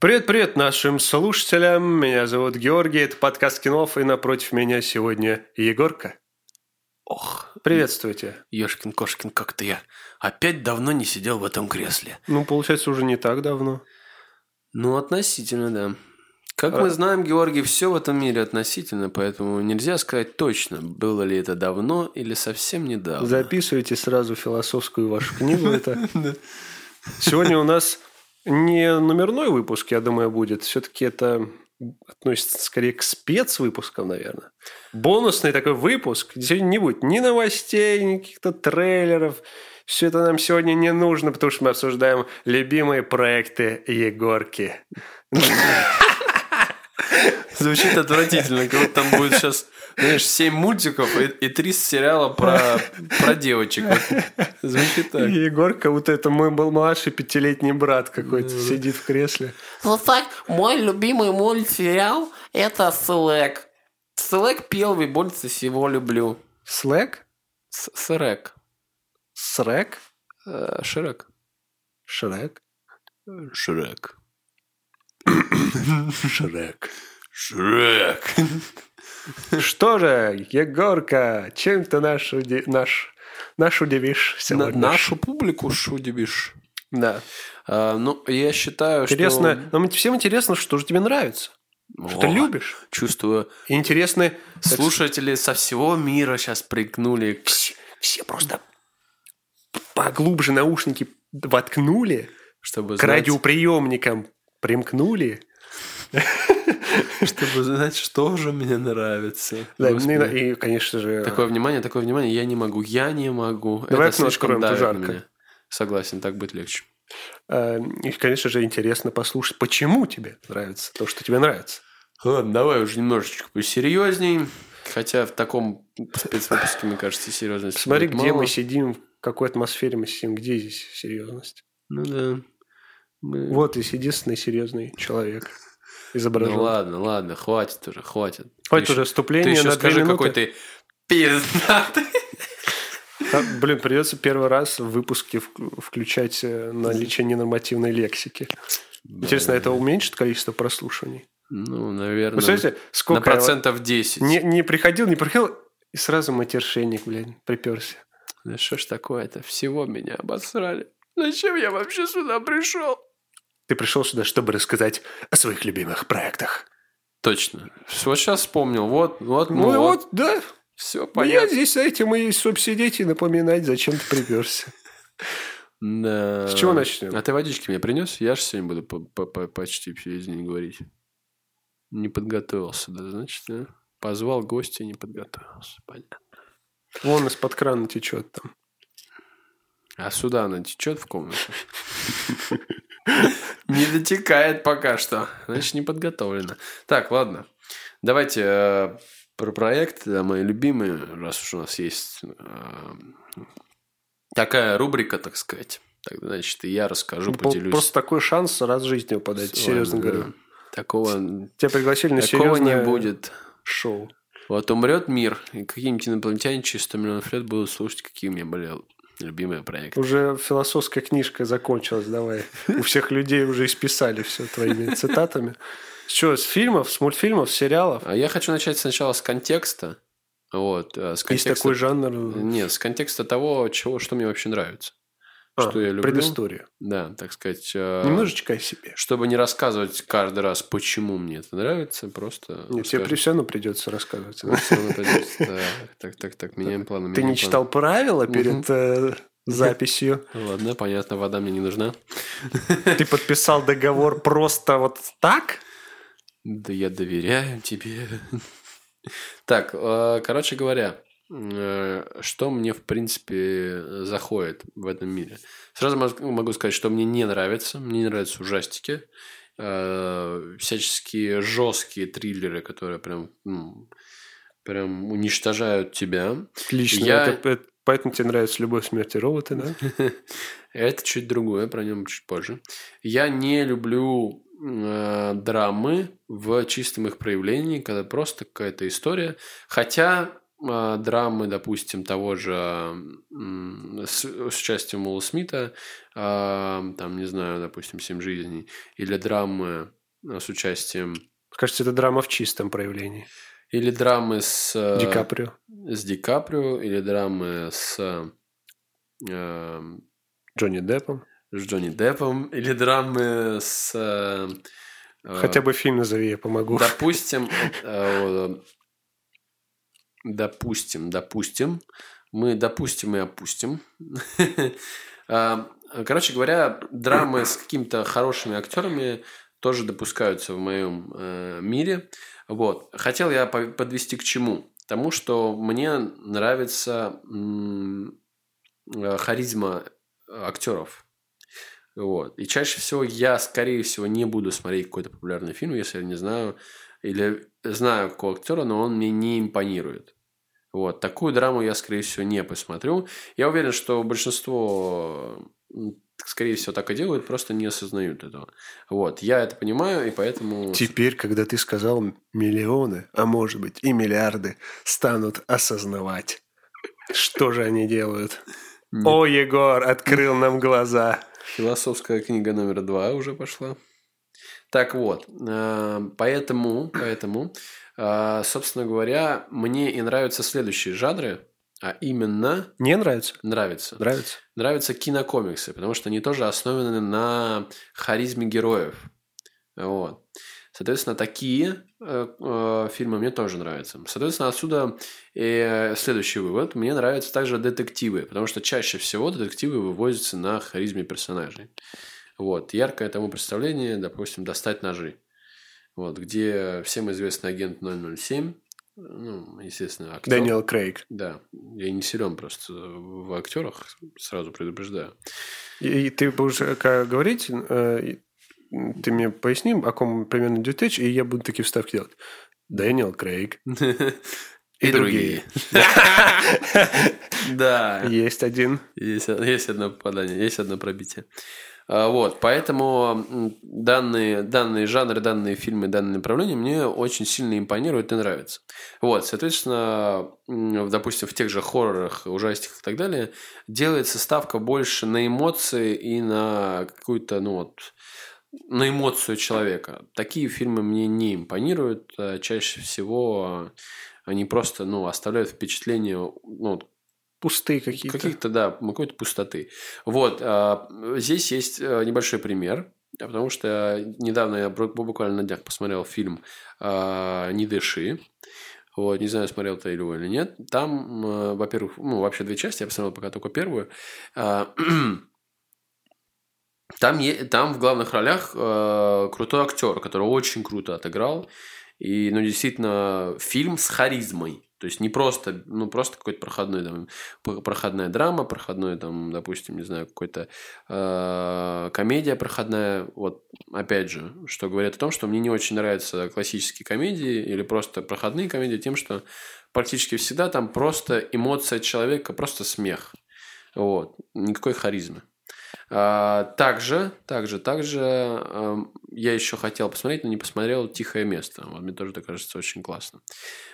Привет-привет нашим слушателям. Меня зовут Георгий, это подкаст Кинов, и напротив меня сегодня Егорка. Ох, Приветствуйте. Ёшкин Кошкин, как-то я опять давно не сидел в этом кресле. Ну, получается, уже не так давно. Ну, относительно, да. Как А- мы знаем, Георгий, все в этом мире относительно, поэтому нельзя сказать точно, было ли это давно или совсем недавно. Записывайте сразу философскую вашу книгу. Это. Сегодня у нас не номерной выпуск, я думаю, будет. Все-таки это относится скорее к спецвыпускам, наверное. Бонусный такой выпуск. Сегодня не будет ни новостей, ни каких-то трейлеров. Все это нам сегодня не нужно, потому что мы обсуждаем любимые проекты Егорки. Звучит отвратительно, как будто там будет сейчас, знаешь, 7 мультиков и, и 3 сериала про, про девочек. Вот. Звучит так. Егорка, вот это мой был младший пятилетний брат какой-то, сидит в кресле. Ну так, мой любимый мультсериал – это Слэк. Слэк первый больше всего люблю. Слэк? С- Срек. Срек? Э, Шрек. Шрек? Шрек. Шрек. Шрек. Что же, Егорка, чем ты наш, уди- наш, наш удивишь На- сегодня? нашу публику шудибишь. Да. А, ну, я считаю, Интересно, что... нам всем интересно, что же тебе нравится. Что ты любишь. Чувствую, И интересно, слушатели со всего мира сейчас пригнули к... все, все просто поглубже наушники воткнули, Чтобы к знать, радиоприемникам примкнули. чтобы знать, что же мне нравится. Да, ну и, и, конечно же, Такое внимание, такое внимание, я не могу, я не могу. Давай Это слишком давит меня. Согласен, так будет легче. э, и, конечно же, интересно послушать, почему тебе нравится то, что тебе нравится. Ладно, давай уже немножечко посерьезней. Хотя в таком спецвыпуске, мне кажется, серьезности Смотри, будет где мало. мы сидим, в какой атмосфере мы сидим, где здесь серьезность. Ну да. Мы- Вот и единственный серьезный человек изображен. Ну ладно, ладно, хватит уже, хватит. Хватит Ты уже вступление Ты на скажи, минуты. какой ты пиздатый. А, блин, придется первый раз в выпуске вк- включать э, наличие ненормативной лексики. Интересно, это уменьшит количество прослушиваний? Ну, наверное, Представляете, на сколько... процентов 10. Не, не приходил, не приходил, и сразу матершинник, блин, приперся. Да что ж такое-то? Всего меня обосрали. Зачем я вообще сюда пришел? Ты пришел сюда, чтобы рассказать о своих любимых проектах. Точно. Вот сейчас вспомнил. Вот, вот, Ну, и ну, вот, да. Все Я понятно. здесь этим и чтобы сидеть и напоминать, зачем ты приперся. Да. С чего начнем? А ты водички мне принес? Я же сегодня буду по- по- по- почти весь день говорить. Не подготовился, да, значит, а? Позвал гостя, не подготовился. Понятно. Вон из-под крана течет там. А сюда она течет в комнату? Не дотекает пока что. Значит, не подготовлено. Так, ладно. Давайте э, про проект, да, мои любимые, раз уж у нас есть э, такая рубрика, так сказать. Так, значит, и я расскажу, Ну, поделюсь. Просто такой шанс раз в жизни выпадать, серьезно Ладно, говорю. да. Такого, Тебя пригласили на такого серьезное не будет. шоу. Вот умрет мир, и какие-нибудь инопланетяне через 100 миллионов лет будут слушать, какие у меня были любимые проекты. Уже философская книжка закончилась, давай. У всех людей уже исписали все твоими цитатами. Чего, с фильмов, с мультфильмов, с сериалов? А я хочу начать сначала с контекста. Вот, э, с Есть контекста... такой жанр. Нет, с контекста того, чего, что мне вообще нравится. А, что я люблю. Предыстория. Да, так сказать. э, Немножечко о себе. Чтобы не рассказывать каждый раз, почему мне это нравится, просто... Нет, тебе при- все равно придется рассказывать. Равно Так, так, так, так, меняем планы. Ты не читал правила перед э, записью? Ладно, понятно, вода мне не нужна. Ты подписал договор просто вот так? Да я доверяю тебе. Так, э, короче говоря, что мне, в принципе, заходит в этом мире? Сразу мог- могу сказать, что мне не нравится. Мне не нравятся ужастики. э, Всяческие жесткие триллеры, которые прям, ну, прям уничтожают тебя. Отлично. Я- Это- это- поэтому тебе нравится «Любовь, смерть и роботы», да? Это чуть другое, про нем чуть позже. Я не люблю э, драмы в чистом их проявлении, когда просто какая-то история. Хотя драмы, допустим, того же с, с участием Уилла Смита, а, там, не знаю, допустим, «Семь жизней», или драмы а, с участием... Кажется, это драма в чистом проявлении. Или драмы с... э, Ди Каприо. С Ди Каприо, или драмы с... э, Джонни Деппом. с Джонни Деппом, или драмы с... э, э, Хотя бы фильм назови, я помогу. Допустим, э, допустим, допустим, мы допустим и опустим. А, Короче говоря, драмы с какими-то хорошими актерами тоже допускаются в моем э, мире. Вот. Хотел я по- подвести к чему? Тому, что мне нравится э, харизма актеров. Вот. И чаще всего я, скорее всего, не буду смотреть какой-то популярный фильм, если я не знаю или знаю какого актера, но он мне не импонирует. Вот. Такую драму я, скорее всего, не посмотрю. Я уверен, что большинство, скорее всего, так и делают, просто не осознают этого. Вот. Я это понимаю, и поэтому... Теперь, когда ты сказал миллионы, а может быть и миллиарды, станут осознавать, что же они делают. О, Егор открыл нам глаза. Философская книга номер два уже пошла. Так вот, э, поэтому, поэтому, э, собственно говоря, мне и нравятся следующие жанры, а именно Не нравится? нравится. Нравится. Нравятся кинокомиксы, потому что они тоже основаны на харизме героев. Вот. Соответственно, такие э, э, фильмы мне тоже нравятся. Соответственно, отсюда и следующий вывод. Мне нравятся также детективы, потому что чаще всего детективы вывозятся на харизме персонажей. Вот. Яркое тому представление, допустим, «Достать ножи». Вот, где всем известный агент 007, ну, естественно, актер. Дэниел Крейг. Да, я не силен просто в актерах, сразу предупреждаю. И и ты будешь э, как говорить, э, ты мне поясни, о ком примерно идет речь, и я буду такие вставки делать. Дэниел Крейг. И другие. Да, Есть один. есть одно попадание, есть одно пробитие. А, Вот, поэтому данные, данные жанры, данные фильмы, данные направления мне очень сильно импонируют и нравятся. Вот, соответственно, допустим, в тех же хоррорах, ужастиках и так далее, делается ставка больше на эмоции и на какую-то, ну вот, на эмоцию человека. Такие фильмы мне не импонируют. а Чаще всего они просто, ну, оставляют впечатление, ну, Пустые какие-то. каких-то, да, какой-то пустоты. Вот, а, здесь есть а, небольшой пример, потому что недавно я бу- буквально на днях посмотрел фильм а, «Не дыши». Вот, не знаю, смотрел ты его или нет. Там, во-первых, ну, вообще две части, я посмотрел пока только первую. А, Там, там в главных ролях э, крутой актер, который очень круто отыграл. И, ну, действительно, фильм с харизмой. То есть, не просто, ну, просто какой-то проходной, там, проходная драма, проходной, там, допустим, не знаю, какой-то э, комедия проходная. Вот, опять же, что говорит о том, что мне не очень нравятся классические комедии или просто проходные комедии тем, что практически всегда там просто эмоция человека, просто смех. Вот. Никакой харизмы. А, также, также, также эм, я еще хотел посмотреть, но не посмотрел «Тихое место». Вот мне тоже это кажется очень классно.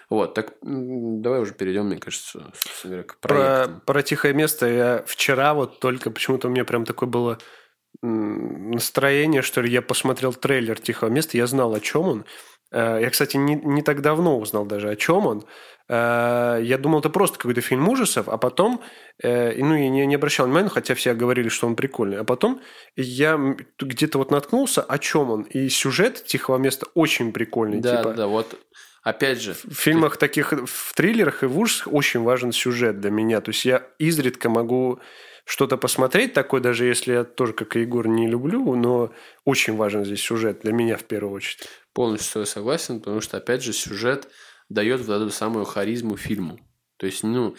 Вот, так давай уже перейдем, мне кажется, говоря, к Про, проектам. про тихое место я вчера вот только почему-то у меня прям такое было настроение, что ли, я посмотрел трейлер «Тихого места», я знал, о чем он. Э, Я, кстати, не, не так давно узнал даже, о чем он. Э, Я думал, это просто какой-то фильм ужасов, а потом, э, ну, я не, не обращал внимания, хотя все говорили, что он прикольный. А потом я где-то вот наткнулся, о чем он. И сюжет «Тихого места» очень прикольный. Да, типа, да, вот опять же, в фильмах таких, в триллерах и в ужасах очень важен сюжет для меня. То есть я изредка могу что-то посмотреть такое, даже если я тоже, как и Егор, не люблю, но очень важен здесь сюжет для меня в первую очередь. полностью согласен, потому что, опять же, сюжет дает вот эту самую харизму фильму. То есть, ну,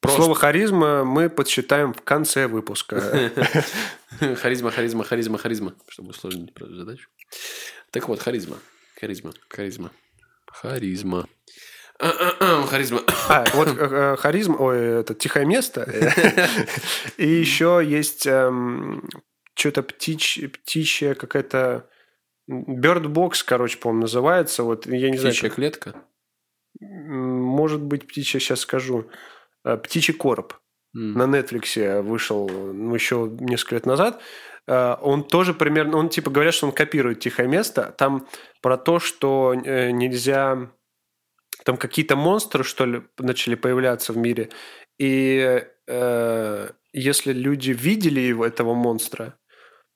просто... Слово харизма мы подсчитаем в конце выпуска. Харизма, харизма, харизма, харизма. Чтобы усложнить задачу. Так вот, харизма. Харизма, харизма. Харизма. Харизма. А, вот э, э, харизма, ой, это тихое место. И еще есть что-то птичья какая-то... Bird Box, короче, по-моему, называется. Вот я не знаю, Птичья клетка. Может быть, птичья, сейчас скажу, э, «Птичий короб». М. на Netflix вышел ну, еще несколько лет назад. Э, Он тоже примерно, он типа говорят, что он копирует «Тихое место». Там про то, что э, нельзя... Там какие-то монстры, что ли, начали появляться в мире. И э, если люди видели его, этого монстра,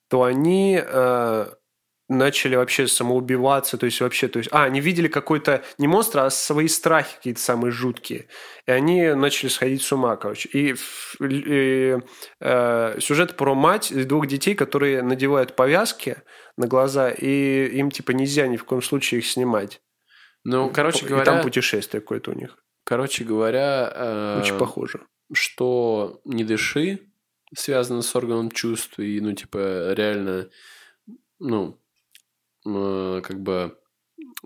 то они э, начали вообще самоубиваться, то есть вообще, то есть, а, они видели какой-то, не монстр, а свои страхи какие-то самые жуткие. И они начали сходить с ума, короче. И, и, э, сюжет про мать двух детей, которые надевают повязки на глаза, и им, типа, нельзя ни в коем случае их снимать. Ну, короче и говоря, там путешествие какое-то у них. короче говоря, э, Очень похоже. что не дыши связано с органом чувств и, ну, типа, реально, ну, э, как бы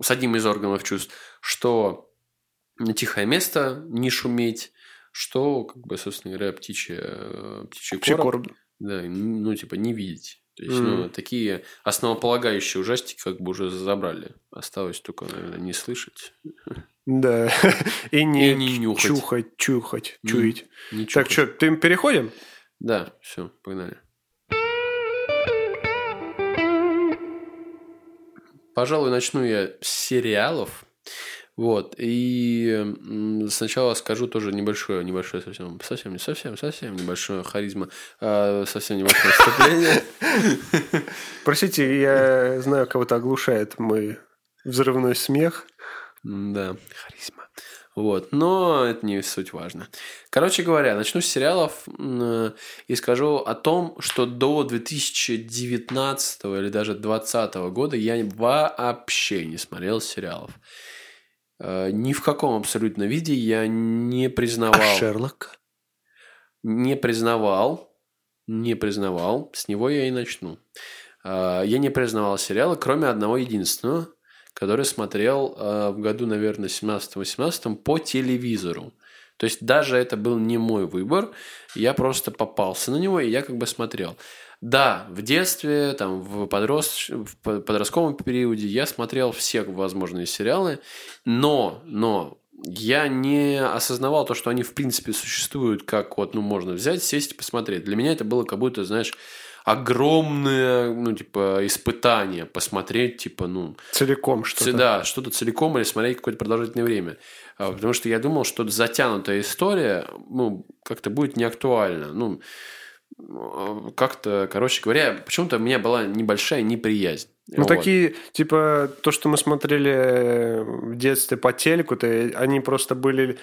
с одним из органов чувств, что тихое место не шуметь, что, как бы, собственно говоря, птичье, э, птичий Вообще короб, короб. да, ну, типа, не видеть. То есть, Мгм. ну, такие основополагающие ужастики как бы уже забрали. Осталось только, наверное, не слышать. Да. И не, И не нюхать. чухать, чухать, чуять. Не Так, чухать. что, ты переходим? Да, все, погнали. Пожалуй, начну я с сериалов. Вот. И сначала скажу тоже небольшое, небольшое совсем, совсем, не совсем, совсем небольшое харизма, а, совсем небольшое вступление. Простите, я знаю, кого-то оглушает мой взрывной смех. Да, харизма. Вот, но это не суть важно. Короче говоря, начну с сериалов и скажу о том, что до 2019 или даже 2020 года я вообще не смотрел сериалов. Э, Ни в каком абсолютно виде я не признавал А Шерлок? не признавал, не признавал, с него я и начну. А, Я не признавал сериалы, кроме одного единственного, который смотрел а, в году, наверное, 17-18 по телевизору. То есть даже это был не мой выбор, я просто попался на него, и я как бы смотрел. Да, в детстве, там, в, подрост... в по- подростковом периоде я смотрел все возможные сериалы, но, но я не осознавал то, что они в принципе существуют, как вот, ну, можно взять, сесть и посмотреть. Для меня это было как будто, знаешь, огромное, ну, типа, испытание посмотреть, типа, ну, Целиком что-то. Да, что-то целиком или смотреть какое-то продолжительное время. А, Потому что я думал, что затянутая история, ну, как-то будет неактуальна. Ну, э, как-то, короче говоря, почему-то у меня была небольшая неприязнь. Ну, Вот. такие, типа, то, что мы смотрели в детстве по телеку, то они просто были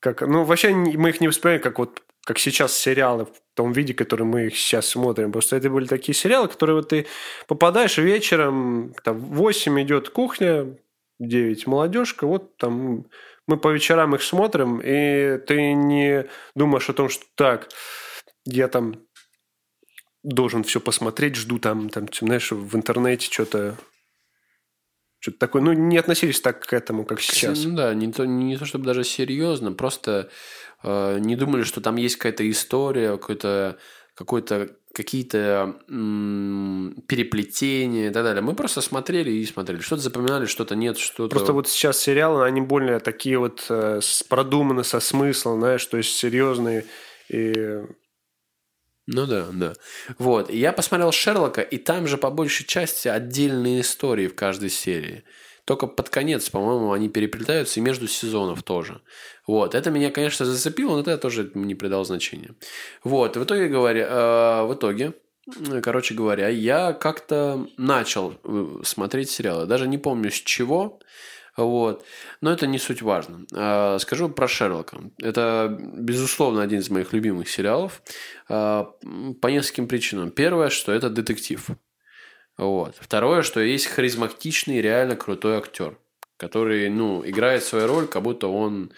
как... Ну, вообще мы их не воспринимаем как вот как сейчас сериалы в том виде, который мы их сейчас смотрим. Просто это были такие сериалы, которые вот ты попадаешь вечером, там, в 8 идет кухня, 9 молодежка, вот там мы по вечерам их смотрим, и ты не думаешь о том, что так, я там должен все посмотреть, жду там, там, знаешь, в интернете что-то что-то такое. Ну, не относились так к этому, как сейчас. Ну да, не то, не то чтобы даже серьезно, просто не думали, что там есть какая-то история, какой-то какой-то какие-то м, переплетения и так далее. Мы просто смотрели и смотрели. Что-то запоминали, что-то нет, что-то... Просто вот сейчас сериалы, они более такие вот э, продуманы, со смыслом, знаешь, то есть серьезные. И Ну да, да. Вот. Я посмотрел Шерлока, и там же по большей части отдельные истории в каждой серии. Только под конец, по-моему, они переплетаются, и между сезонов тоже. Вот. Это меня, конечно, зацепило, но это тоже не придал значения. Вот. В итоге, говоря, э, в итоге, э, короче говоря, я как-то начал э, смотреть сериалы. Даже не помню с чего. Вот. Но это не суть важно. А, Скажу про Шерлока. Это, безусловно, один из моих любимых сериалов. м, По нескольким причинам. Первое, что это детектив. Вот. Второе, что есть харизматичный, реально крутой актер, который, ну, играет свою роль, как будто он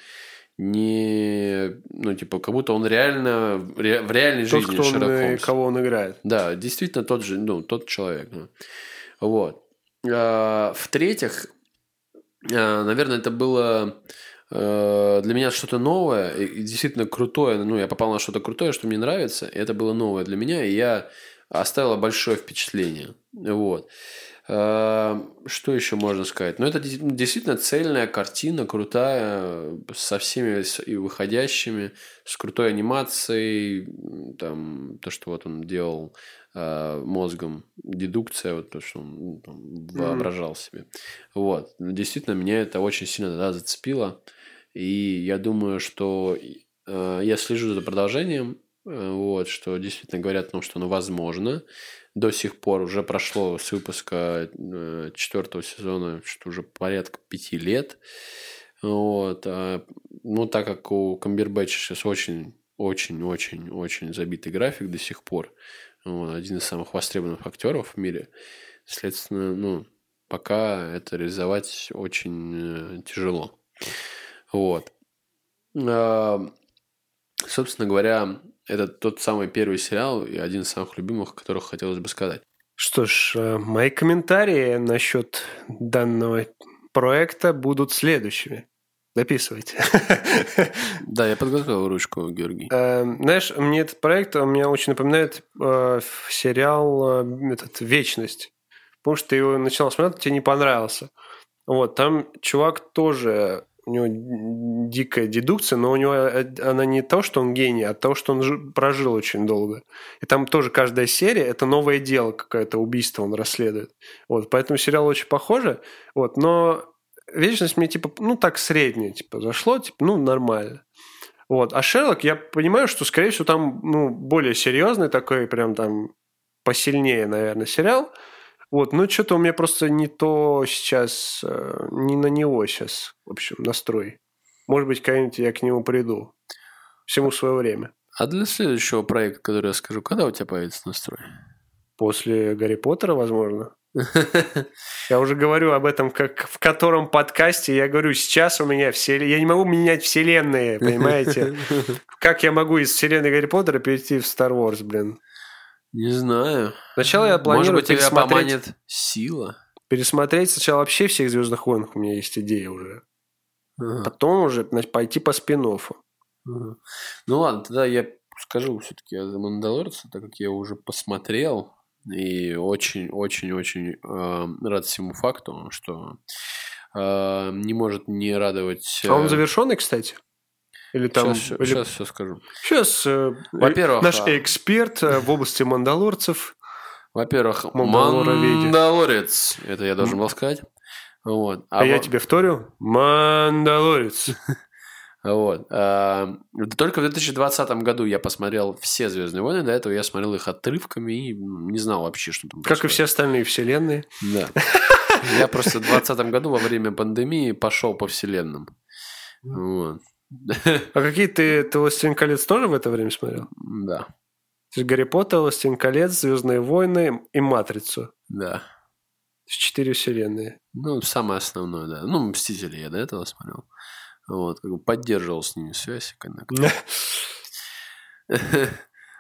не, ну, типа, как будто он реально в ре- в реальной тот, жизни кто он, Шерлок э, Холмс. кого он играет. Да, действительно тот же, ну, тот человек. ну. Вот. А, В-третьих, а, наверное, это было э, для меня что-то новое и действительно крутое. Ну, я попал на что-то крутое, что мне нравится. И это было новое для меня, и я оставило большое впечатление. Вот. Э, Что еще можно сказать? Ну, это действительно цельная картина, крутая, со всеми и выходящими, с крутой анимацией, там, то, что вот он делал э, мозгом, дедукция, вот то, что он ну, там, воображал себе. Вот. Ну, Действительно, меня это очень сильно тогда зацепило. И я думаю, что э, я слежу за продолжением, вот, что действительно говорят о том, что оно возможно. До сих пор уже прошло с выпуска э, четвертого сезона, что уже порядка пяти лет. Вот. а, ну, так как у Камбербэтча сейчас очень, очень, очень, очень забитый график до сих пор. Он один из самых востребованных актеров в мире. Следственно, ну, пока это реализовать очень э, тяжело. Вот. А, Собственно говоря, это тот самый первый сериал и один из самых любимых, о которых хотелось бы сказать. Что ж, э, мои комментарии насчет данного проекта будут следующими. Записывайте. Да, я подготовил ручку, Георгий. Э, Знаешь, мне этот проект он меня очень напоминает э, сериал этот «Вечность». Потому что ты его начинал смотреть, тебе не понравился. Вот, там чувак тоже, у него дикая дедукция, но у него э, она не то, что он гений, а то, что он жи- прожил очень долго. И там тоже каждая серия – это новое дело, какое-то убийство он расследует. Вот, поэтому сериал очень похоже. Вот, но «Вечность» мне, типа, ну, так среднее, типа, зашло, типа, ну, нормально. Вот. А Шерлок, я понимаю, что, скорее всего, там ну, более серьезный такой, прям там посильнее, наверное, сериал. Вот, ну что-то у меня просто не то сейчас, э, не на него сейчас, в общем, настрой. Может быть, когда-нибудь я к нему приду. Всему свое время. А для следующего проекта, который я скажу, когда у тебя появится настрой? После Гарри Поттера, возможно. Я уже говорю об этом, как в котором подкасте я говорю, сейчас у меня все... Я не могу менять вселенные, понимаете? Как я могу из вселенной Гарри Поттера перейти в Star Wars, блин? Не знаю. Сначала я Может планирую быть, тебя пересмотреть, поманит сила? пересмотреть сначала вообще всех Звездных войн, у меня есть идея уже. Ага, Потом уже значит, пойти по спин ага. Ну ладно, тогда я скажу все-таки о Mandalorian, так как я уже посмотрел и очень-очень-очень э, рад всему факту, что э, не может не радовать... А он э, завершенный, кстати? Или там... Сейчас, или- сейчас все скажу. Сейчас, э, Во-первых, наш а- эксперт э, в области мандалорцев. Во-первых. Мандалорец. Это я должен был сказать. Вот. А, я во- тебе вторю. Мандалорец. Вот. А, Только в 2020 году я посмотрел все Звездные войны. До этого я смотрел их отрывками и не знал вообще, что там Как и происходит. все остальные вселенные. Да. Я просто в 2020 году во время пандемии пошел по вселенным. Вот. А какие ты, ты «Властелин колец» тоже в это время смотрел? Да. То есть Гарри Поттер, «Властелин колец», «Звездные войны» и «Матрицу». Да. Четыре вселенные. Ну, самое основное, да. Ну, «Мстители» я до этого смотрел. Вот, как бы поддерживал с ними связь.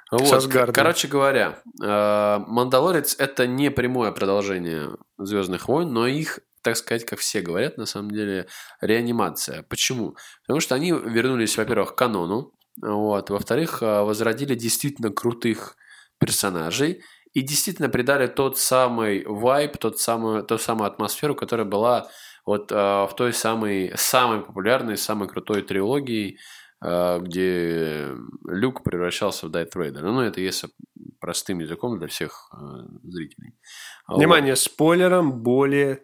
Вот. Короче говоря, э, Мандалорец это не прямое продолжение Звездных войн, но их, так сказать, как все говорят, на самом деле, реанимация. Почему? Потому что они вернулись, во-первых, к канону, вот, во-вторых, э, возродили действительно крутых персонажей и действительно придали тот самый вайб, тот самый, ту самую атмосферу, которая была вот э, в той самой, самой популярной, самой крутой трилогии, э, где Люк превращался в Дарт Вейдера. Ну, это если простым языком для всех э, зрителей. А вот. Внимание, спойлером более...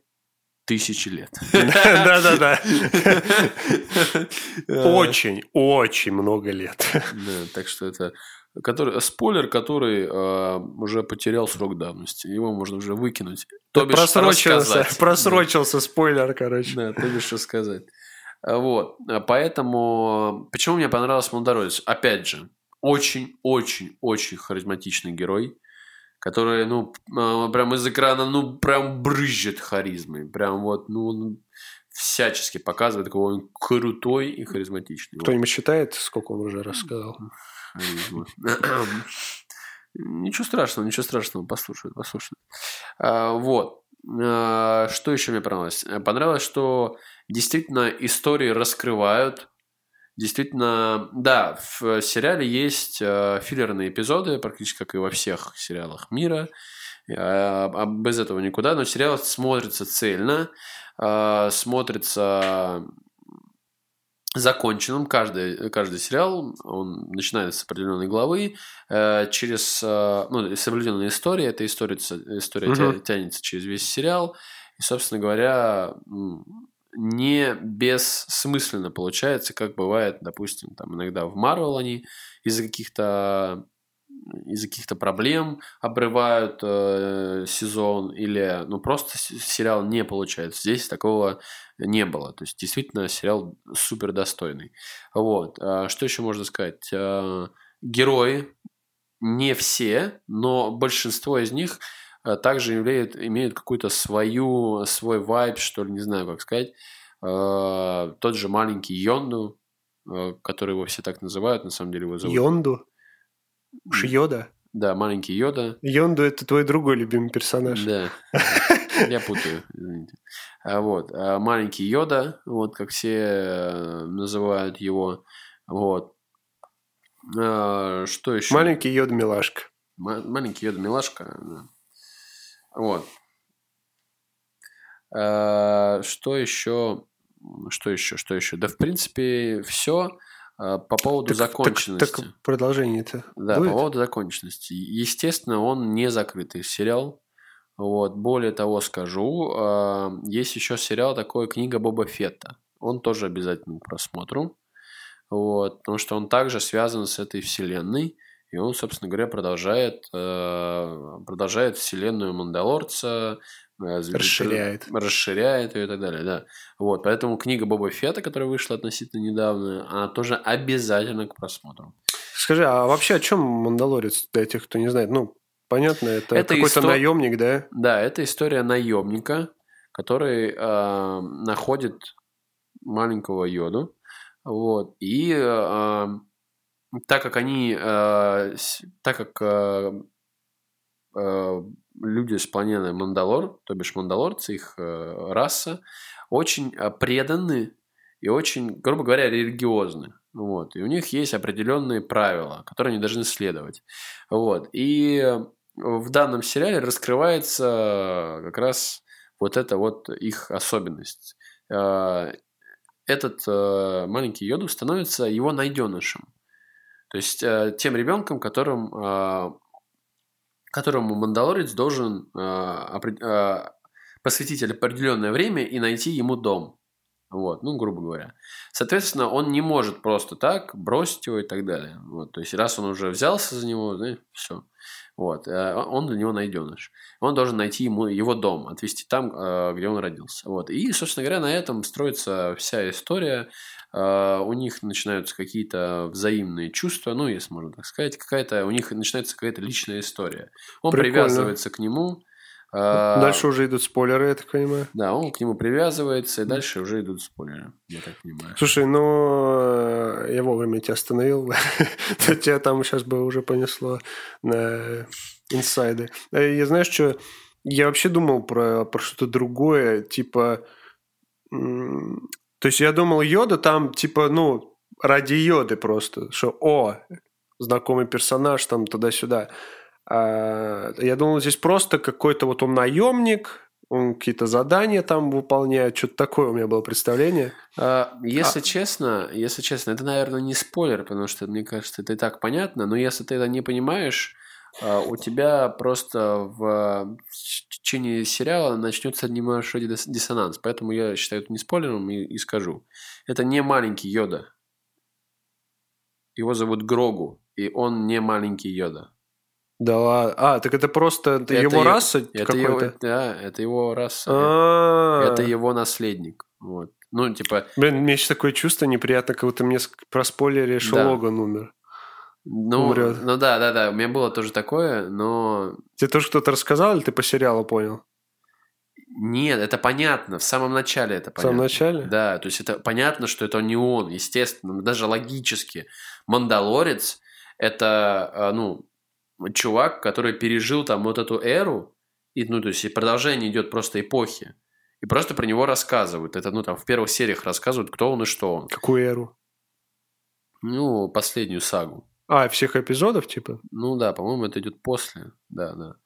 Тысячи лет. Да-да-да. Очень, очень много лет. Да, так что это который, спойлер, который э, уже потерял срок давности. Его можно уже выкинуть. То бишь Просрочился, рассказать. просрочился спойлер, короче. Да, то бишь что сказать. А, Вот. А Поэтому... Почему мне понравился Мандалорец? Опять же, очень-очень-очень харизматичный герой, который, ну, а, прям из экрана, ну, прям брызжет харизмой. Прям вот, ну, он всячески показывает, какой он крутой и харизматичный. Кто-нибудь считает, сколько он уже рассказал? Ничего страшного, ничего страшного, послушают, послушают. А, Вот. А, Что еще мне понравилось? Понравилось, что действительно истории раскрывают. Действительно, да, в сериале есть э, филлерные эпизоды, практически как и во всех сериалах мира. А, без этого никуда. Но сериал смотрится цельно, а, смотрится законченным. Каждый, каждый сериал, он начинается с определенной главы, э, через, э, ну, с определенной историей. Эта история, история Мгм. тянется через весь сериал. И, собственно говоря, не бессмысленно получается, как бывает, допустим, там иногда в Марвел они из-за каких-то из-за каких-то проблем обрывают э, сезон или ну просто сериал не получается. Здесь такого не было. То есть действительно сериал супер достойный. Вот. А Что еще можно сказать? А, Герои не все, но большинство из них также имеют, имеют какую-то свою, свой вайб, что ли, не знаю, как сказать. А, Тот же маленький Йонду, а, который его все так называют, на самом деле его зовут. Йонду? Уж Йода? Да, маленький Йода. Йонду – это твой другой любимый персонаж. Да, я путаю, извините. А Вот, маленький Йода, вот как все э, называют его, вот. Что еще? Маленький Йода милашка. Ма- маленький Йода милашка. Вот. А, Что еще? Что еще? Что еще? Да, в принципе, все по поводу Так- так- законченности. Так, продолжение-то Да, будет? по поводу законченности. Естественно, он не закрытый сериал. Вот. Более того скажу, а, есть еще сериал такой «Книга Боба Фетта». Он тоже обязательно к просмотру. Вот, потому что он также связан с этой вселенной. И он, собственно говоря, продолжает, э, продолжает вселенную Мандалорца. э, Расширяет. Расширяет ее и так далее, да. Вот, поэтому книга Боба Фетта, которая вышла относительно недавно, она тоже обязательно к просмотру. Скажи, а вообще о чем Мандалорец для тех, кто не знает? Ну, понятно, это, Это какой-то исто- наемник, да? Да, это история наемника, который э, находит маленького Йоду. Вот. И э, так как они, э, так как э, э, люди с планеты Мандалор, то бишь мандалорцы, их э, раса, очень э, преданы и очень, грубо говоря, религиозны. Вот. И у них есть определенные правила, которые они должны следовать. Вот. И в данном сериале раскрывается как раз вот эта вот их особенность. Э, Этот э, маленький Йоду становится его найденышем. То есть э, тем ребенком, которым, э, которому Мандалорец должен э, опре- э, посвятить определенное время и найти ему дом. Вот, ну, грубо говоря. Соответственно, он не может просто так бросить его и так далее. Вот, то есть, раз он уже взялся за него, да, все. Вот, э, он для него найденыш. Он должен найти ему его дом, отвезти там, э, где он родился. Вот. И, собственно говоря, на этом строится вся история. Э, У них начинаются какие-то взаимные чувства, ну, если можно так сказать, какая-то у них начинается какая-то личная история. Он Прикольно. привязывается к нему. э, Дальше уже идут спойлеры, я так понимаю. Да, он к нему привязывается, и дальше уже идут спойлеры, я так понимаю. Слушай, ну, я вовремя тебя остановил. Тебя там сейчас бы уже понесло на инсайды. Я знаешь, что... Я вообще думал про, про что-то другое, типа... То есть я думал, Йода там, типа, ну, ради Йоды просто, что, о, знакомый персонаж, там, туда-сюда. А, я думал, здесь просто какой-то вот он наемник, он какие-то задания там выполняет, что-то такое у меня было представление. А, Если честно, если честно, это, наверное, не спойлер, потому что, мне кажется, это и так понятно, но если ты это не понимаешь, а, у тебя просто в течение сериала начнется небольшой дис- диссонанс. Поэтому я считаю это не спойлером и, и скажу. Это не маленький Йода. Его зовут Грогу, и он не маленький Йода. Да ладно. А, так это просто это его е- раса Это его, да, это его раса. А, Это его наследник. Вот. Ну, типа, Блин, у меня сейчас такое чувство неприятно, как будто мне проспойлеришь, Да. Логан умер. Ну, Умрет. ну да, да, да, у меня было тоже такое, но Тебе тоже кто-то рассказал, или ты по сериалу понял? Нет, это понятно. В самом начале это В понятно. самом начале? Да, то есть это понятно, что это не он, естественно, даже логически. Мандалорец это, а, ну, чувак, который пережил там вот эту эру, и, ну, то есть и продолжение идет просто эпохи. И просто про него рассказывают. Это, ну, там, в первых сериях рассказывают, кто он и что он. Какую эру? Ну, последнюю сагу. А, всех эпизодов, типа? Ну да, по-моему, это идет после. Да, да.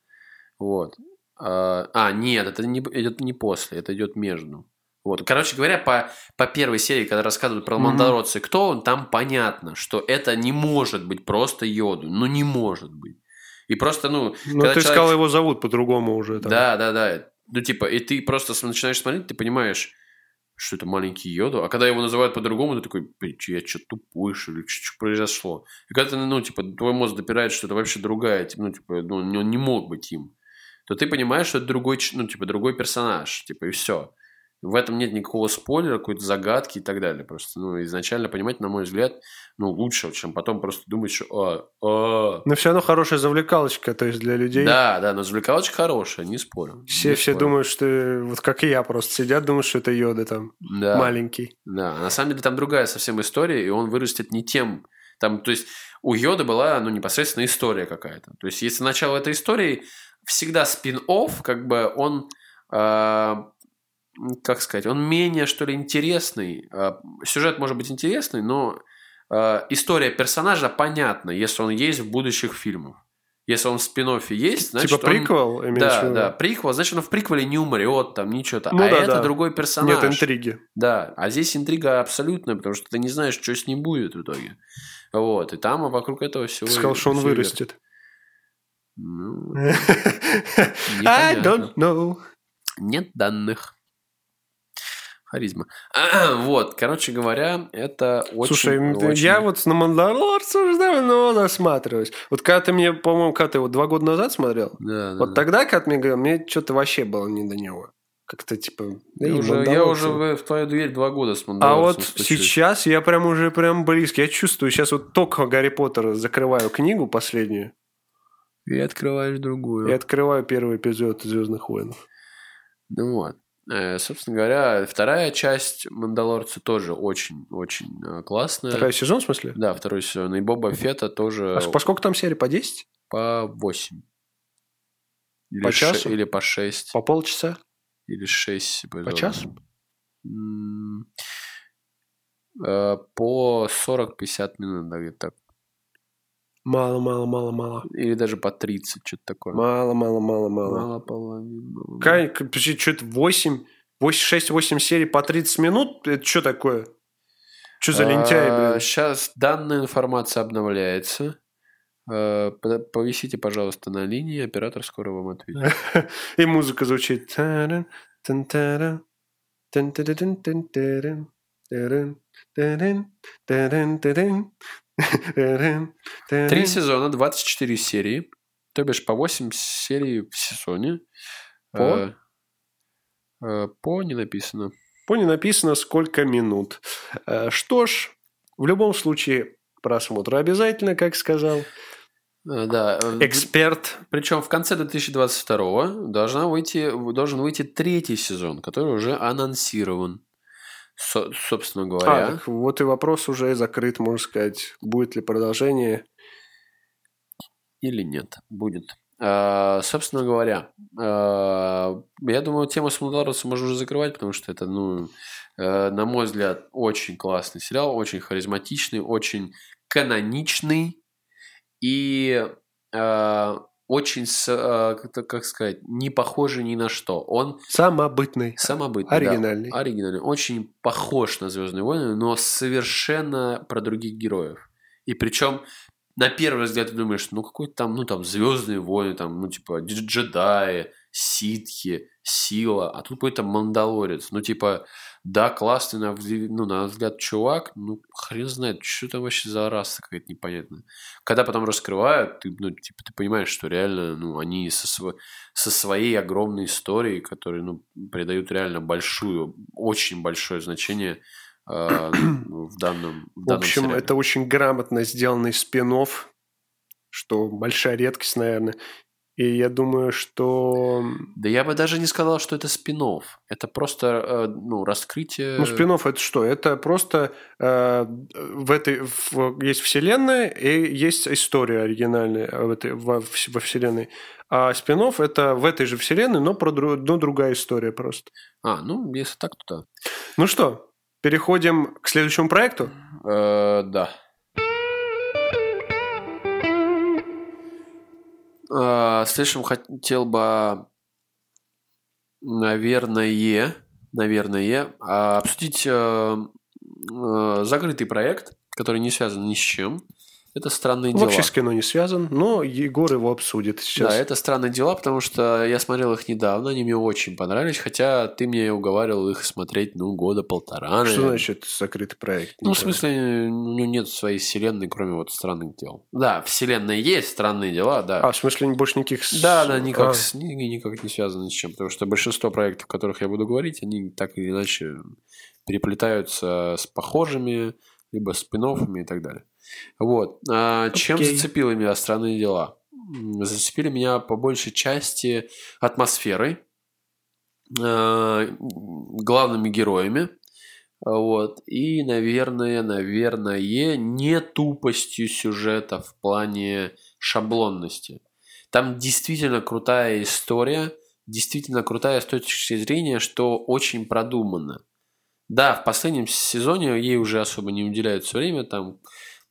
Вот. А, а, нет, это не, идет не после, это идет между. Вот. Короче говоря, по, по первой серии, когда рассказывают про Мандалорца, кто он, там понятно, что это не может быть просто Йоду. Ну, не может быть. И просто, ну... Ну, ты человек... сказал, его зовут по-другому уже. Там. Да, да, да. Ну, типа, и ты просто начинаешь смотреть, ты понимаешь, что это маленький Йоду. А когда его называют по-другому, ты такой, я что, тупой, что ли? Что произошло? И когда ты, ну, типа, твой мозг допирает, что это вообще другая, ну, типа, ну, он не мог быть им, то ты понимаешь, что это другой, ну, типа, другой персонаж, типа, и все. В этом нет никакого спойлера, какой-то загадки и так далее. Просто, ну, изначально понимать, на мой взгляд, ну, лучше, чем потом просто думать, что... А, а. Но все равно хорошая завлекалочка, то есть для людей. Да, да, но завлекалочка хорошая, не спорю. Все, не все спорю. думают, что... Вот как и я просто сидят, думают, что это Йода там да. маленький. Да, на самом деле там другая совсем история, и он вырастет не тем... Там, то есть у Йода была, ну, непосредственно история какая-то. То есть если начало этой истории, всегда спин-офф, как бы он... Э, как сказать, он менее, что ли, интересный. А, сюжет может быть интересный, но а, история персонажа понятна, если он есть в будущих фильмах. Если он в спин есть, значит Типа приквел? Он... Да, да, приквел. Значит, он в приквеле не умрет, там, ничего-то. Ну, а да, это да. другой персонаж. Нет интриги. Да, а здесь интрига абсолютная, потому что ты не знаешь, что с ним будет в итоге. Вот, и там вокруг этого всего... Ты сказал, что он вырастет. Ну, I don't know. Нет данных. Харизма. Вот, короче говоря, это очень... Слушай, очень... я вот на Мандалорца уже давно насматриваюсь. Вот когда ты мне, по-моему, когда ты его два года назад смотрел, да, вот да, тогда, когда ты мне говорил, мне что-то вообще было не до него. Как-то типа... Я, уже, я уже в, в твою дверь два года с А вот стучусь. сейчас я прям уже прям близко. Я чувствую, сейчас вот только Гарри Поттера закрываю книгу последнюю. И открываешь другую. И открываю первый эпизод Звездных войн. Ну вот. Э, собственно говоря, вторая часть Мандалорца тоже очень-очень э, классная. Второй сезон, в смысле? Да, второй сезон. И Боба Фета тоже... А по сколько там серий? По 10? По 8. Или по часу? Ш... Или по 6. По полчаса? Или 6. По часу? Э, по 40-50 минут, да, где-то так. Мало, мало, мало, мало. Или даже по 30, что-то такое. Мало, мало, мало, мало. Мало половины. Как, что-то 8, 6-8 серий по 30 минут? Это что такое? Что за лентяй, блин? Сейчас данная информация обновляется. А, повисите, пожалуйста, на линии, оператор скоро вам ответит. И музыка звучит. Три сезона, 24 серии. То бишь по 8 серий в сезоне. По? Э, э, по не написано. По не написано, сколько минут. Э, что ж, в любом случае, просмотр обязательно, как сказал. Да. Эксперт. Причем в конце 2022 должна выйти, должен выйти третий сезон, который уже анонсирован. Со- собственно говоря. А, так вот и вопрос уже закрыт, можно сказать. Будет ли продолжение? Или нет? Будет. А, собственно говоря, а, я думаю, тему с Мандалорцем можно уже закрывать, потому что это, ну, а, на мой взгляд, очень классный сериал, очень харизматичный, очень каноничный и а, очень, э, как сказать, не похожий ни на что. Он самобытный, самобытный, оригинальный, да, оригинальный, очень похож на Звездные войны, но совершенно про других героев. И причем на первый взгляд ты думаешь, ну какой там, ну там Звездные войны, там, ну типа джедаи, ситхи, сила, а тут какой-то мандалорец. Ну типа да, классный, на, ну, на взгляд, чувак, ну, хрен знает, что там вообще за раса какая-то непонятная. Когда потом раскрывают, ты, ну, типа, ты понимаешь, что реально, ну, они со, сво... со своей огромной историей, которые, ну, придают реально большую, очень большое значение э, в данном В, данном общем, сериале. это очень грамотно сделанный спин что большая редкость, наверное. И я думаю, что... Да я бы даже не сказал, что это спин -офф. Это просто э, ну, раскрытие... Ну, спин это что? Это просто э, в этой... В, есть вселенная и есть история оригинальная в этой, во, во вселенной. А спин это в этой же вселенной, но, про, но другая история просто. А, ну, если так, то да. Ну что, переходим к следующему проекту? Э, да. Следующим хотел бы, наверное, наверное, обсудить э, э, закрытый проект, который не связан ни с чем. Это странные дела. Вообще с кино не связан, но Егор его обсудит сейчас. Да, это странные дела, потому что я смотрел их недавно, они мне очень понравились, хотя ты мне уговаривал их смотреть, ну, года полтора. Что наверное. значит закрытый проект? Ну, в смысле, у него нет своей вселенной, кроме вот странных дел. Да, вселенная есть, странные дела, да. А, в смысле, больше никаких... Да, да, никак, А, с- ни- ни- никак не связаны с чем. Потому что большинство проектов, о которых я буду говорить, они так или иначе переплетаются с похожими, либо спин и так далее. Вот. А чем зацепило меня странные дела? Зацепили меня по большей части атмосферой, э, главными героями, вот, и, наверное, наверное, не тупостью сюжета в плане шаблонности. Там действительно крутая история, действительно крутая с точки зрения, что очень продумано. Да, в последнем сезоне ей уже особо не уделяют все время, там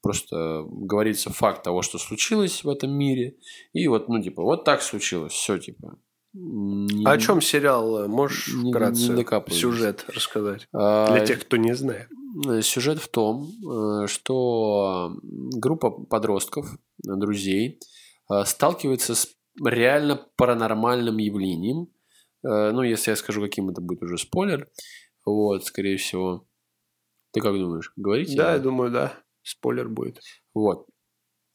просто говорится факт того, что случилось в этом мире, и вот, ну, типа, вот так случилось, все, типа. А о чем сериал? Можешь Не- вкратце не сюжет рассказать? А, Для тех, кто не знает. Э, Сюжет в том, э, что группа подростков, э, друзей, сталкивается с реально паранормальным явлением. Ну, если я скажу, каким это будет уже спойлер, вот, скорее всего. Ты как думаешь, говорить? Да, я думаю, да. Спойлер будет. Вот.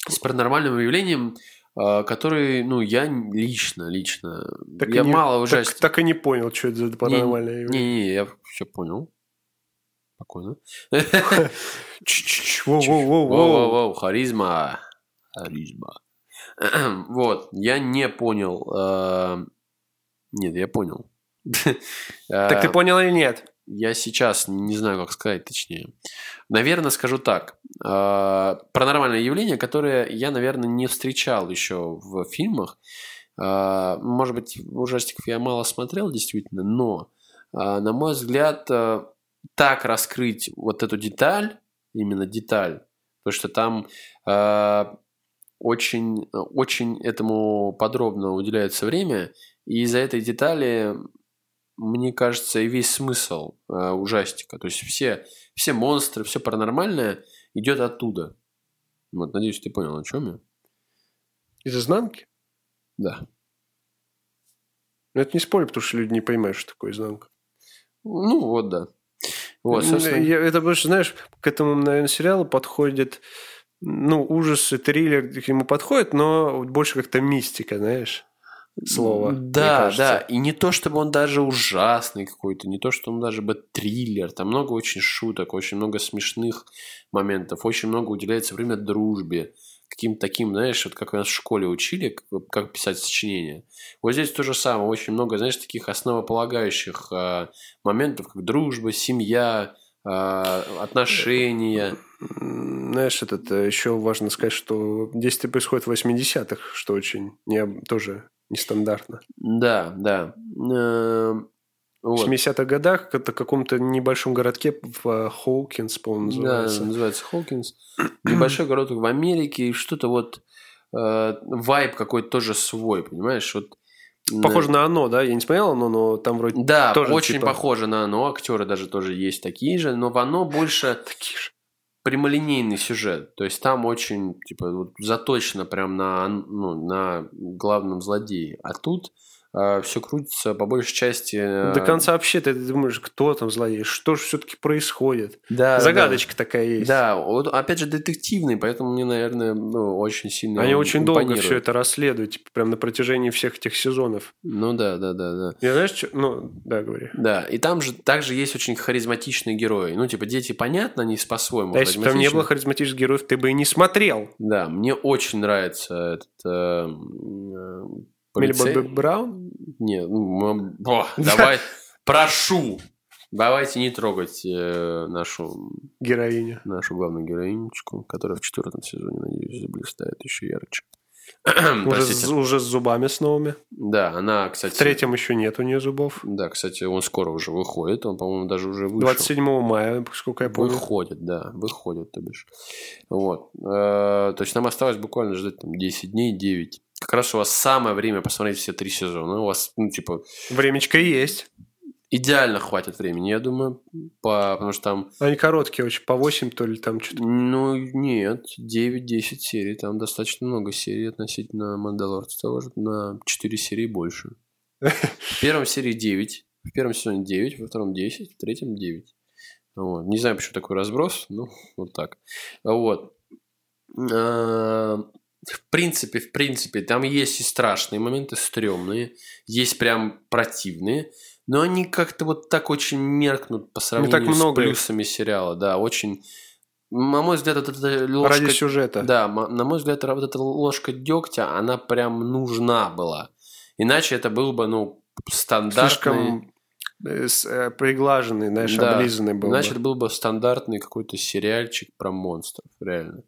С паранормальным явлением, э, который, ну, я лично, лично, Так я не- мало так, ужастик. так и не понял, что это за паранормальное явление. Не-не, я все понял. Спокойно. Воу-воу-воу, харизма. Харизма. Вот, я не понял. э, Нет, я понял. Так ты Э, понял или нет? Я сейчас не знаю, как сказать точнее. Наверное, скажу так. Э, Паранормальное явление, которое я, наверное, не встречал еще в фильмах. Э, Может быть, ужастиков я мало смотрел, действительно, но, э, на мой взгляд, так раскрыть вот эту деталь, именно деталь, потому что там очень, очень этому подробно уделяется время, и из-за этой детали мне кажется, и весь смысл э, ужастика. То есть все, все монстры, все паранормальное идет оттуда. Вот, надеюсь, ты понял, о чем я. Из изнанки? Да. Ну, это не спойлер, потому что люди не понимают, что такое изнанка. Ну, вот, да. Вот, собственно, Я- это больше, знаешь, к этому, наверное, сериалу подходит, ну, ужас и триллер к нему подходит, но больше как-то мистика, знаешь, слово. Да, да. И не то, чтобы он даже ужасный какой-то, не то, что он даже бы триллер. Там много очень шуток, очень много смешных моментов, очень много уделяется время дружбе. Каким-то таким, знаешь, вот как нас в школе учили, как, писать сочинения. Вот здесь то же самое. Очень много, знаешь, таких основополагающих э, моментов, как дружба, семья, э, отношения. Знаешь, этот, э, еще важно сказать, что действие происходит в 80-х, что очень не, тоже нестандартно. Да, да. Эм, В вот. 70-х годах это в каком-то небольшом городке в э, Хоукинс, по-моему, называется. Да, называется Хокинс. Небольшой городок в Америке, и что-то вот э, вайб какой-то тоже свой, понимаешь? Вот, м, Похоже на оно, да? Я не смотрел оно, но там вроде Да, тоже очень типа- похоже на оно. Актеры даже тоже есть такие же, но в оно больше такие же. Прямолинейный сюжет. То есть там очень, типа, вот заточено прям на, ну, на главном злодее. А тут все крутится по большей части... э, До конца вообще ты думаешь, кто там злодей, что же все-таки происходит. да, да, Загадочка такая есть. Да, вот, опять же, детективный, поэтому мне, наверное, ну, очень сильно Они он очень долго все это расследуют, типа, прям на протяжении всех этих сезонов. Ну да, да, да, да. Я знаешь, что... Ну, да, говори. Да, и там же также есть очень харизматичные герои. Ну, типа, дети, понятно, они по-своему А если бы там не было харизматичны. харизматичных героев, ты бы и не смотрел. Да, мне очень нравится этот... Милли полицей. Бобби Браун? Не, ну, о, давай, прошу, давайте не трогать э, нашу, Героиня. нашу главную героинечку, которая в четвертом сезоне, надеюсь, заблистает еще ярче. Уже Простите. с, уже с зубами с новыми. Да, она, кстати... В третьем еще нет у нее зубов. Да, кстати, он скоро уже выходит, он, по-моему, даже уже вышел. 27 мая, сколько я помню. Выходит, да, выходит, то бишь. Вот. Э, То есть нам осталось буквально ждать там 10 дней, 9. Как раз у вас самое время посмотреть все три сезона. У вас, ну, типа, Времечко есть. идеально хватит времени, я думаю, по, потому что там, Они короткие очень, по 8 то ли там что-то. ну, нет, 9-10 серий, там достаточно много серий относительно Мандалорца того же, на 4 серии больше. В первом серии 9, в первом сезоне 9, во втором 10, в третьем 9. Вот. Не знаю, почему такой разброс, ну, вот так. Вот. В принципе, в принципе, там есть и страшные моменты, стрёмные, есть прям противные, но они как-то вот так очень меркнут по сравнению так много с их. плюсами сериала, да, очень... На мой взгляд, вот эта ложка... Ради сюжета. Да, на мой взгляд, вот эта ложка дегтя, она прям нужна была. Иначе это был бы, ну, стандартный... Слишком э, с- э, приглаженный, знаешь, Да. облизанный был. бы. Иначе это был бы стандартный какой-то сериальчик про монстров, реально.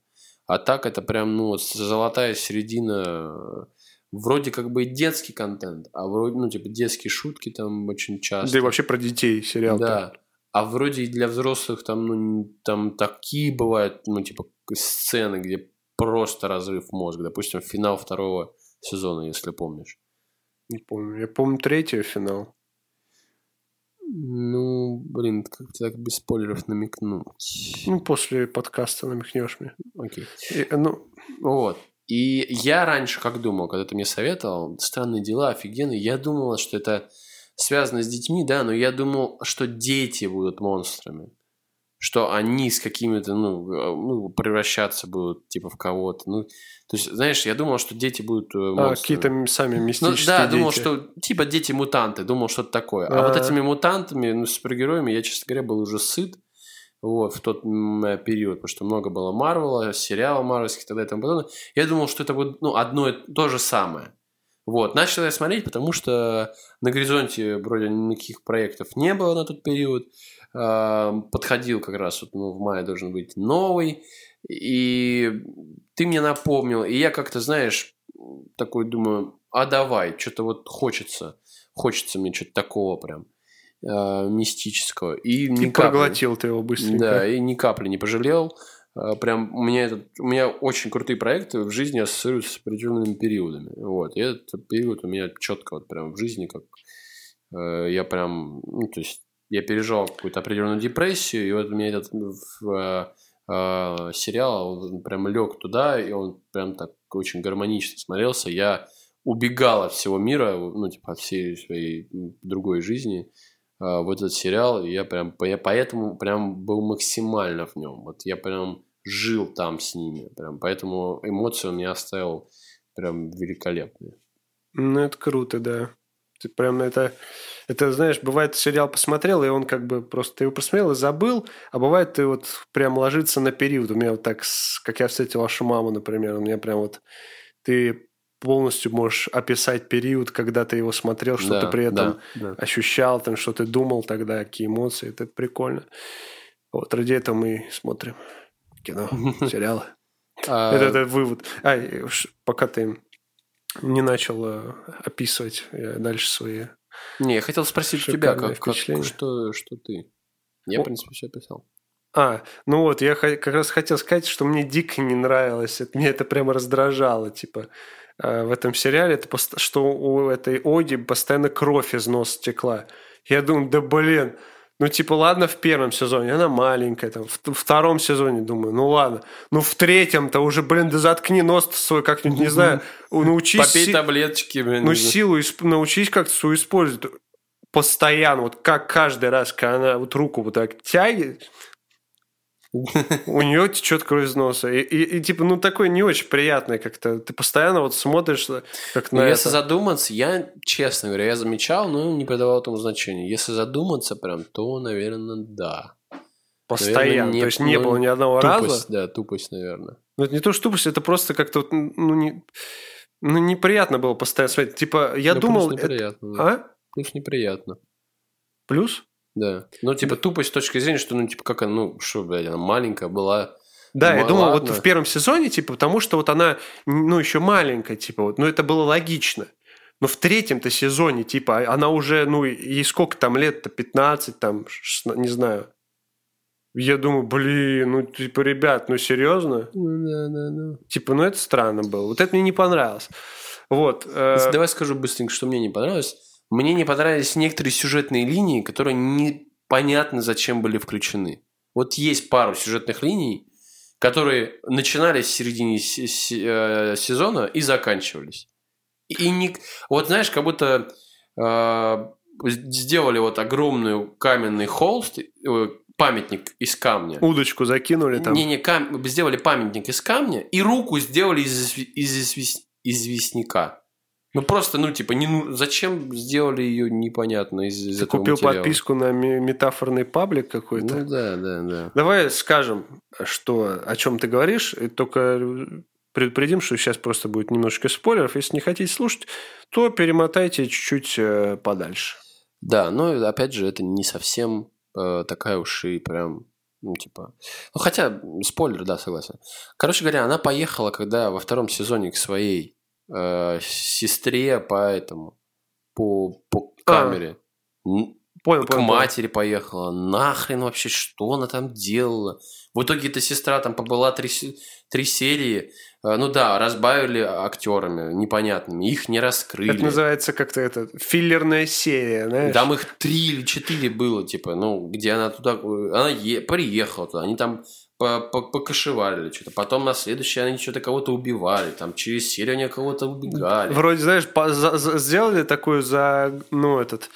А так это прям, ну, вот золотая середина. э, Вроде как бы и детский контент, а вроде, ну, типа, детские шутки там очень часто. Да и вообще про детей сериал. Да. А вроде и для взрослых там, ну, там такие бывают, ну, типа, сцены, где просто разрыв мозга. Допустим, финал второго сезона, если помнишь. Не помню. Я помню третий финал. Ну, блин, как тебе так без спойлеров намекнуть? Ну, после подкаста намекнешь мне. Окей. И, ну, Вот. И я раньше как думал, когда ты мне советовал, странные дела, офигенные, я думал, что это связано с детьми, да, но я думал, что дети будут монстрами. Что они с какими-то, ну, э, ну, превращаться будут, типа, в кого-то. Ну, то есть, знаешь, я думал, что дети будут э, а, какие-то сами Ну, мистические да, думал, дети. что типа дети-мутанты, думал, что-то такое. А, А. вот этими мутантами, ну, супергероями, я, честно говоря, был уже сыт вот, в тот э, период, потому что много было Марвела, сериалов марвельских и так далее и тому подобное. Я думал, что это будет ну, одно и то же самое. Вот, начал я смотреть, потому что на горизонте вроде никаких проектов не было на тот период. А, Подходил как раз, вот, ну, в мае должен быть новый. И ты мне напомнил, и я как-то, знаешь, такой думаю, а давай, что-то вот хочется, хочется мне что-то такого прям э, мистического. И, И ни капли- проглотил ты его быстренько. Да, и ни капли не пожалел. А, Прям у меня, этот, у меня очень крутые проекты в жизни ассоциируются с определенными периодами. Вот. И этот период у меня четко вот прям в жизни как э, я прям, ну, то есть я переживал какую-то определенную депрессию, и вот у меня этот в, э, э, сериал он прям лег туда, и он прям так очень гармонично смотрелся. Я убегал от всего мира, ну, типа, от всей своей другой жизни э, в этот сериал, и я прям, я поэтому прям был максимально в нем. Вот я прям жил там с ними, прям, поэтому эмоции он мне оставил прям великолепные. Ну, это круто, да. Ты прям это... Это, знаешь, бывает, сериал посмотрел, и он как бы просто... Ты его посмотрел и забыл, а бывает, ты вот прям ложится на период. У меня вот так, как я встретил вашу маму, например, у меня прям вот... Ты полностью можешь описать период, когда ты его смотрел, что Да, ты при этом да, да. ощущал, там, что ты думал тогда, какие эмоции. Это прикольно. Вот, ради этого мы смотрим кино, сериалы. А, Это, вывод. А, ш- пока ты не начал э, описывать э, дальше свои... Не, я хотел спросить у тебя, как, как- что, что ты? Я, в принципе, все описал. А, ну вот, я как раз хотел сказать, что мне дико не нравилось. Это, мне это прямо раздражало, типа, э, в этом сериале, это что у этой Оди постоянно кровь из носа текла. Я думаю, да блин, ну типа ладно в первом сезоне, она маленькая, там, в втором сезоне думаю, ну ладно, ну в третьем-то уже, блин, да заткни нос свой как-нибудь, не знаю, научись... Попей си- таблеточки, блин. Ну, силу исп- научись как-то свою использовать. Постоянно, вот как каждый раз, когда она вот руку вот так тягивает, у нее течет кровь из носа. И, и- и, типа, ну, такое не очень приятное как-то. Ты постоянно вот смотришь э, как Ну, на если это. задуматься, я, честно говоря, я замечал, но не придавал этому значения. Если задуматься прям, то, наверное, да. Постоянно. наверное, не- То есть не ну, было ни одного Тупость, раза. да, тупость, наверное. Ну, это не то, что тупость, это просто как-то вот, ну, не, ну, неприятно было постоянно смотреть. Типа, я Ну, думал... Плюс это- неприятно. да. А? Плюс неприятно. Плюс? Да. Ну, типа, тупость с точки зрения, что, ну, типа, как она, ну, что, блядь, она маленькая была. Да, я Ну, думал, ладно. вот в первом сезоне, типа, потому что вот она, ну, еще маленькая, типа, вот, ну, это было логично. Но в третьем-то сезоне, типа, а- она уже, ну, ей сколько там лет-то, 15, там, 16, не знаю. Я думаю, блин, ну, типа, ребят, ну, серьезно? Ну, да, да, да. Типа, ну, это странно было. Вот это мне не понравилось. Вот. э, Давай скажу быстренько, что мне не понравилось. Мне не понравились некоторые сюжетные линии, которые непонятно зачем были включены. Вот есть пару сюжетных линий, которые начинались в середине се- се- э, сезона и заканчивались. И не... Вот знаешь, как будто э, сделали вот огромный каменный холст, э, памятник из камня. удочку закинули там. Не, не, кам- сделали памятник из камня и руку сделали из, изви- из извест- известняка. Ну просто, ну типа, не, ну, зачем сделали ее непонятно из, из Ты этого купил материала? подписку на метафорный паблик какой-то. Ну да, да, да. Давай скажем, что, о чем ты говоришь, и только предупредим, что сейчас просто будет немножечко спойлеров. Если не хотите слушать, то перемотайте чуть-чуть э, подальше. Да, но опять же, это не совсем э, такая уж и прям, ну типа... Ну хотя, спойлер, да, согласен. Короче говоря, она поехала, когда во втором сезоне к своей э, сестре по этому, по, по камере. Н- Понял, к понял, понял. матери поехала. Нахрен вообще, что она там делала? В итоге эта сестра там побыла три, три серии. Э, Ну да, разбавили актерами непонятными. Их не раскрыли. Это называется как-то это филлерная серия, знаешь? Там их три или четыре было, типа, ну, где она туда... Она е- приехала туда, они там по- по- покашеварили что-то. Потом на следующий они что-то кого-то убивали. Там через серию они кого-то убегали. Вроде, знаешь, сделали такую за, ну, этот,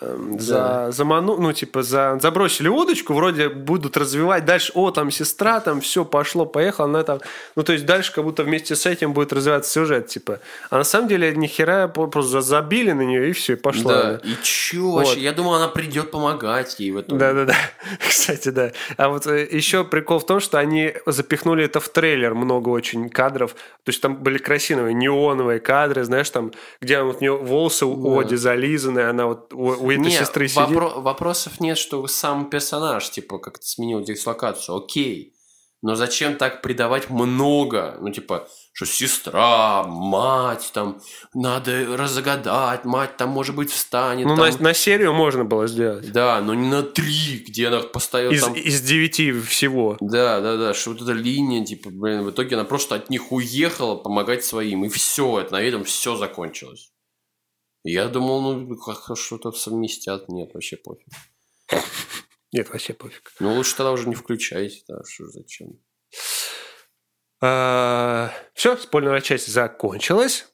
эм, за, заману, ну, типа, за, забросили удочку, вроде будут развивать дальше, о, там сестра, там все пошло, поехало, она там, ну, то есть дальше как будто вместе с этим будет развиваться сюжет, типа. А на самом деле ни хера, просто забили на нее и все, и пошла. Да, она. и чё Вот. вообще? Я думал, она придет помогать ей в этом. Да-да-да, кстати, да. А вот э, еще прикол в том, что они запихнули это в трейлер, много очень кадров. То есть там были красивые неоновые кадры, знаешь, там, где вот у нее волосы у Оди зализаны, она вот у, этой Не, сестры сидит. вопро- вопросов нет, что сам персонаж, типа, как-то сменил дислокацию. Окей. Но зачем так придавать много? Ну, типа, что сестра, мать, там, надо разгадать, мать там, может быть, встанет. Ну, там. на, на серию можно было сделать. Да, но не на три, где она постоянно Из, там... из девяти всего. Да, да, да, что вот эта линия, типа, блин, в итоге она просто от них уехала помогать своим, и все, это на этом все закончилось. Я думал, ну, как что-то совместят, нет, вообще пофиг. Нет, вообще пофиг. Ну, лучше тогда уже не включайте, да, что зачем. все, спойлерная часть закончилась.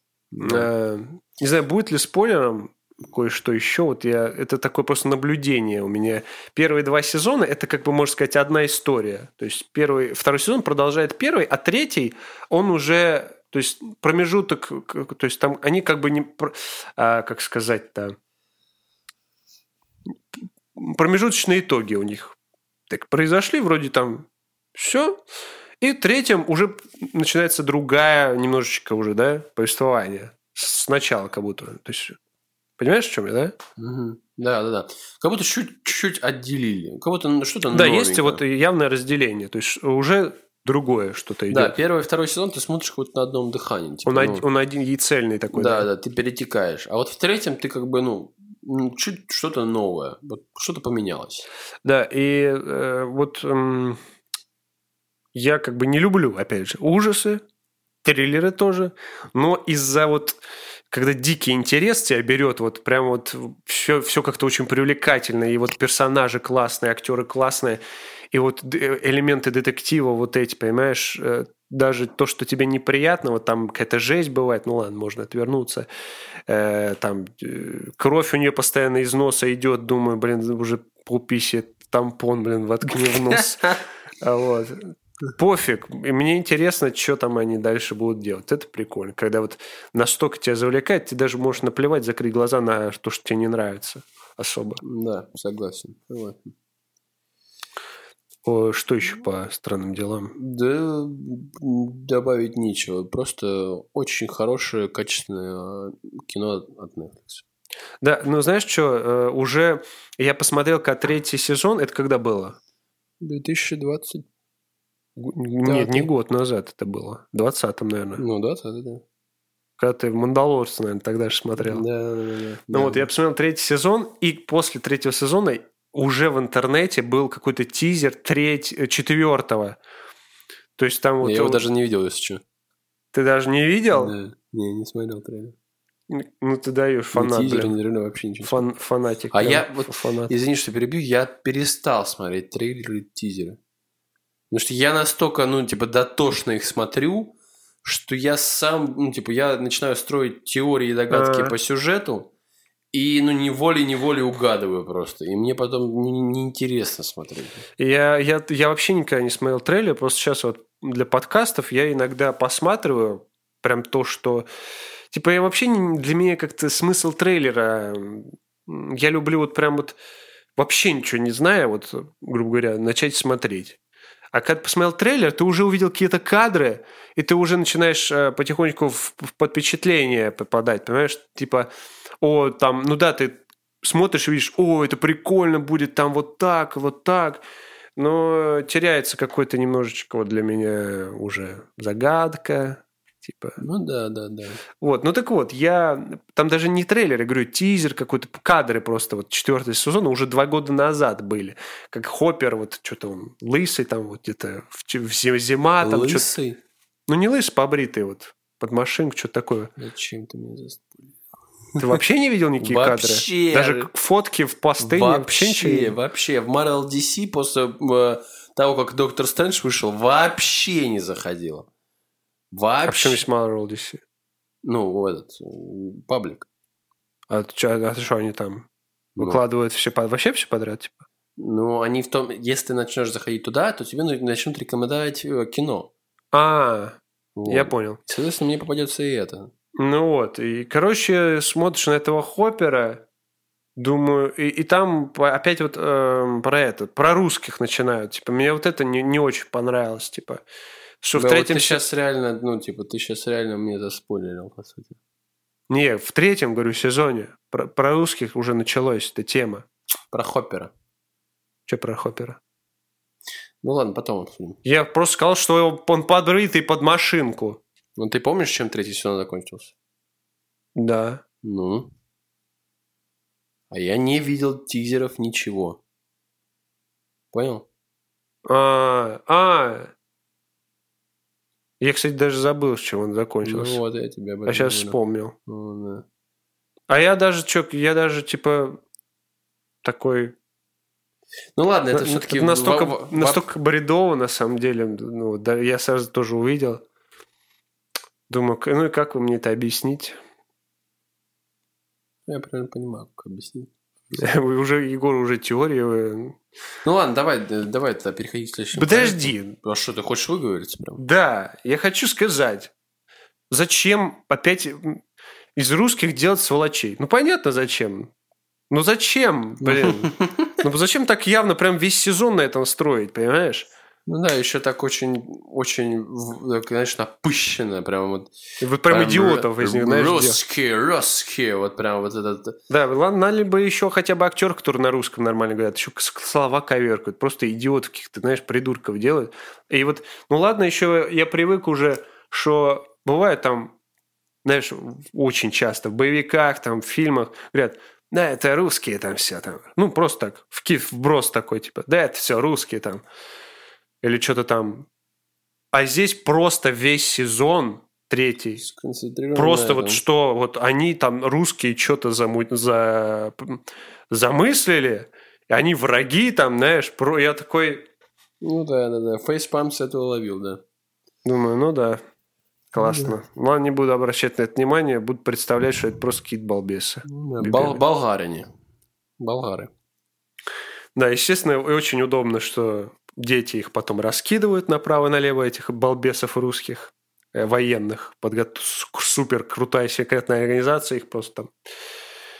Э, Не знаю, будет ли спойлером кое-что еще. Вот я, это такое просто наблюдение у меня. Первые два сезона это как бы можно сказать одна история. То есть первый, второй сезон продолжает первый, а третий он уже, то есть промежуток, то есть там они как бы не, а, как сказать-то, промежуточные итоги у них. Так произошли вроде там все. И в третьем уже начинается другая немножечко уже, да, повествование. Сначала как будто. То есть, понимаешь, в чем я, да? Да, да, да. Как будто чуть- чуть-чуть отделили. Как будто ну, что-то Да, есть новенькое. вот явное разделение. То есть, уже другое что-то идет. Да, первый и второй сезон ты смотришь будто на одном дыхании. типа, он, ну, один, он один и цельный такой. да, да, ты перетекаешь. А вот в третьем ты как бы, ну, чуть что-то новое. Вот что-то поменялось. Да, и э, вот эм, я как бы не люблю, опять же, ужасы, триллеры тоже, но из-за вот когда дикий интерес тебя берет, вот прям вот все, все как-то очень привлекательно, и вот персонажи классные, актеры классные, и вот д- элементы детектива вот эти, понимаешь, э, даже то, что тебе неприятно, вот там какая-то жесть бывает, ну ладно, можно отвернуться, Э, там э, кровь у нее постоянно из носа идет, думаю, блин, уже полписи тампон, блин, воткни в нос. Вот. Пофиг. И мне интересно, что там они дальше будут делать. Это прикольно. Когда вот настолько тебя завлекает, ты даже можешь наплевать, закрыть глаза на то, что тебе не нравится особо. Да, согласен. согласен. О, что еще по странным делам? Да, добавить нечего. Просто очень хорошее, качественное э, кино от Netflix. Да, ну знаешь что, уже я посмотрел, как третий сезон, это когда было? 2020. Нет, не год назад это было. В 20-м, наверное. Ну да, да, да. да. Когда ты «Мандалорца», наверное, тогда же смотрел. Да, да, да, да. Ну вот, я посмотрел третий сезон, и после третьего сезона уже в интернете был какой-то тизер треть... э, четвертого. То есть там вот... Я его даже не видел, если что. Ты даже не видел? Да. Не, не смотрел трейлер. Ну, ты даешь фанат, тизер, блин. ни трейлер, вообще ничего. Фан- фанатик. А я вот, фанат. извини, что перебью, я перестал смотреть трейлеры и тизеры. Потому что я настолько, ну, типа, дотошно их смотрю, что я сам, ну, типа, я начинаю строить теории и догадки А. по сюжету, и, ну, не волей-неволей угадываю просто. И мне потом не- неинтересно смотреть. Я, я, я вообще никогда не смотрел трейлер, просто сейчас вот для подкастов я иногда посматриваю прям то, что... Типа я вообще не, для меня как-то смысл трейлера... Я люблю вот прям вот вообще ничего не зная, вот, грубо говоря, начать смотреть. А когда ты посмотрел трейлер, ты уже увидел какие-то кадры, и ты уже начинаешь э, потихоньку в, в под впечатление попадать, понимаешь? Типа, о, там, ну да, ты смотришь и видишь, о, это прикольно будет, там вот так, вот так. Но теряется какой-то немножечко вот для меня уже загадка, типа. Ну, да, да, да. Вот, ну так вот, я... Там даже не трейлер, я говорю, тизер какой-то, кадры просто вот четвертый сезон уже два года назад были. Как Хоппер, вот что-то он лысый там вот где-то в, зима там что-то... Лысый? Ну не лысый, побритый вот под машинку, что-то такое. Зачем ты меня заставил? Ты вообще не видел никакие Вообще. кадры? Даже фотки в пустыне вообще, ничего не Вообще, видел? вообще. В Marvel DC после э, того, как Доктор Стрэндж вышел, вообще не заходило. А почему Вообще. здесь Marvel DC? Ну, этот, э, паблик. А, чё- а что они там? Ну. Выкладывают все, под- вообще все подряд? Типа? Ну, они в том... Если ты начнешь заходить туда, то тебе ну- начнут рекомендовать э, кино. А, Вот. я понял. Соответственно, мне попадется и это. Ну вот, и, короче, смотришь на этого Хоппера, думаю, и, и там опять вот эм, про это, про русских начинают. Типа, мне вот это не, не очень понравилось, типа, что Да, в вот третьем... ты се- сейчас реально, ну, типа, ты сейчас реально мне заспойлерил, по сути. Не, в третьем, говорю, сезоне про, про русских уже началась эта тема. Про Хоппера. Что про Хоппера? Ну ладно, потом обсудим. Я просто сказал, что он подрытый под машинку. Ну, ты помнишь, чем третий сезон закончился? Да. Ну? А я не видел тизеров, ничего. Понял? А, а. Я, кстати, даже забыл, с чем он закончился. Ну вот, я тебе об этом а сейчас говорю. вспомнил. Ну, да. А я даже, чё, я даже, типа, такой... Ну ладно, это на- все-таки... настолько, настолько бредово, на самом деле. Ну, да, я сразу тоже увидел. Думаю, ну и как вы мне это объясните? Я правильно понимаю, как объяснить. Уже, Егор, уже теории. вы- Ну ладно, давай, давай тогда переходи к следующему. Подожди. проекту. А что, ты хочешь выговориться прям? Да, я хочу сказать, зачем опять из русских делать сволочей? Ну, понятно, зачем. Ну, зачем, блин? Ну, зачем так явно прям весь сезон на этом строить, понимаешь? Ну да, еще так очень, очень, знаешь, напыщенно, прям вот. И вот прям идиотов из них, знаешь. Русские, русские, вот прям вот этот... Да, ладно, либо еще хотя бы актер, который на русском нормально говорят, еще слова коверкают, просто идиотов каких-то, знаешь, придурков делают. И вот, ну ладно, еще я привык уже, что бывает там, знаешь, очень часто в боевиках, там, в фильмах говорят, да, это русские там все там. Ну, просто так, в киф, вброс такой, типа, да, это все русские там. Или что-то там. А здесь просто весь сезон третий Просто вот что, вот они там русские что-то заму... за... замыслили, и они враги там, знаешь, про... я такой Ну да, да, да. Фейспам с этого ловил, да. думаю, ну да, классно. Ладно, не буду обращать на это внимание, буду представлять, что это просто какие-то балбесы. Ну, да. Бол- болгарине. Болгары. Да, естественно, очень удобно, что дети их потом раскидывают направо и налево, этих балбесов русских, э, военных, подго... супер крутая секретная организация, их просто там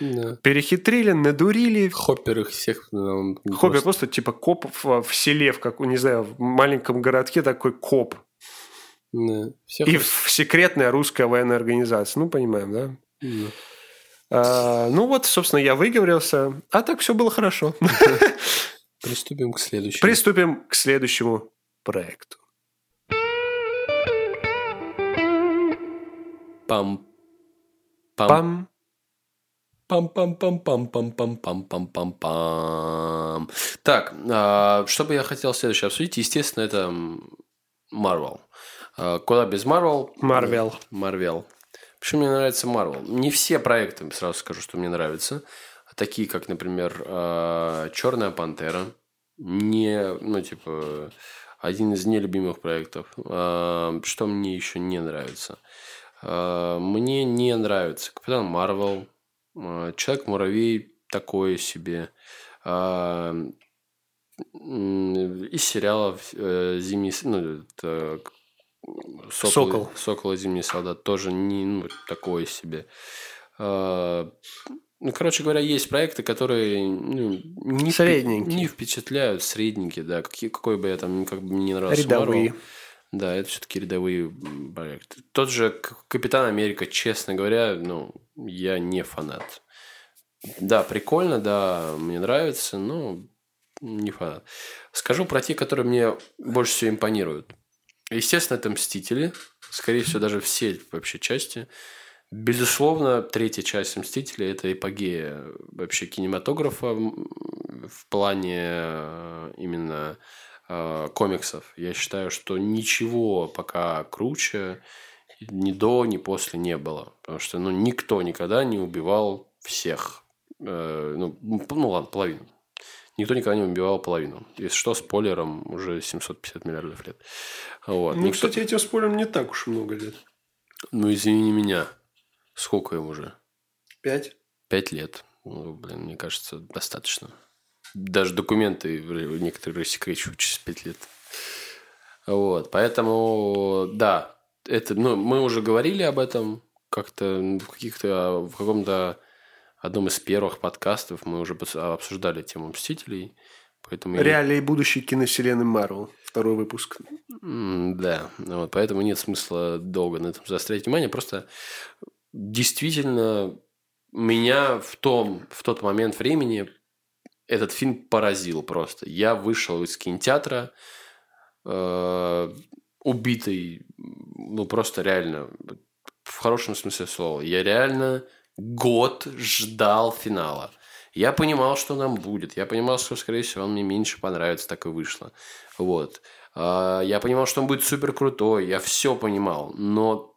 Да. перехитрили, надурили, Хоппер их всех... ну, Хобби просто- просто типа коп в, в селе, в как, не знаю, в маленьком городке такой коп. Да. Всех И их- в секретная русская военная организация. Ну, понимаем, да? Да. А, ну вот, собственно, я выговорился. А так все было хорошо. Приступим к следующему. Приступим к следующему проекту. Пам. Пам. Пам. пам пам пам пам пам пам пам пам пам пам Так, а, что бы я хотел следующее обсудить? Естественно, это Марвел. Куда без Марвел? Марвел. Марвел. Почему мне нравится Марвел? Не все проекты, сразу скажу, что мне нравятся. Такие, как, например, Черная пантера. Не, ну, типа, один из нелюбимых проектов. А, что мне еще не нравится? А, мне не нравится Капитан Марвел. Человек-муравей такое себе. Из сериалов э, «Зимний...» ну, это Сокол, Сокол. Сокол и Зимний солдат тоже не ну, такое себе. Ну, короче говоря, есть проекты, которые ну, не, средненькие. не впечатляют, средненькие, да. Какие, какой бы я там как бы не нравился Рядовые. Да, это все-таки рядовые проекты. Тот же Капитан Америка, честно говоря, ну, я не фанат. Да, прикольно, да, мне нравится, но не фанат. Скажу про те, которые мне больше всего импонируют. Естественно, это «Мстители». Скорее всего, даже все вообще части. Безусловно, третья часть «Мстителей» – это эпогея вообще кинематографа в плане э, именно э, комиксов. Я считаю, что ничего пока круче ни до, ни после не было. Потому что ну, никто никогда не убивал всех. Э, ну, ну, ладно, половину. Никто никогда не убивал половину. Если что, спойлером уже 750 миллиардов лет. Вот. Ну, Никто... кстати, этим спойлером не так уж много лет. Ну, извини меня. Сколько им уже? Пять. Пять лет. Ну, блин, мне кажется, достаточно. Даже документы некоторые рассекречивают через пять лет. Вот, поэтому, да, это, ну, мы уже говорили об этом как-то в каких-то, в каком-то одном из первых подкастов мы уже обсуждали тему «Мстителей». Поэтому Реалии я... будущей киновселенной Марвел. Второй выпуск. Да, вот, поэтому нет смысла долго на этом заострять внимание. Просто действительно меня в, том, в тот момент времени этот фильм поразил просто. Я вышел из кинотеатра э, убитый, ну просто реально, в хорошем смысле слова. Я реально год ждал финала. Я понимал, что нам будет. Я понимал, что, скорее всего, он мне меньше понравится, так и вышло. Вот. А, я понимал, что он будет супер крутой. Я все понимал. Но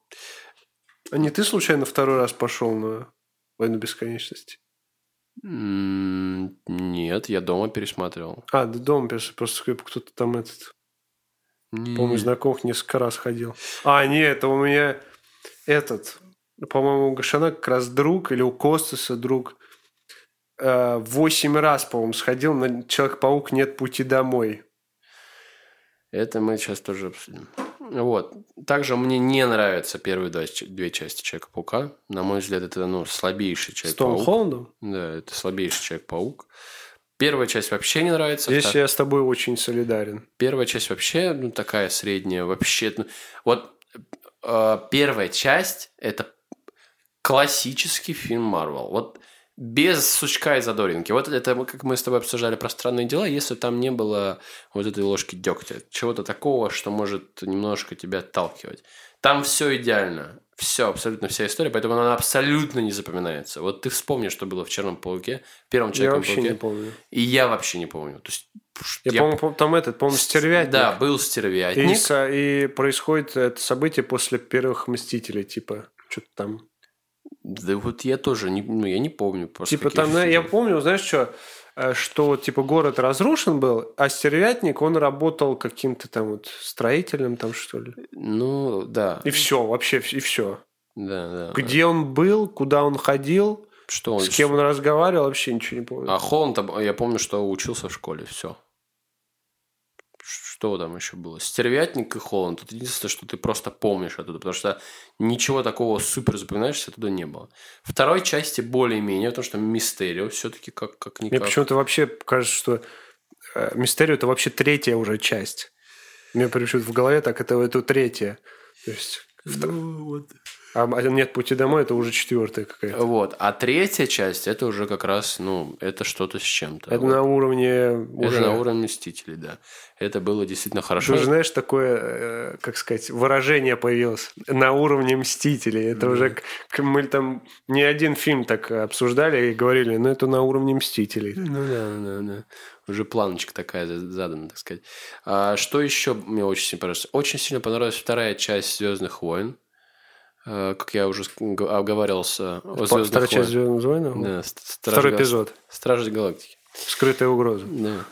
а не ты случайно второй раз пошел на «Войну бесконечности»? Нет, я дома пересматривал. А, да дома пересматривал. Просто кто-то там этот... Не... По-моему, знакомых несколько раз ходил. А, нет, это у меня этот... По-моему, у Гашана как раз друг, или у Костаса друг. Э, восемь раз, по-моему, сходил на «Человек-паук. Нет пути домой». Это мы сейчас тоже обсудим. Вот. Также мне не нравятся первые два, две части Человека-паука. На мой взгляд, это ну, слабейший Человек-паук. С Холландом? Да, это слабейший Человек-паук. Первая часть вообще не нравится. Здесь втор... я с тобой очень солидарен. Первая часть вообще, ну, такая средняя. Вообще, ну, вот э, первая часть – это классический фильм Марвел. Вот без сучка и задоринки. Вот это, как мы с тобой обсуждали про странные дела, если там не было вот этой ложки дегтя, чего-то такого, что может немножко тебя отталкивать. Там все идеально. Все, абсолютно вся история, поэтому она абсолютно не запоминается. Вот ты вспомни, что было в Черном пауке, первом Человеком Я вообще не помню. И я вообще не помню. То есть, я, я помню, там этот, по-моему, стервятник. Да, был стервятник. И, и происходит это событие после первых Мстителей, типа, что-то там. Да вот я тоже не, ну, я не помню. Типа там, я, я помню, знаешь что, э, что типа город разрушен был, а стервятник, он работал каким-то там вот строителем там что ли. Ну, да. И все, вообще, и все. Да, да. Где да. он был, куда он ходил, что он, с кем он разговаривал, вообще ничего не помню. А Холланд, я помню, что учился в школе, все. Что там еще было? Стервятник и Холланд. Тут единственное, что ты просто помнишь оттуда, потому что ничего такого супер запоминаешься оттуда не было. Второй части более-менее, потому что Мистерио все-таки как, как никак. Мне почему-то вообще кажется, что э, Мистерио это вообще третья уже часть. Мне почему-то в голове так это, это третья. То есть... Ну, вот. А нет пути домой, это уже четвертая какая-то. Вот. А третья часть, это уже как раз, ну, это что-то с чем-то. Это вот. на уровне Это уже... на уровне Мстителей, да. Это было действительно хорошо. Ты же знаешь, такое, э, как сказать, выражение появилось на уровне Мстителей. Это mm-hmm. уже... Мы там не один фильм так обсуждали и говорили, ну, это на уровне Мстителей. Ну, да, да, да. Уже планочка такая задана, так сказать. А что еще мне очень сильно понравилось? Очень сильно понравилась вторая часть «Звездных войн». Э, как я уже оговаривался, о Вторая «Звездных часть войнах». «Звездных войн»? Да, Второй Гал- эпизод. Стражи Галактики. Скрытая угроза. Да.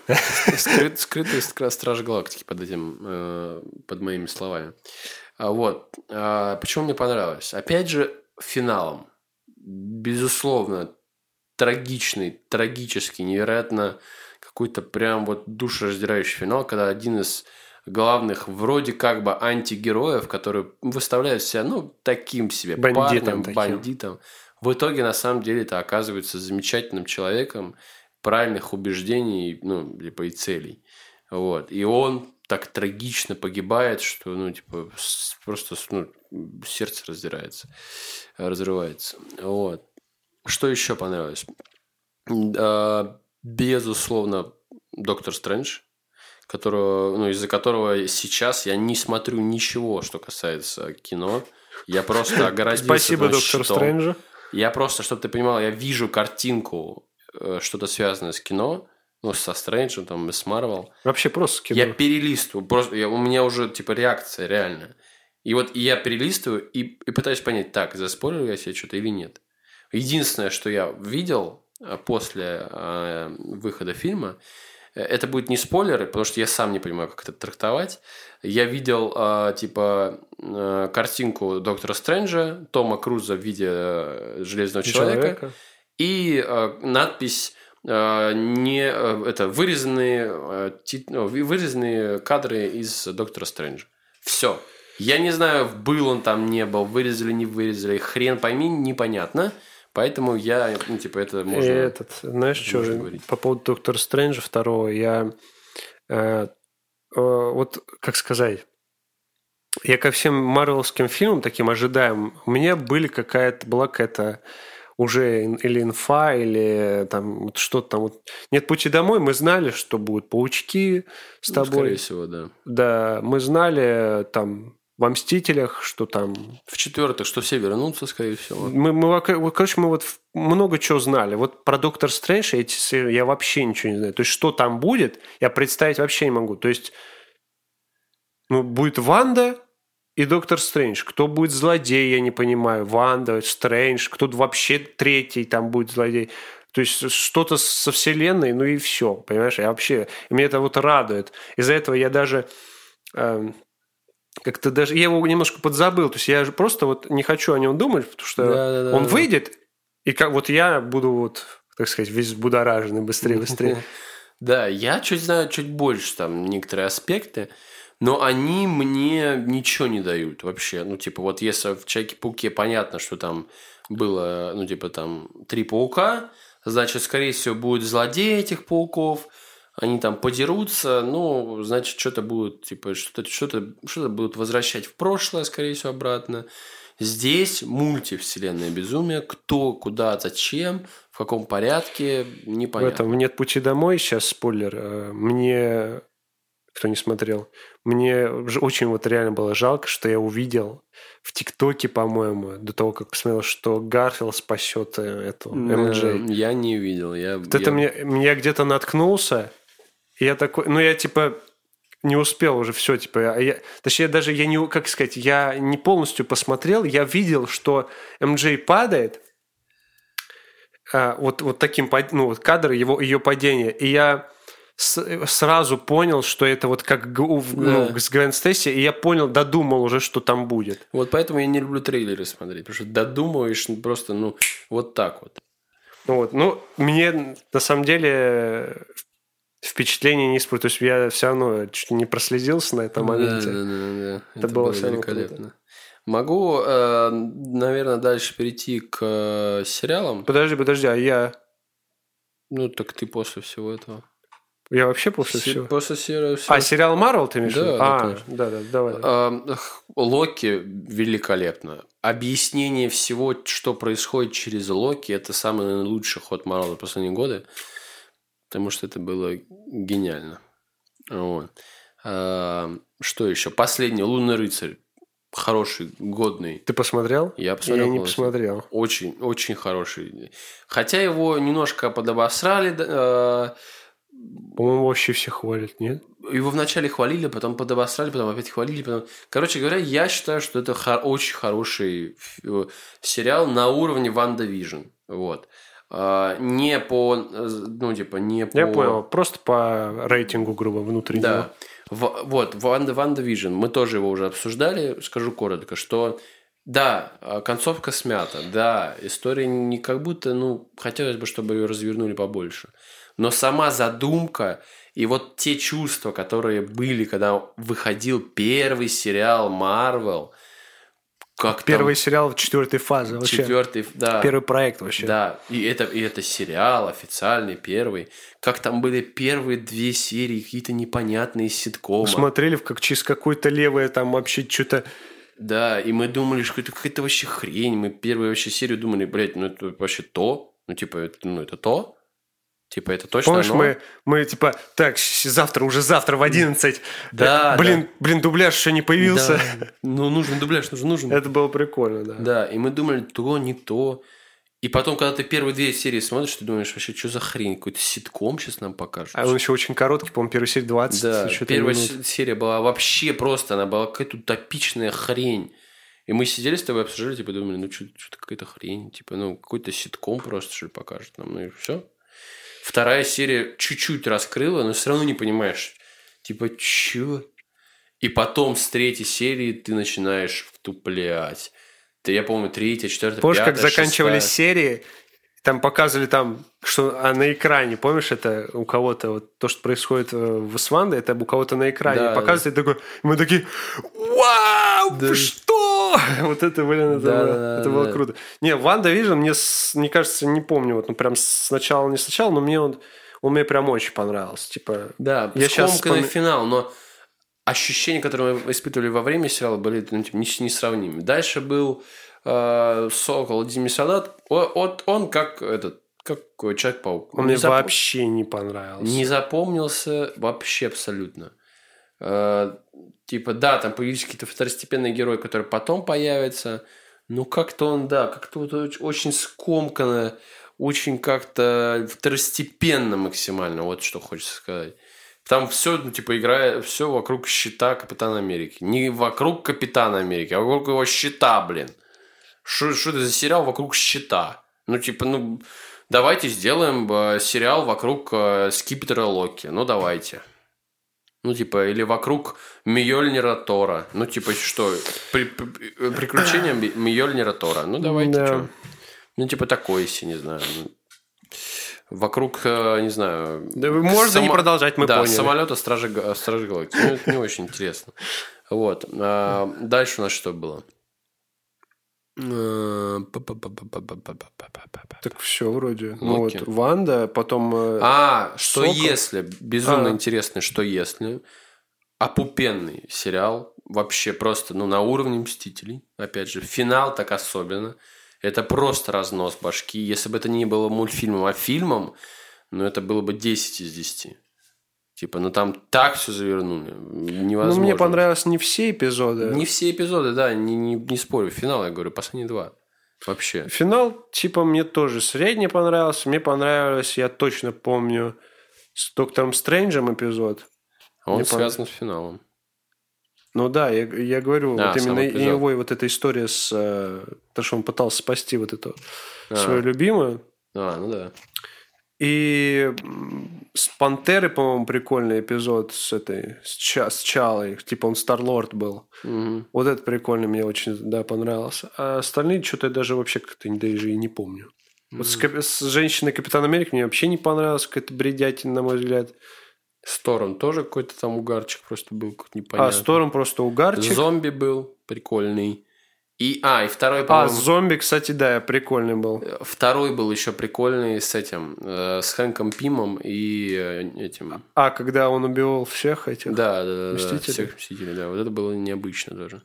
Скрыт- скра- Страж Галактики под этим, э, под моими словами. А Вот. А Почему мне понравилось? Опять же, финалом. Безусловно, трагичный, трагический, невероятно какой-то прям вот душераздирающий финал, когда один из главных вроде как бы антигероев, который выставляет себя, ну, таким себе Бандитом парнем, таким. бандитом, в итоге на самом деле это оказывается замечательным человеком, правильных убеждений, ну, типа и целей. Вот. И он так трагично погибает, что, ну, типа, просто ну, сердце раздирается, разрывается. Вот. Что еще понравилось? А, Безусловно, Доктор Стрэндж, которого, ну, из-за которого сейчас я не смотрю ничего, что касается кино. Я просто огородился Спасибо на доктору щитом. Стрэнджу. Я просто, чтобы ты понимал, я вижу картинку, э, что-то связанное с кино, ну, со Стрэнджем, там, с Марвел. Вообще просто кино. Я перелистываю, просто я- у меня уже типа реакция реальная. И вот я перелистываю и, и пытаюсь понять, так, заспорил я себе что-то или нет. Единственное, что я видел э, после э, выхода фильма, это будет не спойлеры, потому что я сам не понимаю, как это трактовать. Я видел э, типа э, картинку доктора Стрэнджа, Тома Круза в виде э, железного человека, Человека. и э, надпись э, не э, это вырезанные э, ну, вы- вырезанные кадры из доктора Стрэнджа. Все. Я не знаю, был он там, не был, вырезали, не вырезали, хрен пойми, непонятно. Поэтому я, ну, типа, это И можно... этот, знаешь, что, можно говорить. по поводу Доктора Стрэнджа второго, я э, э, вот, как сказать, я ко всем марвелским фильмам таким ожидаем, у меня были какая-то, была какая-то уже или инфа, или там вот что-то там. Вот. Нет пути домой, мы знали, что будут паучки с Ну, тобой. Скорее всего, да. Да, мы знали там во «Мстителях», что там В четвертых, что все вернутся, скорее всего. мы, мы, короче, мы вот много чего знали. Вот про Доктор Стрэндж эти серии я вообще ничего не знаю. То есть, что там будет, я представить вообще не могу. То есть, ну, будет Ванда и Доктор Стрэндж. Кто будет злодей, я не понимаю. Ванда, Стрэндж, кто вообще третий там будет злодей. То есть, что-то со вселенной, ну и все, понимаешь? Я вообще, меня это вот радует. Из-за этого я даже эм, как-то даже, я его немножко подзабыл. То есть, я же просто вот не хочу о нем думать, потому что Да-да-да. он выйдет, и как вот я буду вот, так сказать, весь будораженный быстрее, быстрее. Да, я чуть знаю чуть больше там некоторые аспекты, но они мне ничего не дают вообще. Ну, типа, вот если в Человеке-пауке понятно, что там было, ну, типа, там три паука, значит, скорее всего, будет злодей этих пауков, они там подерутся, ну, значит, что-то будут, типа, что-то что что будут возвращать в прошлое, скорее всего, обратно. Здесь мультивселенная безумие. Кто, куда, зачем, в каком порядке, В непонятно. этом «Нет пути домой», сейчас спойлер, э, мне, кто не смотрел, мне очень вот реально было жалко, что я увидел в ТикТоке, по-моему, до того, как посмотрел, что Гарфилд спасет э, эту МДЖ. Э, Я не видел. Я, Вот это я- мне, меня где-то наткнулся, и я такой, ну я типа не успел уже все, типа, я, я- точнее даже я не, как сказать, я не полностью посмотрел, я видел, что МДЖ падает, а, вот, вот таким, ну вот кадр его, ее падения, и я с- сразу понял, что это вот как ну, Да. с Гвен Стейси, и я понял, додумал уже, что там будет. Вот поэтому я не люблю трейлеры смотреть, потому что додумываешь просто, ну, вот так вот. Вот. Ну, мне на самом деле впечатление не испортилось. То есть я все равно чуть не проследился на этом моменте. Да, да, да, да. Это было всё равно круто. Могу, э, наверное, дальше перейти к э, сериалам. Подожди, подожди, а я, Ну, так ты после всего этого. я вообще после Се- всего... После сериала А, сериал Марвел ты имеешь в Да, виду? да, А, конечно. да, да, давай. Эм, х- Локи великолепно. Объяснение всего, что происходит через Локи, это самый лучший ход Марвел за последние годы, потому что это было гениально. Вот. Эм, Что еще? Последний Лунный рыцарь. Хороший, годный. Ты посмотрел? Я посмотрел. Я не полностью. посмотрел. Очень, очень хороший. Хотя его немножко подобосрали, э, По-моему, вообще все хвалят, нет? Его вначале хвалили, потом подобосрали, потом опять хвалили, потом... Короче говоря, я считаю, что это хо- очень хороший э, сериал на уровне WandaVision. Вот. А, не по... э, Ну, типа, не по... Я понял. Просто по рейтингу, грубо, внутреннего. Да. В- вот, Ванда, WandaVision, мы тоже его уже обсуждали, скажу коротко, что да, а, концовка смята, да, история не как будто, ну, хотелось бы, чтобы ее развернули побольше. Но сама задумка и вот те чувства, которые были, когда выходил первый сериал Марвел, как там Первый сериал четвертой фазы вообще. четвертый, да, Первый проект вообще. да, и это, и это сериал официальный, первый. Как там были первые две серии, какие-то непонятные ситкомы. Смотрели, как через какое-то левое там вообще что-то... Да, и мы думали, что это какая-то вообще хрень. Мы первую вообще серию думали, блядь, ну это вообще то. Ну, типа, это, ну, это то. Типа, это точно Помнишь, оно? мы, мы типа, так, завтра, уже завтра в 11. Да, Э, блин, блин, дубляж еще не появился. Да. Ну, нужен дубляж, нужен, нужен. Это было прикольно, да. Да, и мы думали, то, не то. И потом, когда ты первые две серии смотришь, ты думаешь, вообще, что за хрень? Какой-то ситком сейчас нам покажут. А он еще очень короткий, по-моему, первая серия 20. Да, первая минут. се- серия была вообще просто, она была какая-то утопичная хрень. И мы сидели с тобой, обсуждали, типа, думали, ну, что-то какая-то хрень, типа, ну, какой-то ситком просто, что ли, покажет нам, ну, и все. Вторая серия чуть-чуть раскрыла, но все равно не понимаешь, типа, чё? И потом с третьей серии ты начинаешь втуплять. Ты, я помню, третья, четвертая, Помнишь, как пятая, заканчивались шестая. серии, там показывали там, что а на экране, помнишь, это у кого-то, вот то, что происходит э, в Исванде, это у кого-то на экране Да, показывают, и такой, мы такие, вау, Да. что? Вот это, блин, это, Да, было, да, это да, было да. круто. Не, WandaVision, мне, мне кажется, не помню, вот, ну, прям сначала, не сначала, но мне он, он мне прям очень понравился, типа, Да, Я скомканный вспоми- финал, но ощущения, которые мы испытывали во время сериала, были ну, типа, не- несравнимы. Дальше был э, Сокол и Зимний Солдат. О- Вот он как этот, как Человек-паук. он Не мне запом- вообще не понравился. не запомнился вообще абсолютно. Э, типа, да, там появились какие-то второстепенные герои, которые потом появятся. Но как-то он, да, как-то вот оч- очень скомканно, очень как-то второстепенно максимально, вот что хочется сказать. Там все, ну, типа, играет, все вокруг щита Капитана Америки. Не вокруг Капитана Америки, а вокруг его щита, блин. Что это за сериал вокруг щита? Ну, типа, ну, давайте сделаем э, сериал вокруг э, скипетра Локи. Ну, давайте. Ну, типа, или вокруг Мьёльнира Тора. Ну, типа, что? При- при- э, приключения Мьёльнира Тора. Ну, давайте, Да. чё? Ну, типа, такое, если не знаю. Ну, Вокруг, не знаю... Да можно не само- продолжать, мы да, поняли. самолета Стражи, Стражи Галактики. Ну, это не очень интересно. Вот. А, Дальше у нас что было? Так все вроде. Ну вот Ванда, потом... Э, а, что если? Безумно а. интересный что если. Опупенный сериал. Вообще просто, ну, на уровне Мстителей. Опять же, финал так особенно. Это просто разнос башки. Если бы это не было мультфильмом, а фильмом, ну, это было бы 10 из 10. Типа, ну, там так все завернули, невозможно. ну, мне понравились не все эпизоды. Не все эпизоды, да, не, не, не спорю. Финал, я говорю, последние два. Вообще. Финал, типа, мне тоже средне понравился. Мне понравилось, я точно помню, с Доктором Стрэнджем эпизод. Он Мне связан с финалом. Ну да, я, я говорю, А, вот именно эпизод. его и вот эта история с... э, То, что он пытался спасти вот эту А. свою любимую. А, ну да. И с Пантеры, по-моему, прикольный эпизод с этой, с, Ча- с Чалой. Типа он Старлорд был. Мгм. Вот это прикольно, мне очень, да, понравился. А остальные что-то я даже вообще как-то даже и не помню. Вот с, с женщиной Капитан Америка мне вообще не понравилось, какая-то бредятина, на мой взгляд. Сторон тоже какой-то там угарчик просто был какой-то непонятный. А Сторм просто угарчик. Зомби был прикольный. И, а, и второй, А, по-моему, зомби, кстати, да, прикольный был. второй был еще прикольный с этим, э, с Хэнком Пимом и э, этим. А, когда он убивал всех этих. Да, да, да, да, Мстителей. всех мстителей, да. Вот это было необычно даже.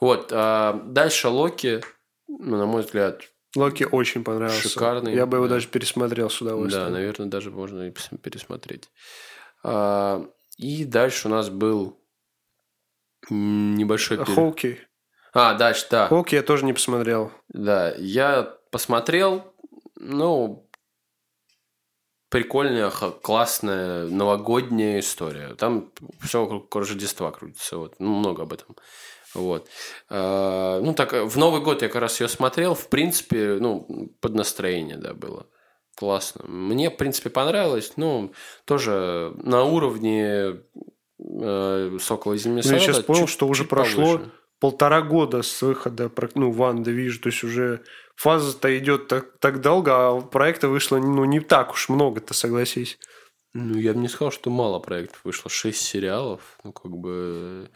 Вот, а дальше Локи, ну, на мой взгляд, Локи очень понравился. Шикарный, Я бы его да. даже пересмотрел с да, удовольствием. наверное, даже можно и пересмотреть. А, и дальше у нас был небольшой... пере- Хоуки. А, дальше, да. Хоуки я тоже не посмотрел. Да, я посмотрел, ну, прикольная, классная новогодняя история. Там все вокруг Рождества крутится. Вот. Ну, много об этом. Вот. А, Ну, так, в Новый год я как раз ее смотрел. В принципе, ну, под настроение, да, было. Классно. Мне, в принципе, понравилось. Ну, тоже на уровне э, Сокола и Зимней Ну, я сейчас понял, что уже прошло повыше. Полтора года с выхода ну, WandaVision, то есть уже фаза-то идет так, так долго, а проекта вышло ну, не так уж много-то, согласись. Ну, я бы не сказал, что мало проектов вышло. Шесть сериалов. Ну, как бы...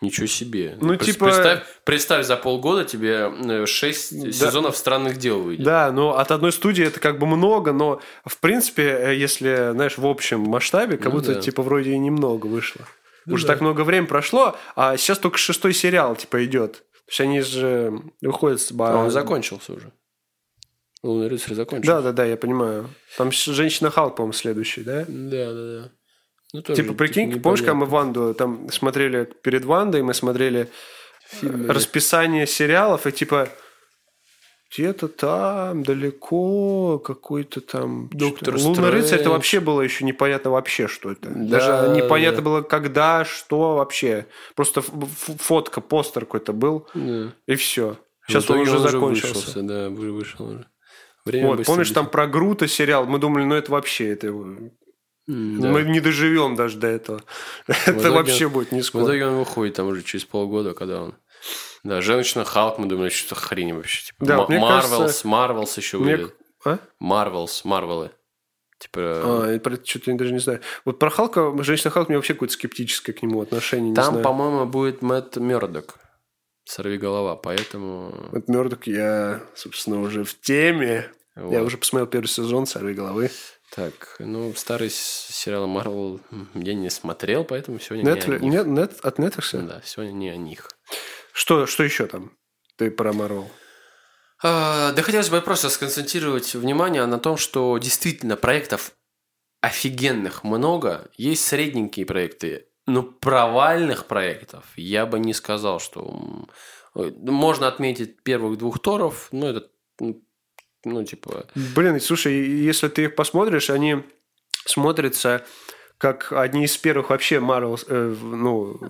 Ничего себе. Ну, Прес- типа- Представь, представь, за полгода тебе э, шесть сезонов странных дел выйдет. Да, но от одной студии это как бы много, но в принципе, э, если, знаешь, в общем масштабе, как Ну будто да. типа вроде и немного вышло. Ну Уже да. так много времени прошло, а сейчас только шестой сериал типа идет. То есть они же выходят с А он закончился уже. Лунный рыцарь закончился. Да, да, да, я понимаю. Там женщина Халк, по-моему, следующий, да? Да, да, да. Ну, тоже, Типа, прикинь, непонятно. помнишь, когда мы Ванду там смотрели перед Вандой, мы смотрели Фильмы. расписание сериалов, и типа где-то там, далеко, какой-то там... Доктор что-то. Лунный рыцарь, это вообще было еще непонятно вообще, что это. Да, Даже непонятно да. было, когда, что вообще. Просто фотка, постер какой-то был, Да. и все. В Сейчас он уже закончился. вышелся, да, уже вышел уже. Время Вот, помнишь, там про Грута сериал, мы думали, ну это вообще, это... Да. Мы не доживем даже до этого. Это итоге- вообще будет не В скоро. итоге он выходит там уже через полгода, когда он... Да, женщина Халк, мы думали, что хрень вообще. Типа, Да, мне Марвелс, кажется, Марвелс еще Мне- выйдет. А? Марвелс, Марвелы. Типа... А, я про это что-то даже не знаю. Вот про Халка, женщина Халк, у меня вообще какое-то скептическое к нему отношение, там, по-моему, будет Мэтт Мёрдок. Сорви голова, поэтому... Вот Мёрдок я, собственно, уже в теме. Я вот. уже посмотрел первый сезон «Сорви головы». Так, ну, старый сериал Марвел я не смотрел, поэтому сегодня не о Netflix, них. нет, нет, от Netflix? Да, сегодня не о них. Что, что еще там? Ты про Марвел. А, да хотелось бы просто сконцентрировать внимание на том, что действительно проектов офигенных много. Есть средненькие проекты, но провальных проектов я бы не сказал, что... Можно отметить первых двух Торов, ну, это, ну, типа... Блин, слушай, если ты их посмотришь, они смотрятся как одни из первых вообще Марвел, э, ну,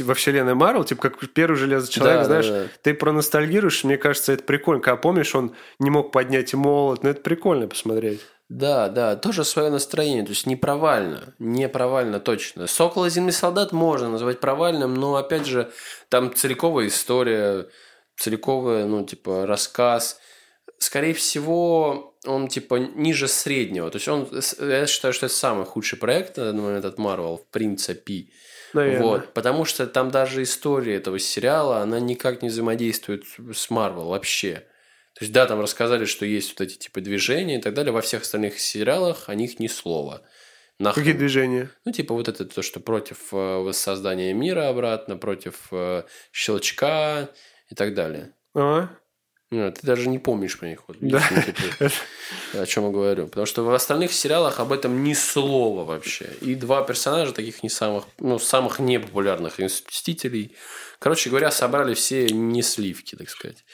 во вселенной Марвел, типа как первый Железный Человек, Да, да, знаешь, да. ты проностальгируешь, мне кажется, это прикольно. Когда помнишь, он не мог поднять молот, ну это прикольно посмотреть. Да, да, тоже свое настроение, то есть не провально, не провально точно. Сокол и Зимний солдат можно назвать провальным, но опять же там целиковая история, целиковая, ну типа рассказ. Скорее всего, он типа ниже среднего. То есть он, я считаю, что это самый худший проект на данный момент от Marvel, в принципе. Наверное. Вот, потому что там даже история этого сериала, она никак не взаимодействует с Марвел вообще. То есть, да, там рассказали, что есть вот эти типа движения и так далее. Во всех остальных сериалах о них ни слова. Нахрен. Какие движения? Ну, типа вот это то, что против э, воссоздания мира обратно, против э, щелчка и так далее. А? Ну, ты даже не помнишь про них. Вот, Да. о чем я говорю. Потому что в остальных сериалах об этом ни слова вообще. И два персонажа таких не самых, ну, самых непопулярных из Мстителей. Короче говоря, собрали все не сливки, так сказать.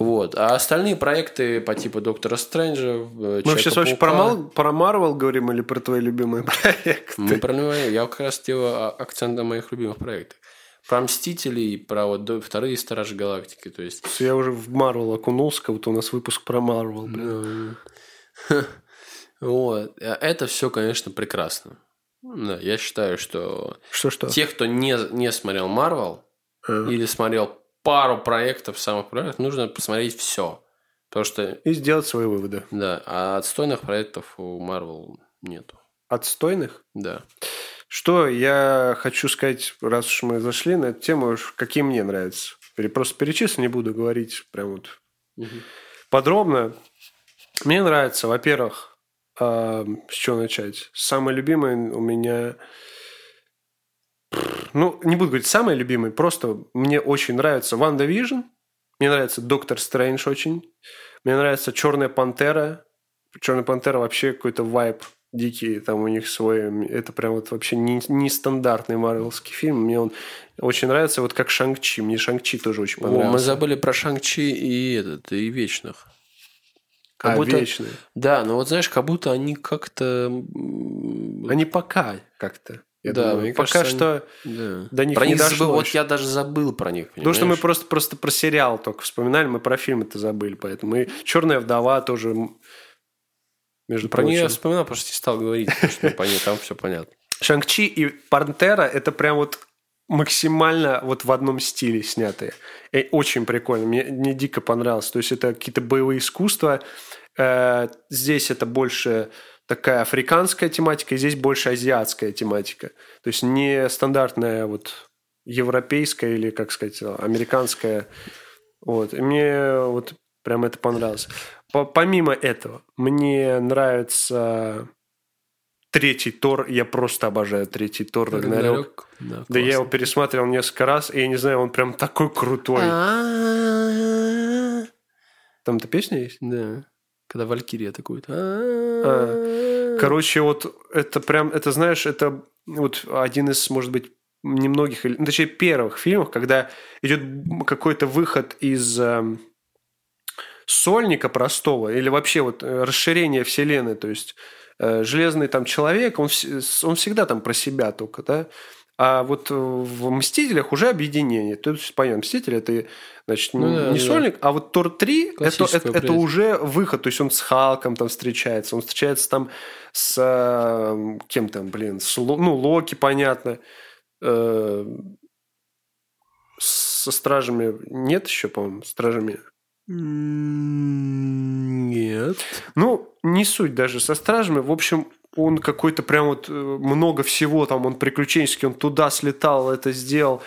Вот. А остальные проекты по типу Доктора Стрэнджа, э, Мы сейчас вообще про, Мал- про Марвел говорим или про твои любимые проекты? Мы про него- я как раз делаю а- акцент на моих любимых проектах. Про Мстителей, про вот вторые Стражи Галактики. То есть Я уже в Марвел окунулся, как будто у нас выпуск про Марвел. блин. Вот. А Это все, конечно, прекрасно. Да, я считаю, что Что-что? те, кто не, не смотрел Марвел А. или смотрел пару проектов самых популярных, нужно посмотреть все. Потому что, И сделать свои выводы. да, а отстойных проектов у Марвел нету. Отстойных? Да. Что я хочу сказать, раз уж мы зашли на эту тему, какие мне нравятся. Просто перечислю, не буду говорить прям вот подробно. Мне нравится, во-первых, а, с чего начать? Самый любимый у меня... Ну, не буду говорить самый любимый, просто мне очень нравится WandaVision, мне нравится Доктор Стрэндж очень, мне нравится Черная Пантера. Черная Пантера вообще какой-то вайб дикий, там у них свой, это прям вот вообще не, нестандартный марвелский фильм, мне он очень нравится, вот как Шанг-Чи, мне Шанг-Чи тоже очень О, понравился. мы забыли про Шанг-Чи и этот, и Вечных. Как а, будто- вечные. Да, но вот знаешь, как будто они как-то... Они пока как-то. Я Да, думаю. мне пока кажется, что... Да. До них про не них дошло забыл, вот я даже забыл про них. Потому что мы понимаешь? просто, просто про сериал только вспоминали, мы про фильмы-то забыли, поэтому и «Черная вдова» тоже, между Про нее я прочим. вспоминал, просто не стал говорить, потому что по ней там все понятно. Шанг-Чи и Пантера – это прям вот максимально вот в одном стиле снятые. И очень прикольно, мне, мне дико понравилось. То есть это какие-то боевые искусства. Э, здесь это больше такая африканская тематика, и здесь больше азиатская тематика. То есть не стандартная вот европейская или, как сказать, американская. Вот. И мне вот прям это понравилось. По- помимо этого, мне нравится третий Тор. Я просто обожаю третий Тор Рагнарёк. Да, Да я его пересматривал несколько раз, и я не знаю, он прям такой крутой. Там-то песня есть? Да. Когда Валькирия такой. Короче, вот это прям, это знаешь, это вот один из, может быть, немногих, ну, точнее, первых фильмов, когда идет какой-то выход из эм, сольника простого или вообще вот э, расширение вселенной, то есть э, железный там человек, он, он всегда там про себя только, да, а вот в «Мстителях» уже объединение. То есть, понятно, «Мстители» – это, значит, Ну не да, не да. сольник, а вот «Тор 3» – это, это, это уже выход. То есть, он с Халком там встречается, он встречается там с э, кем там, блин, с ну, Локи, понятно. Э, со стражами нет еще, по-моему, стражами. Нет. Ну, не суть даже со стражами. В общем, он какой-то прям вот э, много всего там, он приключенческий, он туда слетал, это сделал.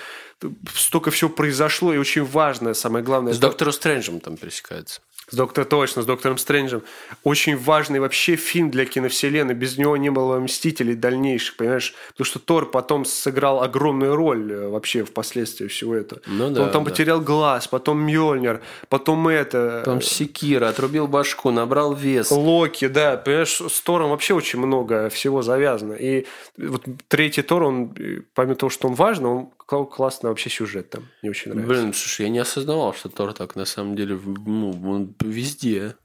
Столько всего произошло, и очень важное, самое главное. С это- Доктором Стрэнджем там пересекается. С доктор точно, с доктором Стрэнджем. Очень важный вообще фильм для киновселенной. Без него не было Мстителей дальнейших, понимаешь? Потому что Тор потом сыграл огромную роль э, вообще впоследствии всего этого. Ну да, Он там да. потерял глаз, потом Мьёльнир, потом это... Там Секира, отрубил башку, набрал вес. Локи, да, понимаешь, с Тором вообще очень много всего завязано. И вот третий Тор, он, э, помимо того, что он важный, он классный вообще сюжет там. Мне очень нравится. Блин, слушай, я не осознавал, что Тор так на самом деле, ну, он везде.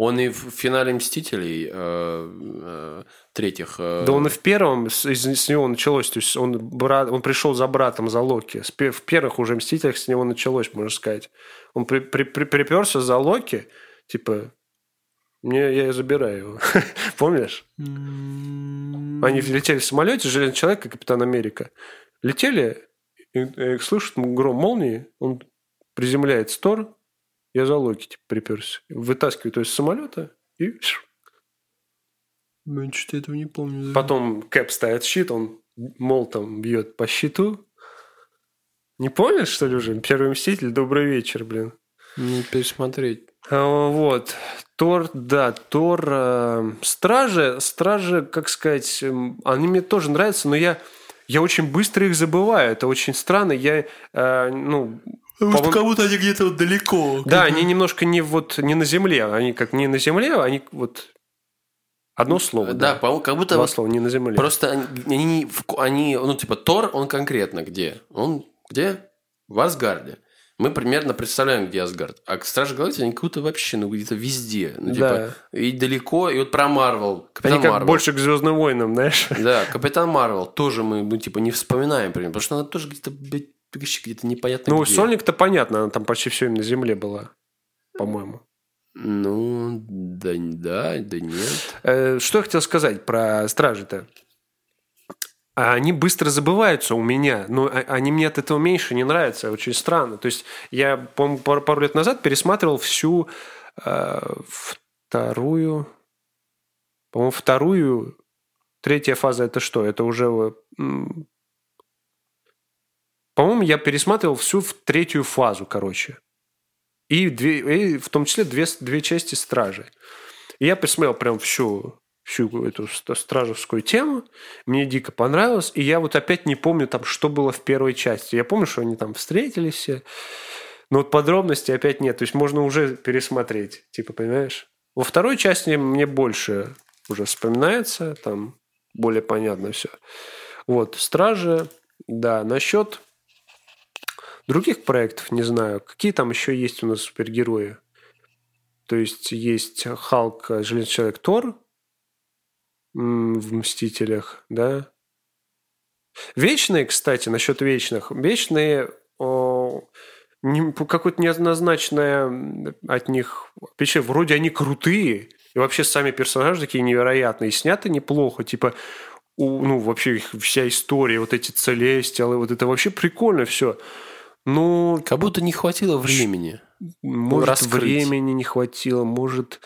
Он и в финале Мстителей э, э, третьих. э, Да он и в первом с, из- с него началось, то есть он, брат, он пришел за братом, за Локи. В первых уже Мстителях с него началось, можно сказать. Он при, при- при- приперся за Локи, типа, мне, я забираю его. Помнишь? Они летели в самолете, Железный человек и Капитан Америка. Летели, и, и слышат гром молнии, он приземляется Тор, я за Локи типа, приперся. Вытаскивает его из самолета и Блин, что-то этого не помню. Потом Кэп ставит щит, он молотом бьет по щиту. Не помнишь, что ли, уже? Первый Мститель, добрый вечер, блин. Мне пересмотреть. А, Вот. Тор, да, Тор. э, Стражи, Стражи, как сказать, эм, они мне тоже нравятся, но я, я очень быстро их забываю. Это очень странно. Я, э, ну, по-моему- как будто они где-то вот далеко. да, они немножко не вот не на земле, они как не на земле, они вот одно слово. Да, по-моему, как будто Два вот слова, не на земле. Просто они, они, ну, типа, Тор, он конкретно где? Он где? В Асгарде. Мы примерно представляем, где Асгард. А Стражи Галактики, они как будто вообще, ну, где-то везде. Ну, типа, и далеко, и вот про Марвел. Капитан Они как Марвел. больше к Звездным войнам, знаешь? Да, Капитан Марвел тоже мы, ну, типа, не вспоминаем, примерно, потому что она тоже где-то, блядь, где-то непонятно Ну, где. Сольник-то понятно, она там почти все на земле была, по-моему. Ну, да, да, да нет. Э, Что я хотел сказать про стражи-то? А Они быстро забываются у меня, но а- они мне от этого меньше не нравятся, очень странно. То есть я, пару, пару лет назад пересматривал всю э, вторую, по-моему, вторую, третья фаза это что? Это уже, м, по-моему, я пересматривал всю третью фазу, короче. И, две, и в том числе две, две части стражи. И я посмотрел прям всю, всю эту ст- стражевскую тему. Мне дико понравилось. И я вот опять не помню, там, что было в первой части. Я помню, что они там встретились все. Но вот подробностей опять нет. То есть можно уже пересмотреть. Типа, понимаешь? Во второй части мне больше уже вспоминается. Там более понятно все. Вот, Стражи. Да, насчет других проектов не знаю. Какие там еще есть у нас супергерои? То есть есть Халк, э, Железный человек Тор в «Мстителях», да. Вечные, кстати, насчет вечных. Вечные о, не- какое-то неоднозначное от них впечатление. Вроде они крутые, и вообще сами персонажи такие невероятные, сняты неплохо. Типа, у- ну, вообще их вся история, вот эти целестиалы, вот это вообще прикольно все. Ну, Как будто не хватило времени. может, раскрыть. времени не хватило, может,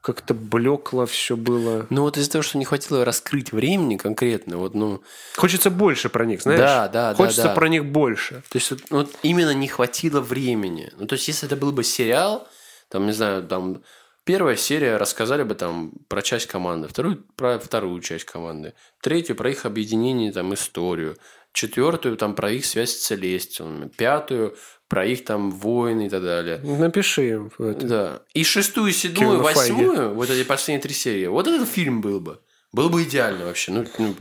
как-то блекло все было. Ну вот из-за того, что не хватило раскрыть времени конкретно, вот, ну, Хочется больше про них, знаешь? Да, да, да, Хочется да. про них больше. То есть вот, вот именно не хватило времени. Ну, то есть, если это был бы сериал, там, не знаю, там первая серия рассказали бы там про часть команды, вторую про вторую часть команды, третью про их объединение, там, историю, четвертую там про их связь с Целестиалами, пятую про их там войны и так далее. Напиши им это. Да. И шестую, седьмую, восьмую, вот эти последние три серии, вот этот фильм был бы. Был бы идеально вообще. Ну, ну,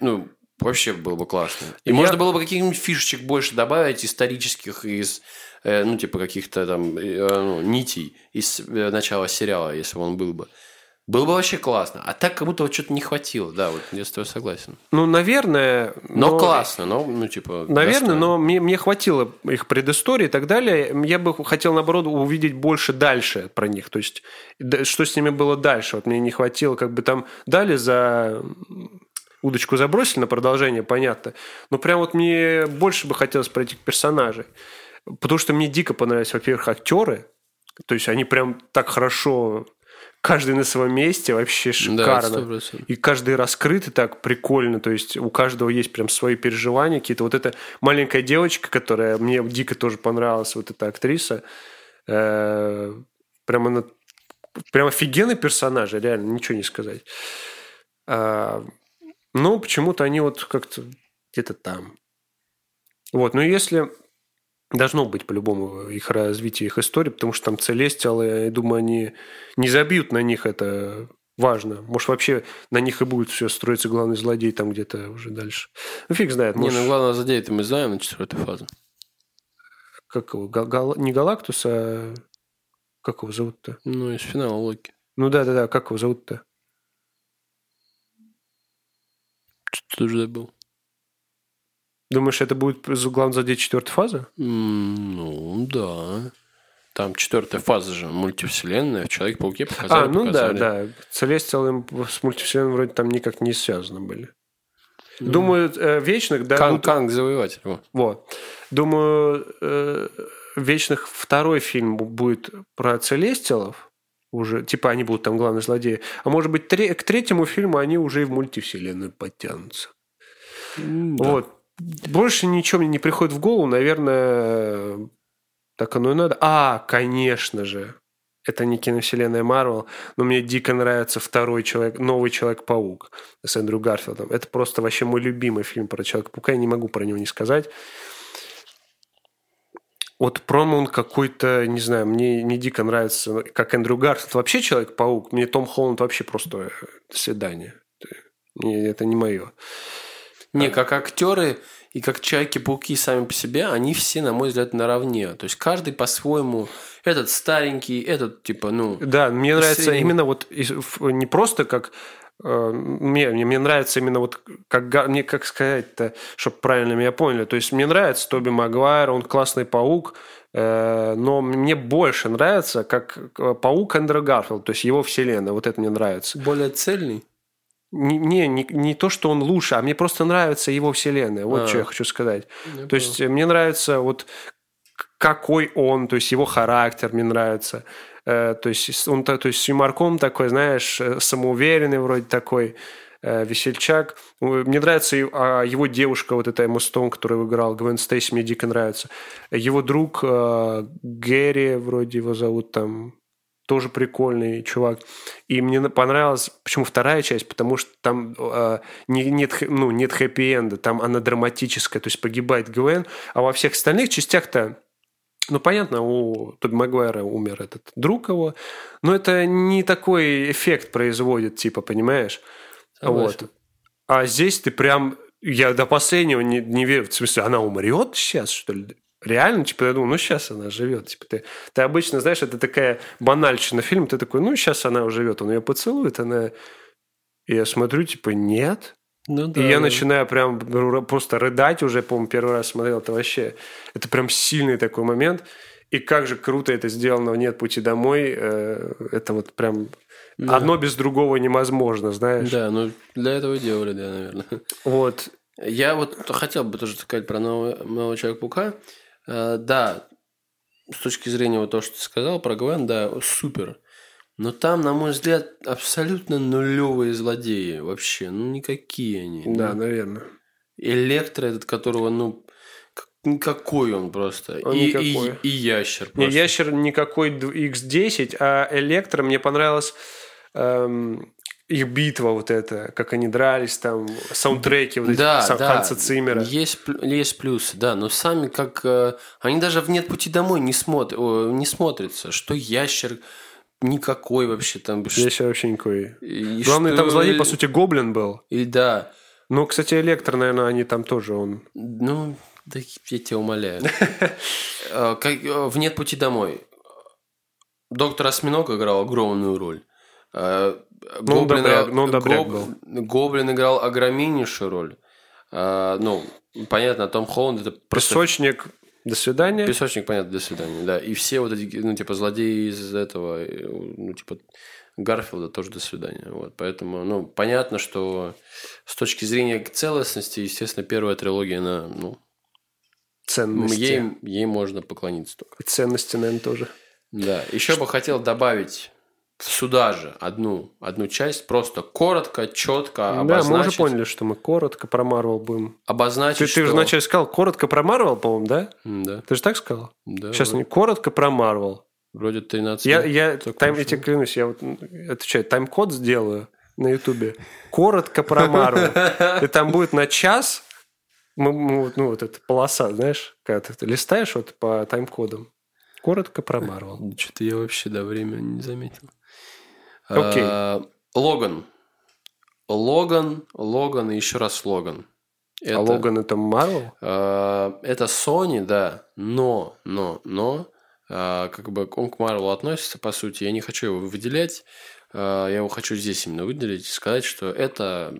ну, вообще было бы классно. И Я- можно было бы каких-нибудь фишечек больше добавить исторических из, э, ну, типа, каких-то там э, ну, нитей из э, начала сериала, если бы он был бы. Было бы вообще классно. А так как будто вот что-то не хватило. Да, вот я с тобой согласен. Ну, наверное... Но, классно, но, ну, типа... Наверное, достойно. но мне, мне хватило их предыстории и так далее. Я бы хотел, наоборот, увидеть больше дальше про них. То есть, что с ними было дальше. Вот мне не хватило, как бы там дали за удочку забросили на продолжение, понятно. Но прям вот мне больше бы хотелось про этих персонажей. Потому что мне дико понравились, во-первых, актеры. То есть, они прям так хорошо... Каждый на своем месте, вообще Да, шикарно. 100%. И каждый раскрытый так прикольно. То есть у каждого есть прям свои переживания какие-то. Вот эта маленькая девочка, которая мне дико тоже понравилась, вот эта актриса. э, Прям она... Прям офигенный персонаж, реально, ничего не сказать. А, Но почему-то они вот как-то где-то там. Вот, но если должно быть по-любому их развитие, их истории, потому что там Целестиалы, я думаю, они не забьют на них это важно. Может, вообще на них и будет все строиться главный злодей там где-то уже дальше. Ну, фиг знает. Не, Может, ну главного злодея мы знаем на четвертой фазе. как его, Гал- не Галактус, а как его зовут-то? Ну, из финала Локи. Ну да, да, да, как его зовут-то? Что ты уже забыл? Думаешь, это будет главный злодей четвертой фазы? М, Ну, да. Там четвертая фаза же, мультивселенная. В Человек-пауке показали, а, ну показали. да, да. Целестиалы с мультивселенной вроде там никак не связаны были. Думаю, э, вечных дадут... Канг, Канг завоеватель. во. Вот. Думаю, э, вечных второй фильм будет про Целестиалов. Уже, типа, они будут там главные злодеи. А может быть, тре- к третьему фильму они уже и в мультивселенную подтянутся. Вот. Больше ничего мне не приходит в голову. Наверное, так оно и надо. А, конечно же. Это не киновселенная Марвел, но мне дико нравится второй человек, новый Человек-паук с Эндрю Гарфилдом. Это просто вообще мой любимый фильм про Человека-паука. Я не могу про него не сказать. Вот промо он какой-то, не знаю, мне не дико нравится, как Эндрю Гарфилд. Вообще Человек-паук, мне Том Холланд вообще просто э. Не, Это не мое. Не, как актеры и как Человеки-пауки сами по себе, они все, на мой взгляд, наравне. То есть каждый по-своему. Этот старенький, этот, типа, ну... Да, мне нравится среднего. именно вот не просто как э, мне, мне, мне нравится именно вот как мне как сказать-то, чтобы правильно меня поняли. То есть мне нравится Тоби Магуайр, он классный паук, э, но мне больше нравится как э, паук Эндрю Гарфилд, то есть его вселенная. Вот это мне нравится. Более цельный. Не, не, не, то, что он лучше, а мне просто нравится его вселенная. Вот А. что я хочу сказать. Я То есть э, мне нравится вот какой он, то есть его характер мне нравится. Э, То есть он то есть с юморком такой, знаешь, э, самоуверенный вроде такой, э, весельчак. Мне нравится а его девушка, вот эта Эмма Стоун, которую играл, Гвен Стейси, мне дико нравится. Его друг Гэри, вроде его зовут там, тоже прикольный чувак. И мне понравилась, почему вторая часть, потому что там э, не- нет, ну, нет хэппи-энда, там она драматическая, то есть погибает Гвен, а во всех остальных частях-то ну, понятно, у Тоби Магуайра умер этот друг его, но это не такой эффект производит, типа, понимаешь? Согласен. Вот. А здесь ты прям... Я до последнего не, не верю. В смысле, она умрет сейчас, что ли? Реально, типа, я думаю, ну, сейчас она живет. Типа, ты, ты обычно, знаешь, это такая банальщина фильм, ты такой, ну, сейчас она живет, он ее поцелует, она... И я смотрю, типа, нет. Ну да. И я начинаю прям просто рыдать уже, по-моему, первый раз смотрел, это вообще... Это прям сильный такой момент. И как же круто это сделано «Нет пути домой». э, Это вот прям... Да. Одно без другого невозможно, знаешь. Да, ну для этого и делали, да, наверное. Вот. Я вот хотел бы тоже сказать про нового, нового Человека-паука. Э, Да, с точки зрения вот того, что ты сказал про Гвен, да, супер. Но там, на мой взгляд, абсолютно нулевые злодеи вообще. Ну, никакие они. Да, Ну, наверное. Электро этот, которого, ну, никакой он просто. Он и, никакой. и, и ящер Не, просто. ящер никакой д- X10, а Электро мне понравилось эм, их битва вот эта, как они дрались там, саундтреки вот эти Да, Сан- да. Ханса Циммера. Есть, есть плюсы, да, но сами как... э, Они даже в «Нет пути домой» не, смотр, не смотрятся. Что ящер никакой вообще там. Ящер вообще никакой. и Главный что- там злодей, по сути, Гоблин был. И да, Ну, кстати, Электро, наверное, они там тоже, он... ну, да я тебя умоляю. Э, э, В «Нет пути домой» доктор Осьминог играл огромную роль. Ну, Гоблин добряк- ну, добряк Гоб- был. Гоблин играл огромнейшую роль. Э, Ну, понятно, Том Холланд это просто Песочник, до свидания. Песочник, понятно, до свидания, да. И все вот эти, ну, типа, злодеи из этого, ну, типа, Гарфилда тоже до свидания. Вот, поэтому, ну, понятно, что с точки зрения целостности, естественно, первая трилогия, она, ну, Ценности. ей, ей можно поклониться только. И ценности, наверное, тоже. Да. Еще бы хотел добавить сюда же одну, одну часть, просто коротко, четко Да, мы уже обозначить. поняли, что мы коротко про Марвел будем. Обозначить, Ты, ты же что- вначале сказал коротко про Марвел, по-моему, да? Да, Ты же так сказал? да. Сейчас вроде, не коротко про Марвел. вроде 13 Я, я, тайм, я тебе клянусь, я вот отвечаю, тайм-код сделаю на Ютубе. Коротко про Марвел. И там будет на час, мы- мы ну, вот эта полоса, знаешь, когда ты листаешь вот по тайм-кодам. Коротко про Марвел. Что-то я вообще до времени не заметил. Окей. А, Логан. Логан, Логан и еще раз Логан. А Логан это Марвел? а, это Sony, да, но, но, но, а, как бы он к Марвелу относится, по сути, я не хочу его выделять, а, я его хочу здесь именно выделить и сказать, что это,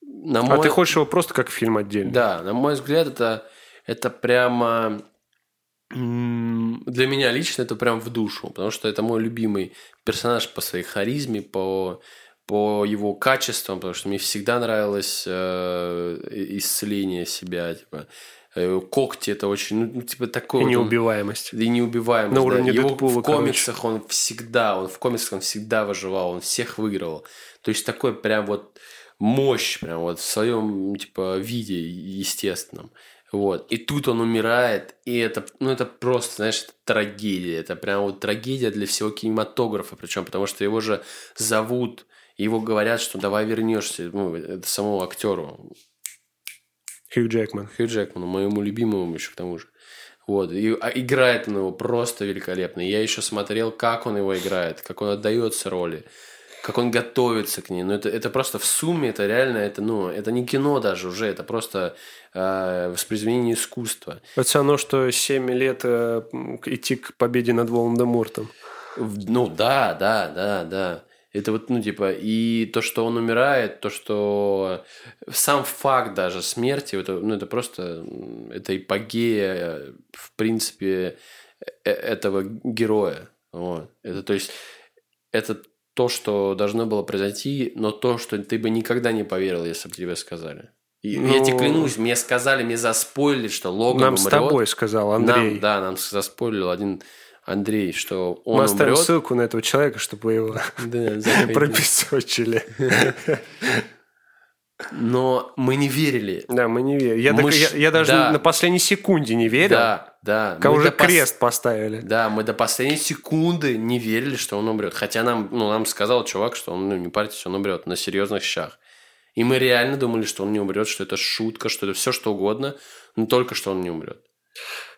на А мой... ты хочешь его просто как фильм отдельно? Да, на мой взгляд, это, это прямо для меня лично это прям в душу, потому что это мой любимый персонаж по своей харизме, по, по его качествам, потому что мне всегда нравилось э, исцеление себя, типа э, когти это очень, ну, типа такой И вот он- неубиваемость. и неубиваемость. На да. уровне Его Дэдпула, в комиксах он всегда, он в комиксах он всегда выживал, он всех выигрывал. То есть такой прям вот мощь, прям вот в своем типа виде естественном. Вот. И тут он умирает, и это, ну, это просто, знаешь, это трагедия. Это прям вот трагедия для всего кинематографа. Причем потому что его же зовут, его говорят, что давай вернешься. Ну, это самому актеру. Хью Джекман. Хью Джекману, моему любимому еще к тому же. Вот, и а играет он его просто великолепно. Я еще смотрел, как он его играет, как он отдается роли, как он готовится к ней. Ну, это, это просто в сумме, это реально, это, ну, это не кино даже уже, это просто э, воспроизведение искусства. Это все равно, что 7 лет э, идти к победе над Волан-де-Мортом. Ну, да, да, да, да. Это вот, ну, типа, и то, что он умирает, то, что сам факт даже смерти, это, ну, это просто, это эпогея, э, в принципе, э- этого героя. Вот. Это, то есть, это то, что должно было произойти, но то, что ты бы никогда не поверил, если бы тебе сказали. И Я Ну, тебе клянусь, мне сказали, мне заспойлили, что Логан Нам умрет. с тобой сказал Андрей. Нам, да, нам заспойлил один Андрей, что он Мы оставим умрет. ссылку на этого человека, чтобы его Да, пропесочили. Но мы не верили. Да, мы не верим. Я, Мы так- ж- я- я даже да. на последней секунде не верил. Да, да. Мы уже пос- крест поставили. Да, мы до последней секунды не верили, что он умрет. Хотя нам, ну, нам сказал чувак, что он, ну, не парьтесь, он умрет на серьезных щах. И мы реально думали, что он не умрет, что это шутка, что это все что угодно, но только что он не умрет.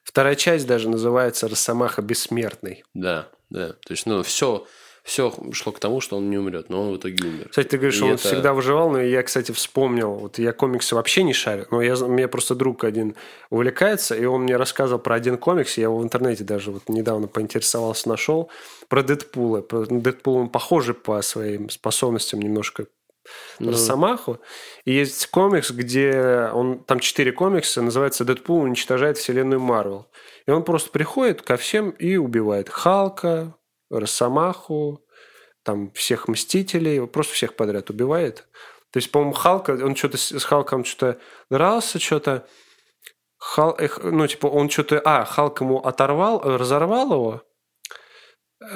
Вторая часть даже называется «Росомаха бессмертный». Да, да. То есть, ну, все, все шло к тому, что он не умрет, но он в итоге умер. Кстати, ты говоришь, И что он это- всегда выживал, но я, кстати, вспомнил. Вот я комиксы вообще не шарю, но я, у меня просто друг один увлекается, и он мне рассказывал про один комикс, я его в интернете даже вот недавно поинтересовался, нашел, про Дэдпула. Про Дэдпул он похожий по своим способностям немножко Ну, Росомаху. И есть комикс, где он там четыре комикса, называется «Дэдпул уничтожает вселенную Марвел». И он просто приходит ко всем и убивает Халка, Росомаху, там всех Мстителей, просто всех подряд убивает. То есть, по-моему, Халка, он что-то с Халком что-то дрался, что-то... Хал, ну, типа, он что-то... А, Халк ему оторвал, разорвал его,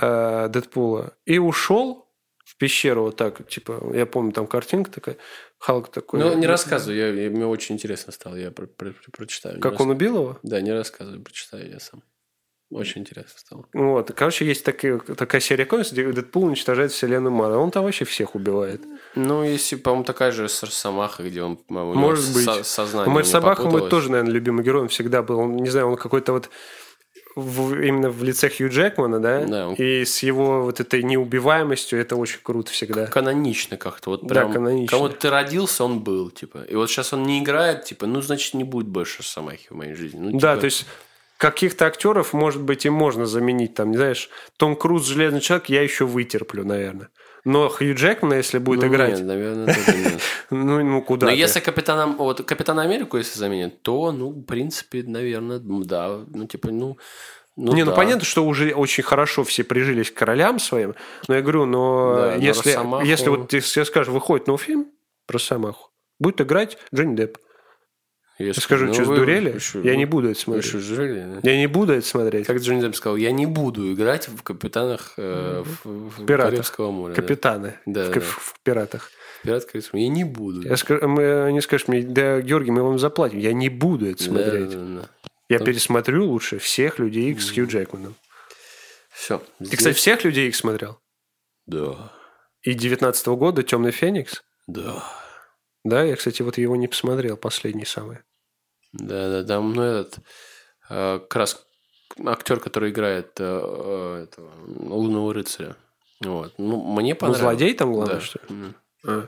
э, Дэдпула, и ушел в пещеру вот так, типа, я помню, там картинка такая, Халк такой... Ну, не рассказывай, я, я- мне очень интересно стало, я про- про- про- прочитаю. Как он убил его? Да, не рассказывай, прочитаю я сам. Очень интересно стало. Вот, короче, есть такая, такая серия комиксов, где Дэдпул уничтожает вселенную Марвел. Он там вообще всех убивает. Ну, если, по-моему, такая же с Росомахой, где он, Может быть. со- сознание Собака мой тоже, наверное, любимый герой. Он всегда был. Он, не знаю, он какой-то вот в- именно в лице Хью Джекмана, да? Да, он- И с его вот этой неубиваемостью это очень круто всегда. Канонично как-то. Вот Да, прям, канонично. Кому ты родился, он был, типа. И вот сейчас он не играет, типа, ну, значит, не будет больше Росомахи в моей жизни. Ну, Да, типа, то есть каких-то актеров, может быть, и можно заменить. Там, не знаешь, Том Круз, Железный человек, я еще вытерплю, наверное. Но Хью Джекмана, если будет ну, играть, Нет, наверное, тоже нет. ну, ну куда Но ты? если Капитана, вот, Капитана Америку, если заменят, то, ну, в принципе, наверное, да. Ну, типа, ну... ну не, ну да. понятно, что уже очень хорошо все прижились к королям своим, но я говорю, но Да, если, Росомаху- если вот сейчас скажешь, выходит новый фильм про Самаху, будет играть Джонни Депп. Я скажу, ну, что, вы- сдурели? что, Я вы- не буду это смотреть. что, жили, да? Я не буду это смотреть. Как Джонни Депп сказал, я не буду играть в капитанах э, в, в. Карибского моря. Капитаны Да, в, да. в пиратах. Пират Карибского. Я не буду. Я скажу, они скажут мне, да, Георгий, мы вам заплатим. Я не буду это смотреть. Я пересмотрю лучше всех людей Икс с Хью Джекманом. Все. Ты, кстати, всех людей Икс смотрел? Да. И 19 года Темный Феникс? Да. Да, я, кстати, вот его не посмотрел, последний самый. Да, да, там, ну, этот, э, как раз актер, который играет э, э, этого лунного рыцаря. Вот. Ну, мне Ну, понравилось. злодей там главное, Да. что ли? А.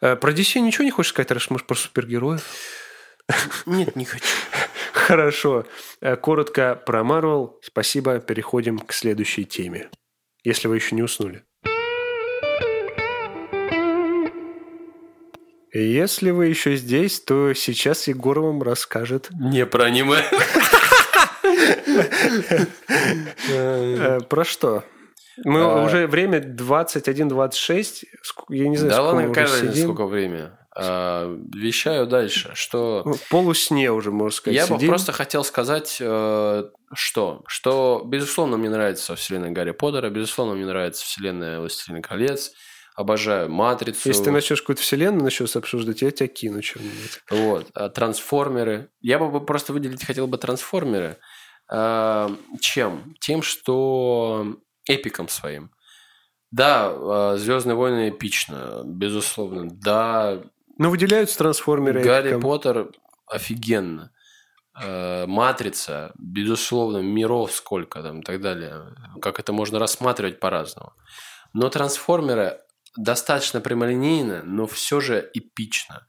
Э, Про DC ничего не хочешь сказать, раз может про супергероев? Нет, не хочу. Хорошо. Коротко про Марвел. Спасибо. Переходим к следующей теме. Если вы еще не уснули. Если вы еще здесь, то сейчас Егор вам расскажет Не про аниме. э, про что. Мы А. уже время 21-26. Ск- Я не знаю, Да ладно, сидим. сколько времени. А, Вещаю дальше, что... В полусне уже, можно сказать, Я бы просто хотел сказать, э, что? Что, безусловно, мне нравится вселенная Гарри Поттера, безусловно, мне нравится вселенная Властелина колец, обожаю Матрицу. Если ты начнешь какую-то вселенную начнешь обсуждать, я тебя кину что-нибудь. Вот, а, трансформеры. Я бы просто выделить хотел бы трансформеры. А, Чем? Тем, что эпиком своим. Да, Звездные войны эпично, безусловно. Да, Ну, выделяются трансформеры. Гарри эпиком. Поттер офигенно. Матрица, безусловно, миров сколько там и так далее. Как это можно рассматривать по-разному. Но трансформеры достаточно прямолинейно, но все же эпично.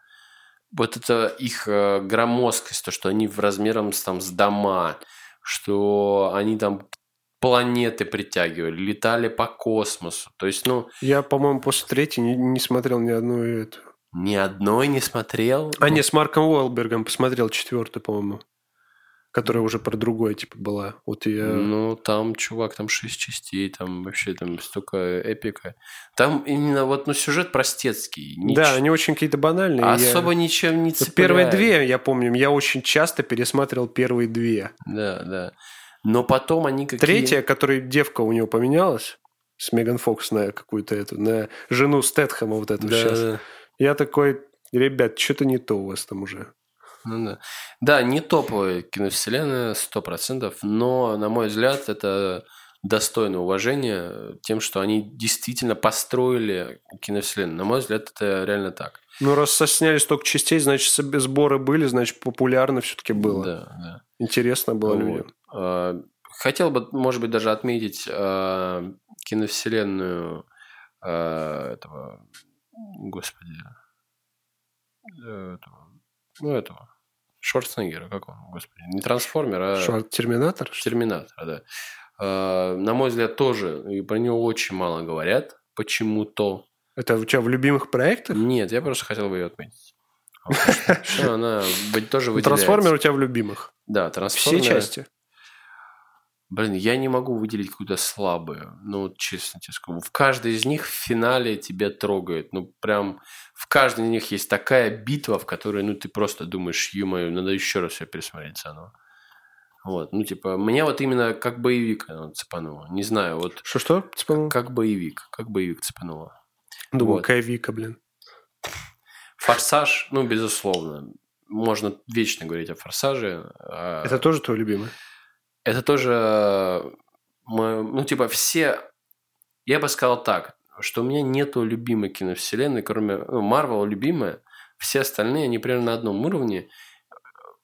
Вот это их э, громоздкость, то, что они в размером с, там, с дома, что они там планеты притягивали, летали по космосу. То есть, ну, Я, по-моему, после третьей не, не смотрел ни одну эту. ни одной не смотрел. А, не, с Марком Уолбергом посмотрел четвертую, по-моему. Которая уже про другое, типа, была. Вот я... Ну, там, чувак, там шесть частей, там вообще там столько эпика. Там именно вот, ну, сюжет простецкий. Нич- Да, они очень какие-то банальные. я- Особо ничем не Вот цепляет. первые две, я помню, я очень часто пересматривал первые две. Да, да. Но потом они какие... Третья, которой девка у него поменялась, с Меган Фокс на какую-то эту, на жену Стэтхэма вот эту Да, сейчас. да. Я такой, ребят, что-то не то у вас там уже. Ну, да. да, не топовая киновселенная, сто процентов, но, на мой взгляд, это достойно уважения тем, что они действительно построили киновселенную. На мой взгляд, это реально так. Ну, раз сняли столько частей, значит, сборы были, значит, популярно все-таки было. Да, да. Интересно было Вот. людям. А, хотел бы, может быть, даже отметить э, киновселенную э, этого, господи, э, этого, ну, этого, Шварценеггера, как он, господи, не трансформер, а... Швар- Терминатор? Терминатор, да. Э, на мой взгляд, тоже, и про него очень мало говорят почему-то. Это у тебя в любимых проектах? Нет, я просто хотел бы ее отметить. Она тоже выделяется. Трансформер у тебя в любимых. Да, Все трансформер. части. Блин, я не могу выделить какую-то слабую. Ну, вот честно тебе скажу. В каждой из них в финале тебя трогает. Ну, прям в каждой из них есть такая битва, в которой, ну, ты просто думаешь, ё надо еще раз все пересмотреть заново. Вот, ну, типа, меня вот именно как боевик оно цепануло. Не знаю, вот Что-что? Типа, как боевик, как боевик цепануло. Думаю, вот. какая Вика, блин. Форсаж, ну, безусловно. Можно вечно говорить о форсаже. а- Это тоже твой любимый? Это тоже, э, мой- ну, типа, все... Я бы сказал так, что у меня нету любимой киновселенной, кроме... Ну, Марвел любимая, все остальные, они примерно на одном уровне,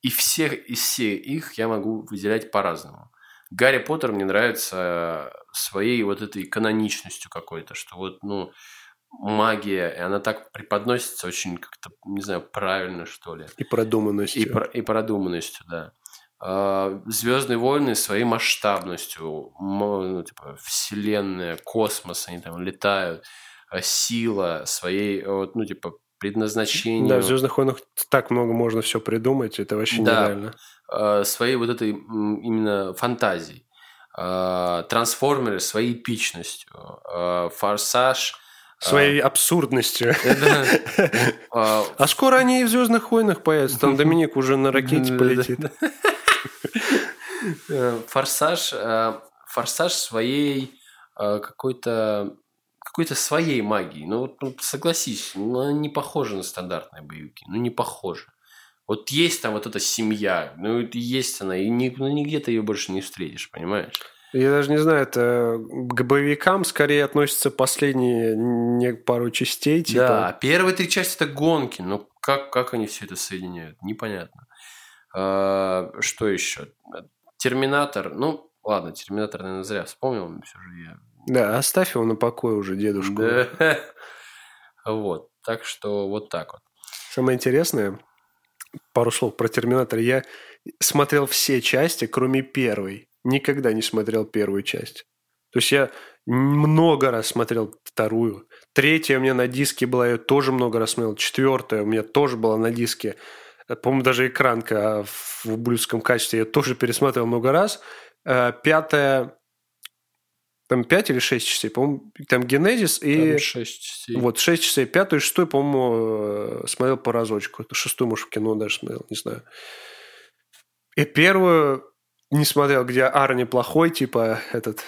и всех из всех их я могу выделять по-разному. Гарри Поттер мне нравится своей вот этой каноничностью какой-то, что вот, ну, магия, и она так преподносится очень как-то, не знаю, правильно, что ли. И продуманностью. И, про- и продуманностью, да. Звездные войны своей масштабностью, ну, типа, вселенная, космос, они там летают, а сила своей, вот, ну, типа, предназначению, Да, в Звездных войнах так много можно все придумать, это вообще Да. нереально. э, своей вот этой именно фантазией. Э, Трансформеры своей эпичностью. Э, Форсаж. э, Своей абсурдностью. э, А скоро они и в Звездных войнах появятся. Там Доминик уже на ракете полетит. Э, Форсаж, э, форсаж своей э, какой-то какой-то своей магией. Ну, вот, ну, согласись, ну, не похожа на стандартные боевики. Ну, не похожа. Вот есть там вот эта семья, ну, есть она, и ни- ну, нигде ты ее больше не встретишь, понимаешь? Я даже не знаю, это к боевикам скорее относятся последние не пару частей, типа. Да, первые три части это гонки, но как, как они все это соединяют, непонятно. А, что еще? Терминатор, ну, ладно, Терминатор, наверное, зря вспомнил, все же я Да, оставь его на покое уже, дедушку. Вот. Так что вот так вот. Самое интересное, пару слов про Терминатор. Я смотрел все части, кроме первой. Никогда не смотрел первую часть. То есть я много раз смотрел вторую. Третья у меня на диске была, я тоже много раз смотрел. Четвертая у меня тоже была на диске. Э, По-моему, даже экранка а в ублюдском качестве я тоже пересматривал много раз. Э, Пятая, там пять или шесть частей, по-моему, там Генезис и... Там шесть частей. Вот, 6 часов. Пятую и шестую, по-моему, э, смотрел по разочку. Шестую, может, в кино даже смотрел, не знаю. И первую не смотрел, где Арни плохой, типа этот...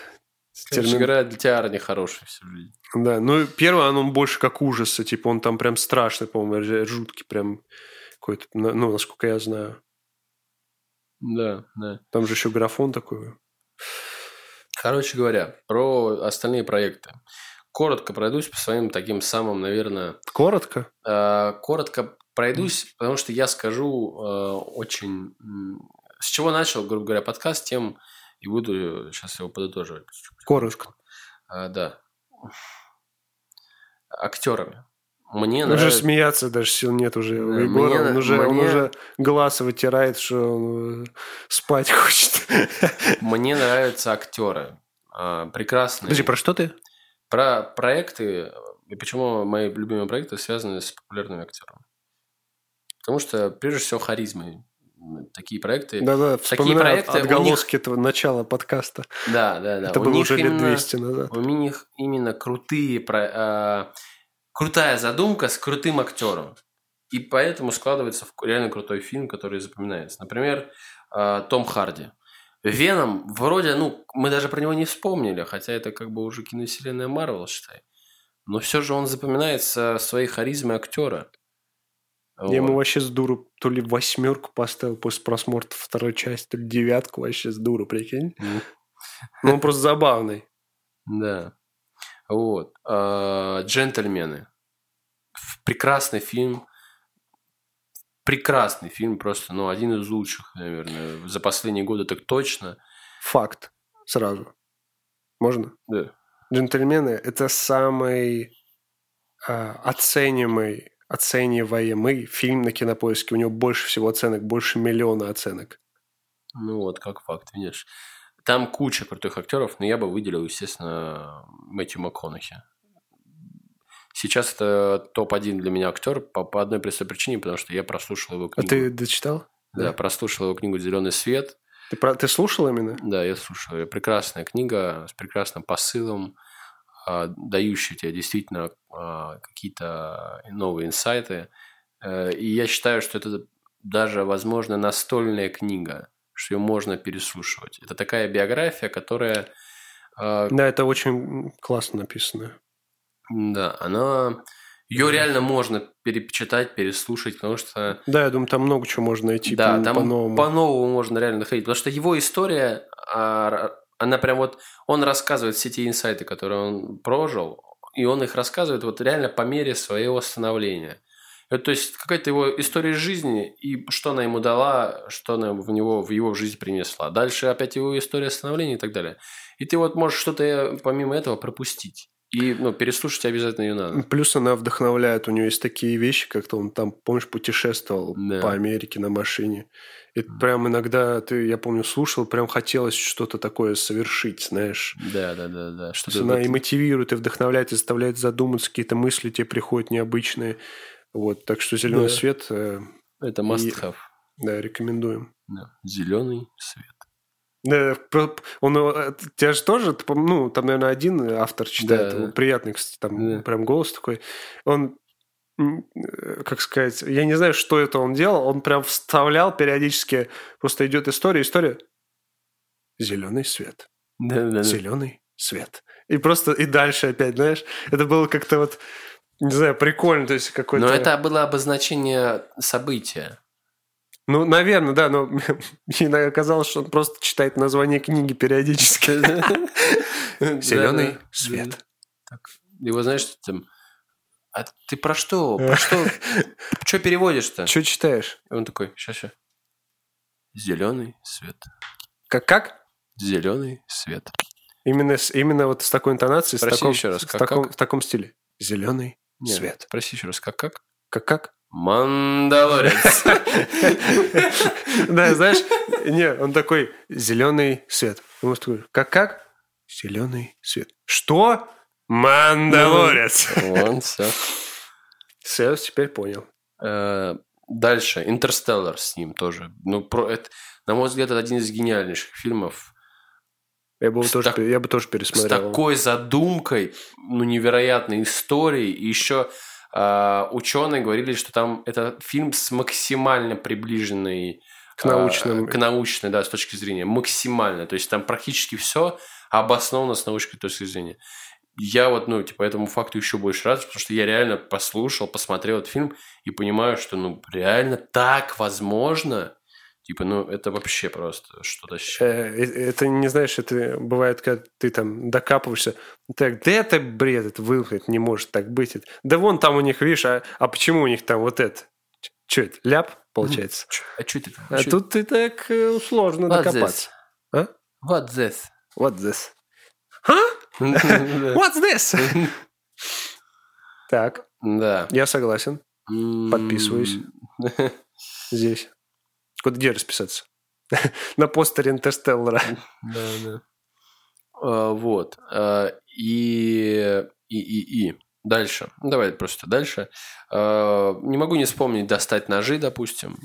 Короче термин- говоря, для тебя Арни хороший всю жизнь. Да, ну, первый, он больше как ужасы, типа, он там прям страшный, по-моему, жуткий прям какой-то, ну, насколько я знаю. Да, да. Там же еще графон такой. Короче говоря, про остальные проекты. Коротко пройдусь по своим таким самым, наверное, Коротко? Э, Коротко пройдусь, потому что я скажу э, очень... С чего начал, грубо говоря, подкаст, тем и буду сейчас его подытоживать. Коротко. А, да. Актерами. Мне Уже нравится... смеяться даже сил нет уже. у Да, Егора. мне- он, уже, он мне- уже глаз вытирает, что он э, спать хочет. Мне нравятся актеры. А, Прекрасные. Подожди, про что ты? Про проекты, и почему мои любимые проекты связаны с популярными актерами. Потому что, прежде всего, харизмой. Такие проекты... Да-да, Такие проекты, у них- отголоски этого начала подкаста. Да, да, да. Это У было них уже лет именно- 200 назад. У них именно крутые, про- а, крутая задумка с крутым актером. И поэтому складывается в реально крутой фильм, который запоминается. Например, а, Том Харди. Веном, вроде, ну, мы даже про него не вспомнили, хотя это как бы уже киновселенная Марвел, считай. Но все же он запоминается своей харизмой актера. Я ему вообще с дуру то ли восьмерку поставил после просмотра второй части, то ли девятку вообще с дуру, прикинь. Ну, он просто забавный. Да. Вот. А, Джентльмены. Прекрасный фильм. Прекрасный фильм, просто, ну, один из лучших, наверное, за последние годы так точно. факт сразу. Можно? Да. «Джентльмены» — это самый а, оценимый, оцениваемый фильм на Кинопоиске. У него больше всего оценок, больше миллиона оценок. Ну вот, как факт, видишь. Там куча крутых актеров, но я бы выделил, естественно, Мэтью МакКонахи. Сейчас это топ-1 для меня актер по, по одной простой причине, потому что я прослушал его А книгу. ты дочитал? Да, прослушал его книгу «Зеленый свет». Ты, про- ты слушал именно? Да, я слушал. Прекрасная книга с прекрасным посылом, а, дающая тебе действительно а, какие-то новые инсайты. Э, И я считаю, что это даже, возможно, настольная книга, что ее можно переслушивать. Это такая биография, которая, а, Да, это очень классно написано. да, она... Ее реально можно перечитать, переслушать, потому что Да, я думаю, там много чего можно найти да, по- там по-новому. по-новому можно реально находить. Потому что его история, а, она прям вот... Он рассказывает все те инсайты, которые он прожил, и он их рассказывает вот реально по мере своего становления. Это, то есть какая-то его история жизни, и что она ему дала, что она в него в его жизнь принесла. Дальше опять его история становления и так далее. И ты вот можешь что-то э, помимо этого пропустить. И ну, переслушать обязательно ее надо. Плюс она вдохновляет. У нее есть такие вещи, как-то он там, помнишь, путешествовал Да. по Америке на машине. И прям иногда, ты, я помню, слушал, прям хотелось что-то такое совершить, знаешь. Да, да, да, да. То Что-то она вот- и мотивирует, и вдохновляет, и заставляет задуматься, какие-то мысли тебе приходят необычные. Вот, так что зеленый Да. свет, э, Это must и- have. да, рекомендуем. Да. Зеленый свет. Да, он, э, тебя же тоже, ну, там, наверное, один автор читает, Да, приятный, кстати, там Да. прям голос такой. Он, э, как сказать, я не знаю, что это он делал, он прям вставлял периодически, просто идет история, история, зеленый свет, да, да. зеленый свет. И просто, и дальше опять, знаешь, это было как-то вот, не знаю, прикольно, то есть какой-то... Но это было обозначение события. Ну, наверное, да, но мне оказалось, что он просто читает название книги периодически. Зеленый свет. Его, знаешь, там... А ты про что? Про что? Что переводишь-то? Что читаешь? И он такой, сейчас, сейчас. Зеленый свет. Как, как? Зеленый свет. Именно, с, именно вот с такой интонацией, с Спроси таком, еще раз, с как- таком, как? в таком стиле. Зеленый Нет, свет. Спроси еще раз, как как? Как как? Мандалорец. Да, знаешь, не, он такой, зеленый свет. Он такой, как как? Зеленый свет. Что? Мандалорец. Вон, все. Все, теперь понял. Э, Дальше. Интерстеллар с ним тоже. Ну, про это, на мой взгляд, это один из гениальнейших фильмов. Я бы, С тоже, так- я бы тоже С пересмотрел. такой задумкой, ну, невероятной историей. И еще ученые говорили, что там это фильм с максимально приближенной К научным. а, к научной, да, с точки зрения. Максимально. То есть там практически все обосновано с научной точки зрения. Я вот, ну, типа, этому факту еще больше рад, потому что я реально послушал, посмотрел этот фильм и понимаю, что, ну, реально так возможно. Типа, ну, это вообще просто что-то. Э, э, Это не знаешь, это бывает, когда ты там докапываешься. Так, да это бред, это выход, не может так быть. Да вон там у них, видишь, а, а почему у них там вот это? Что это, ляп, получается? А что это? А тут ты так э, сложно What докопаться. А? What this? What this? Huh? What's this? Так, Да. я согласен. Подписываюсь. Здесь. Куда где расписаться? На постере Интерстеллара. Да, да. А, Вот. А, И, и, и, и. Дальше. Ну, Давай просто дальше. А, Не могу не вспомнить достать ножи, допустим.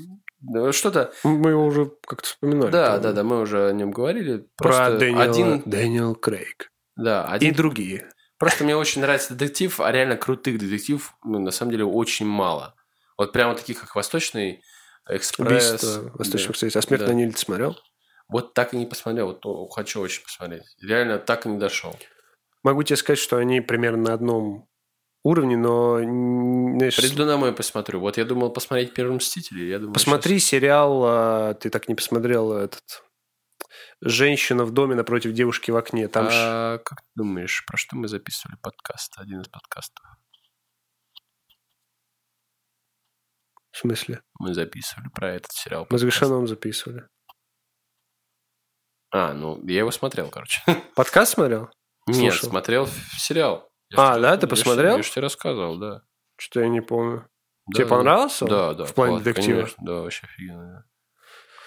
Что-то. Мы его уже как-то вспоминали. Да, по-моему. да, да, мы уже о нем говорили. Про Дэниела, один, Дэниел Крейг. да, И один. другие. Просто мне очень нравится детектив, а реально крутых детектив, ну, на самом деле, очень мало. Вот прямо таких, как Восточный экспресс. Убийство Восточного да. А смерть Да. ты смотрел? Вот так и не посмотрел. Вот хочу очень посмотреть. Реально так и не дошел. Могу тебе сказать, что они примерно на одном уровне, но знаешь, Приду домой и посмотрю. Вот я думал посмотреть «Первый мститель». Я думаю, посмотри сериал, а, ты так не посмотрел этот «Женщина в доме напротив девушки в окне». Там А как ты думаешь, про что мы записывали подкаст? Один из подкастов. В смысле? Мы записывали про этот сериал. Мы с. Гришановым записывали. А, ну, я его смотрел, короче. Подкаст смотрел? Нет, Слушал. смотрел сериал. А, ж да? тебе- Ты я ж- посмотрел? Я же тебе рассказывал, да. Что-то я не помню. Да, Тебе понравился он? Да, да. В плане класс, детектива? конечно, Да, вообще офигенно. да.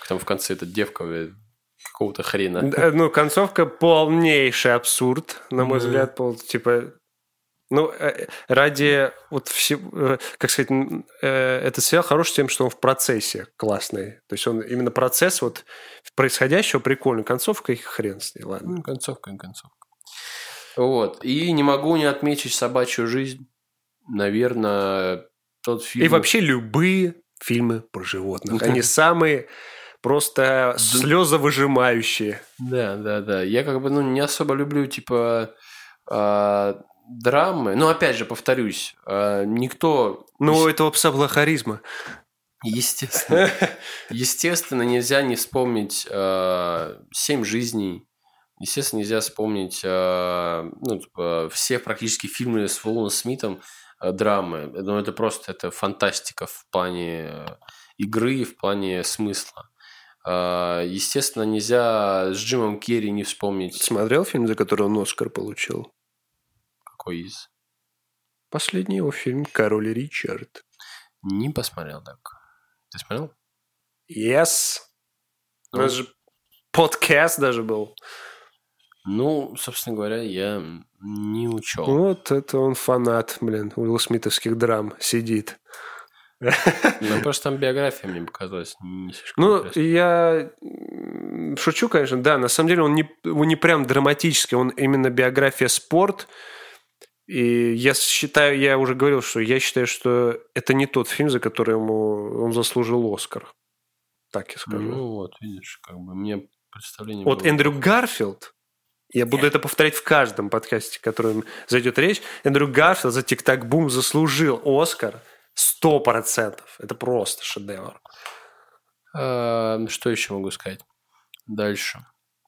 Там в конце эта девка какого-то хрена. Да, Ну, концовка полнейший абсурд, на мой взгляд, пол, типа. Ну, э, ради вот всего, как сказать, э, этот сериал хорош тем, что он в процессе классный. То есть он именно процесс вот происходящего прикольный. Концовка и хрен с ней, ладно. Ну, концовка, и концовка. Вот. И не могу не отметить собачью жизнь. Наверное, тот фильм... И вообще любые фильмы про животных. Они самые просто слезовыжимающие. Да, да, да. Я как бы ну, не особо люблю, типа, а, драмы. Но, опять же, повторюсь, а, никто... Ну, у этого пса была харизма. Естественно. Естественно, нельзя не вспомнить а, «Семь жизней». Естественно, нельзя вспомнить а, ну, типа, все практически фильмы с Уиллом Смитом драмы. Ну, это просто это фантастика в плане э, игры, в плане смысла. Естественно, нельзя с Джимом Керри не вспомнить Смотрел фильм, за который он Оскар получил? Какой из. Последний его фильм «Король Ричард». Не посмотрел так. Ты смотрел? Yes. У Ну. нас же подкаст даже был. Ну, собственно говоря, я не учел. Вот это он фанат, блин, Уилл Смитовских драм сидит. Ну, просто там биография мне показалась не слишком Ну, интересной. я шучу, конечно, да, на самом деле он не, он не прям драматический, он именно биография спорт. И я считаю, я уже говорил, что я считаю, что это не тот фильм, за который ему он заслужил Оскар. Так я скажу. Ну, вот, видишь, как бы мне представление Вот было. Эндрю Гарфилд, я буду это повторять в каждом подкасте, о котором зайдет речь, Эндрю Гарфилд за «Тик-так бум» заслужил Оскар сто процентов. Это просто шедевр. А, что еще могу сказать? Дальше.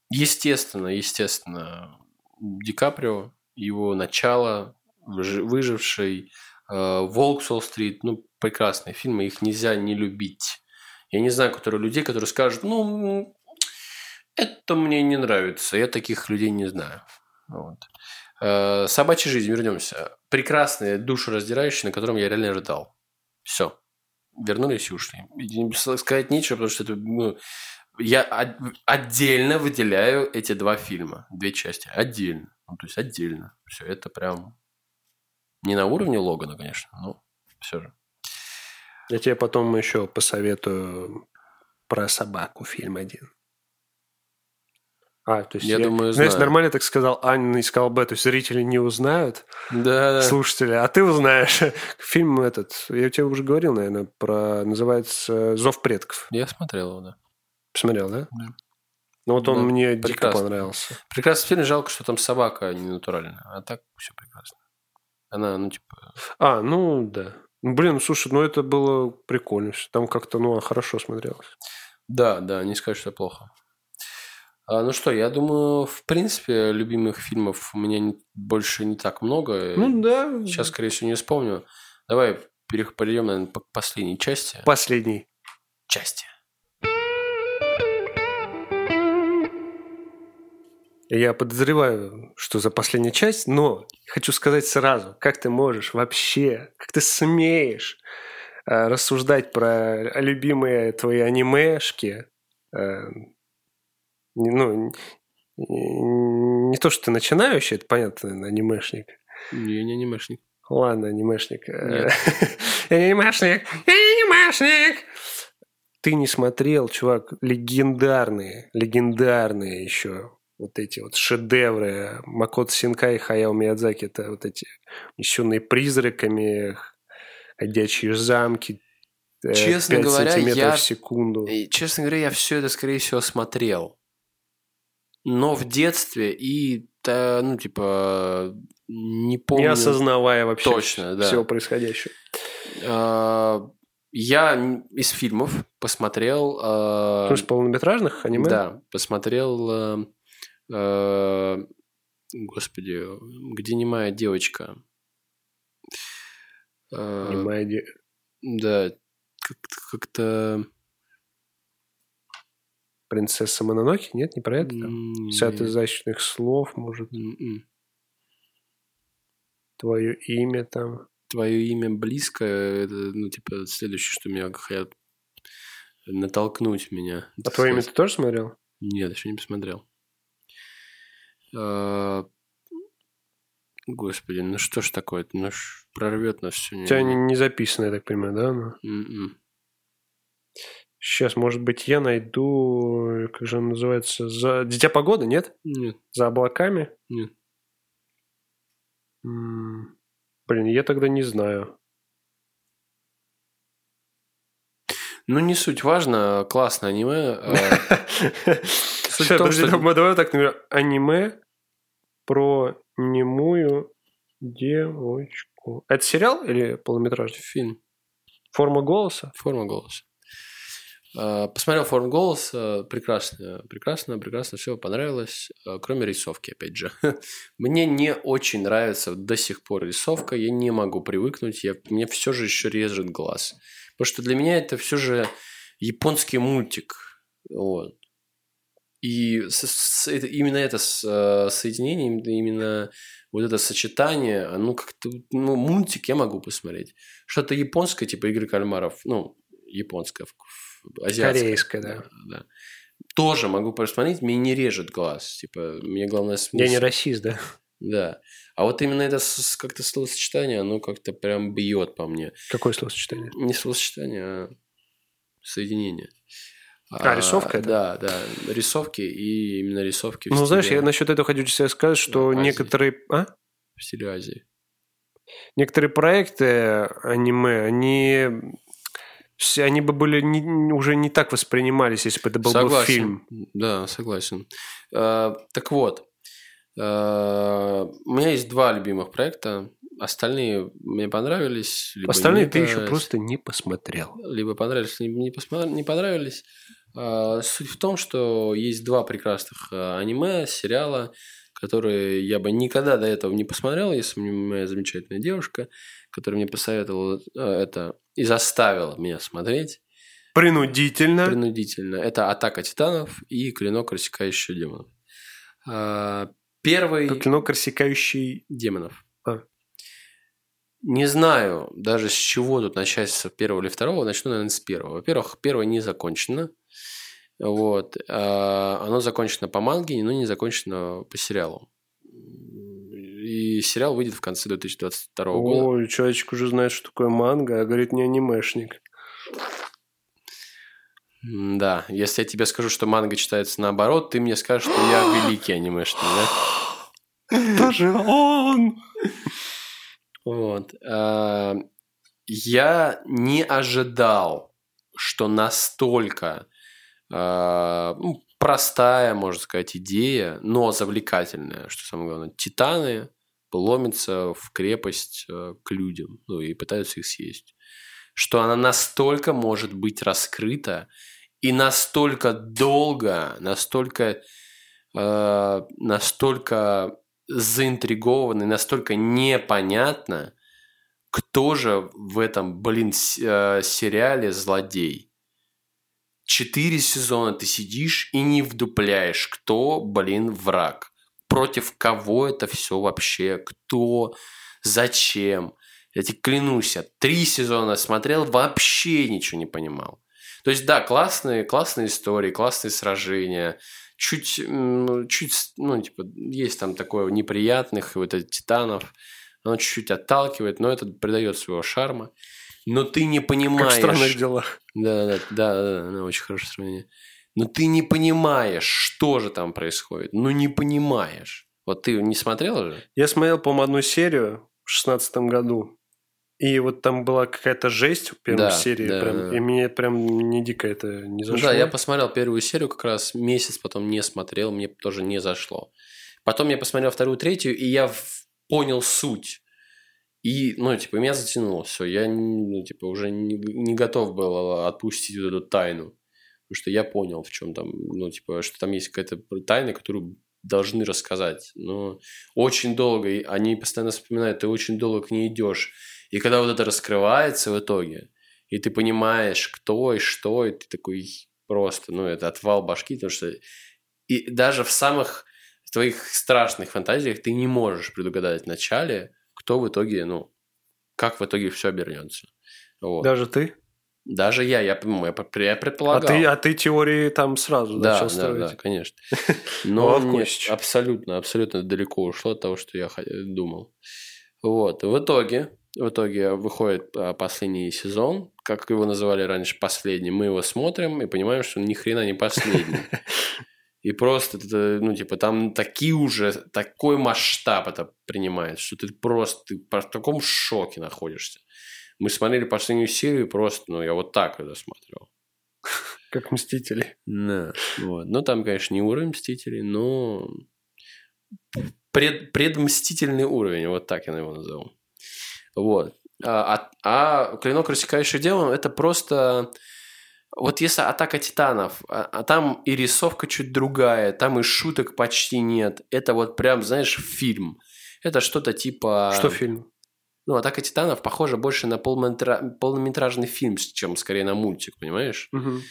Естественно, естественно, Ди Каприо, его начало, выжи- выживший, э, Волк с Уолл-стрит, ну, прекрасные фильмы, их нельзя не любить. Я не знаю, которые людей, которые скажут, ну, это мне не нравится, я таких людей не знаю. Вот. Э, Собачья жизнь, вернемся. Прекрасные, душераздирающие, на котором я реально рыдал. Все. Вернулись и ушли. Сказать нечего, потому что это, ну, я от- отдельно выделяю эти два фильма, две части. Отдельно. Ну, то есть отдельно. Все, это прям не на уровне Логана, конечно, но все же. Я тебе потом еще посоветую про собаку фильм один. А, то есть Я думаю, знаешь, знаю. нормально так сказал Анна искал Б, то есть зрители не узнают, Да, да. слушатели, а ты узнаешь. Фильм этот, я тебе уже говорил, наверное, про, называется «Зов предков». Я смотрел его, да. Посмотрел, да? Да. Ну вот он Да, мне дико прекрасно. понравился. Прекрасный фильм, жалко, что там собака не натуральная. А так все прекрасно. Она, ну, типа, А, ну да. Блин, слушай, ну это было прикольно. Там как-то, ну, хорошо смотрелось. Да, да, не скажу, что плохо. А, ну что, я думаю, в принципе, любимых фильмов у меня не- больше не так много. Ну да. Сейчас, скорее всего, не вспомню. Давай перейдем, наверное, к последней части. Последний. Части. Я подозреваю, что за последняя часть, но хочу сказать сразу, как ты можешь вообще, как ты смеешь э, рассуждать про любимые твои анимешки, э, не- ну, не не то, что ты начинающий, это понятно, анимешник. Я не анимешник. Ладно, анимешник. Э, Нет. Анимешник! Анимешник! Ты не смотрел, чувак, легендарные, легендарные еще вот эти вот шедевры Макото Синкай и Хаяо Миядзаки. Это вот эти унесенные призраками, ходячие замки, э, Честно 5 говоря, сантиметров я- в секунду. Честно говоря, я все это, скорее всего, смотрел. Но в детстве и, та, ну, типа, не помню. Не осознавая вообще Точно, да. всего происходящего. А, Я из фильмов посмотрел... а, Слушай, полнометражных аниме? Да, посмотрел... а, Господи, где немая девочка? А, Аниме, де- Да, как-то... как-то... Принцесса Мононоки? Нет, не про это? нет. изящных слов, может, М-м. твое имя там. Твое имя близко, это, ну, типа, следующее, что меня хотят натолкнуть меня. А твое имя ты тоже смотрел? Нет, еще не посмотрел. А, Господи, ну что ж такое? Ну ж прорвет нас все. У тебя не, не записано, я так понимаю, да? Ну, Сейчас, может быть, я найду, как же он называется, за Дитя погоды, нет? Нет, За облаками? нет. М, Блин, я тогда не знаю. Ну, не суть важно, классное аниме. а, Сейчас, подожди, давай так, например, аниме про немую девочку. Это сериал или полнометражный? Фильм Форма голоса? «Форма голоса». А, Посмотрел «Форму голоса», прекрасно, прекрасно, прекрасно, все понравилось, а, кроме рисовки, опять же. Мне не очень нравится до сих пор рисовка, я не могу привыкнуть, я, мне все же еще режет глаз. Потому что для меня это все же японский мультик. Вот. И с- с- это- именно это с- э, соединение, именно- вот это сочетание, оно как-то, ну, мультик я могу посмотреть. Что-то японское, типа игры кальмаров, ну, японское, азиатское. Корейское, да. да. Тоже могу посмотреть, мне не режет глаз. Типа, мне главное... с- Я не расист, да? Да. А вот именно это как-то словосочетание, оно как-то прям бьет по мне. Какое словосочетание? Не словосочетание, а соединение. А, рисовка это? Да, да. Рисовки и именно рисовки в Ну, знаешь, стиле- я насчет этого хочу тебе сказать, что Азии. некоторые... А? в стиле Азии. Некоторые проекты аниме, они... все- Они бы были не- уже не так воспринимались, если бы это был бы согласен. фильм. Да, согласен. А, так вот, а, у меня есть два любимых проекта. Остальные мне понравились. либо Остальные ты еще просто не посмотрел. либо понравились, либо не, посма- не понравились. А, Суть в том, что есть два прекрасных а, аниме, сериала, которые я бы никогда до этого не посмотрел, если бы не моя замечательная девушка, которая мне посоветовала э, это и заставила меня смотреть Принудительно. принудительно. Это «Атака титанов» и «Клинок, рассекающий демонов». А, Первый... Клинок, рассекающий... Демонов. А. Не знаю даже с чего тут начать, с первого или второго. Начну, наверное, с первого. Во-первых, первое не закончено. Вот. А, Оно закончено по манге, но не закончено по сериалу. И сериал выйдет в конце 2022 года. Ой, человечек уже знает, что такое манга, а говорит не анимешник. Да, если я тебе скажу, что манга читается наоборот, ты мне скажешь, что я великий анимешник, да? Это же он! Вот. А, Я не ожидал, что настолько ну, простая, можно сказать, идея, но завлекательная, что самое главное. Титаны ломятся в крепость э, к людям, ну и пытаются их съесть. Что она настолько может быть раскрыта и настолько долго, настолько, э, настолько и настолько непонятно, кто же в этом, блин, э, сериале злодей. Четыре сезона ты сидишь и не вдупляешь, кто, блин, враг. Против кого это все вообще, кто, зачем. Я тебе клянусь, я три сезона смотрел, вообще ничего не понимал. То есть, да, классные, классные истории, классные сражения. Чуть, чуть, ну, типа, есть там такое неприятных, вот этих титанов. Оно чуть-чуть отталкивает, но это придает своего шарма. Но ты не Как в понимаешь... странных делах. Да, да, да, да, да, очень хорошее сравнение. Но ты не понимаешь, что же там происходит. Ну, не понимаешь. Вот ты не смотрел же? Я смотрел, по-моему, одну серию в шестнадцатом году. И вот там была какая-то жесть в первой Да, серии. да, прям, да. И мне прям не дико это не Ну зашло. да, я посмотрел первую серию как раз месяц, потом не смотрел, мне тоже не зашло. Потом я посмотрел вторую, третью, и я понял суть. И, ну, типа, меня затянуло все. Я, ну, типа, уже не, не готов был отпустить вот эту тайну. Потому что я понял, в чем там, ну, типа, что там есть какая-то тайна, которую должны рассказать. Но очень долго, и они постоянно вспоминают, ты очень долго к ней идешь. И когда вот это раскрывается в итоге, и ты понимаешь, кто и что, и ты такой, просто, ну, это отвал башки, потому что и даже в самых твоих страшных фантазиях ты не можешь предугадать в начале, кто в итоге, ну, как в итоге все обернется. Вот. Даже ты? Даже я, я, я, я предполагал. А ты, а ты теории там сразу да, начал да, строить? да, конечно. Но нет, абсолютно, абсолютно далеко ушло от того, что я думал. Вот. В итоге, в итоге выходит а, последний сезон, как его называли раньше, последний. Мы его смотрим и понимаем, что ни хрена не последний. И просто, это, ну, типа, там такие уже, такой масштаб это принимает, что ты просто ты в таком шоке находишься. Мы смотрели последнюю серию, просто, ну, я вот так это смотрел. Как Мстители. Да, вот. Ну, там, конечно, не уровень Мстителей, но пред, предмстительный уровень, вот так я его назову. Вот. А, а, а «Клинок, рассекающий демон» – это просто... Вот если «Атака титанов», а, а там и рисовка чуть другая, там и шуток почти нет. Это вот прям, знаешь, фильм. Это что-то типа... Что фильм? Ну, «Атака титанов» похоже больше на полнометра- полнометражный фильм, чем скорее на мультик, понимаешь? Мгм.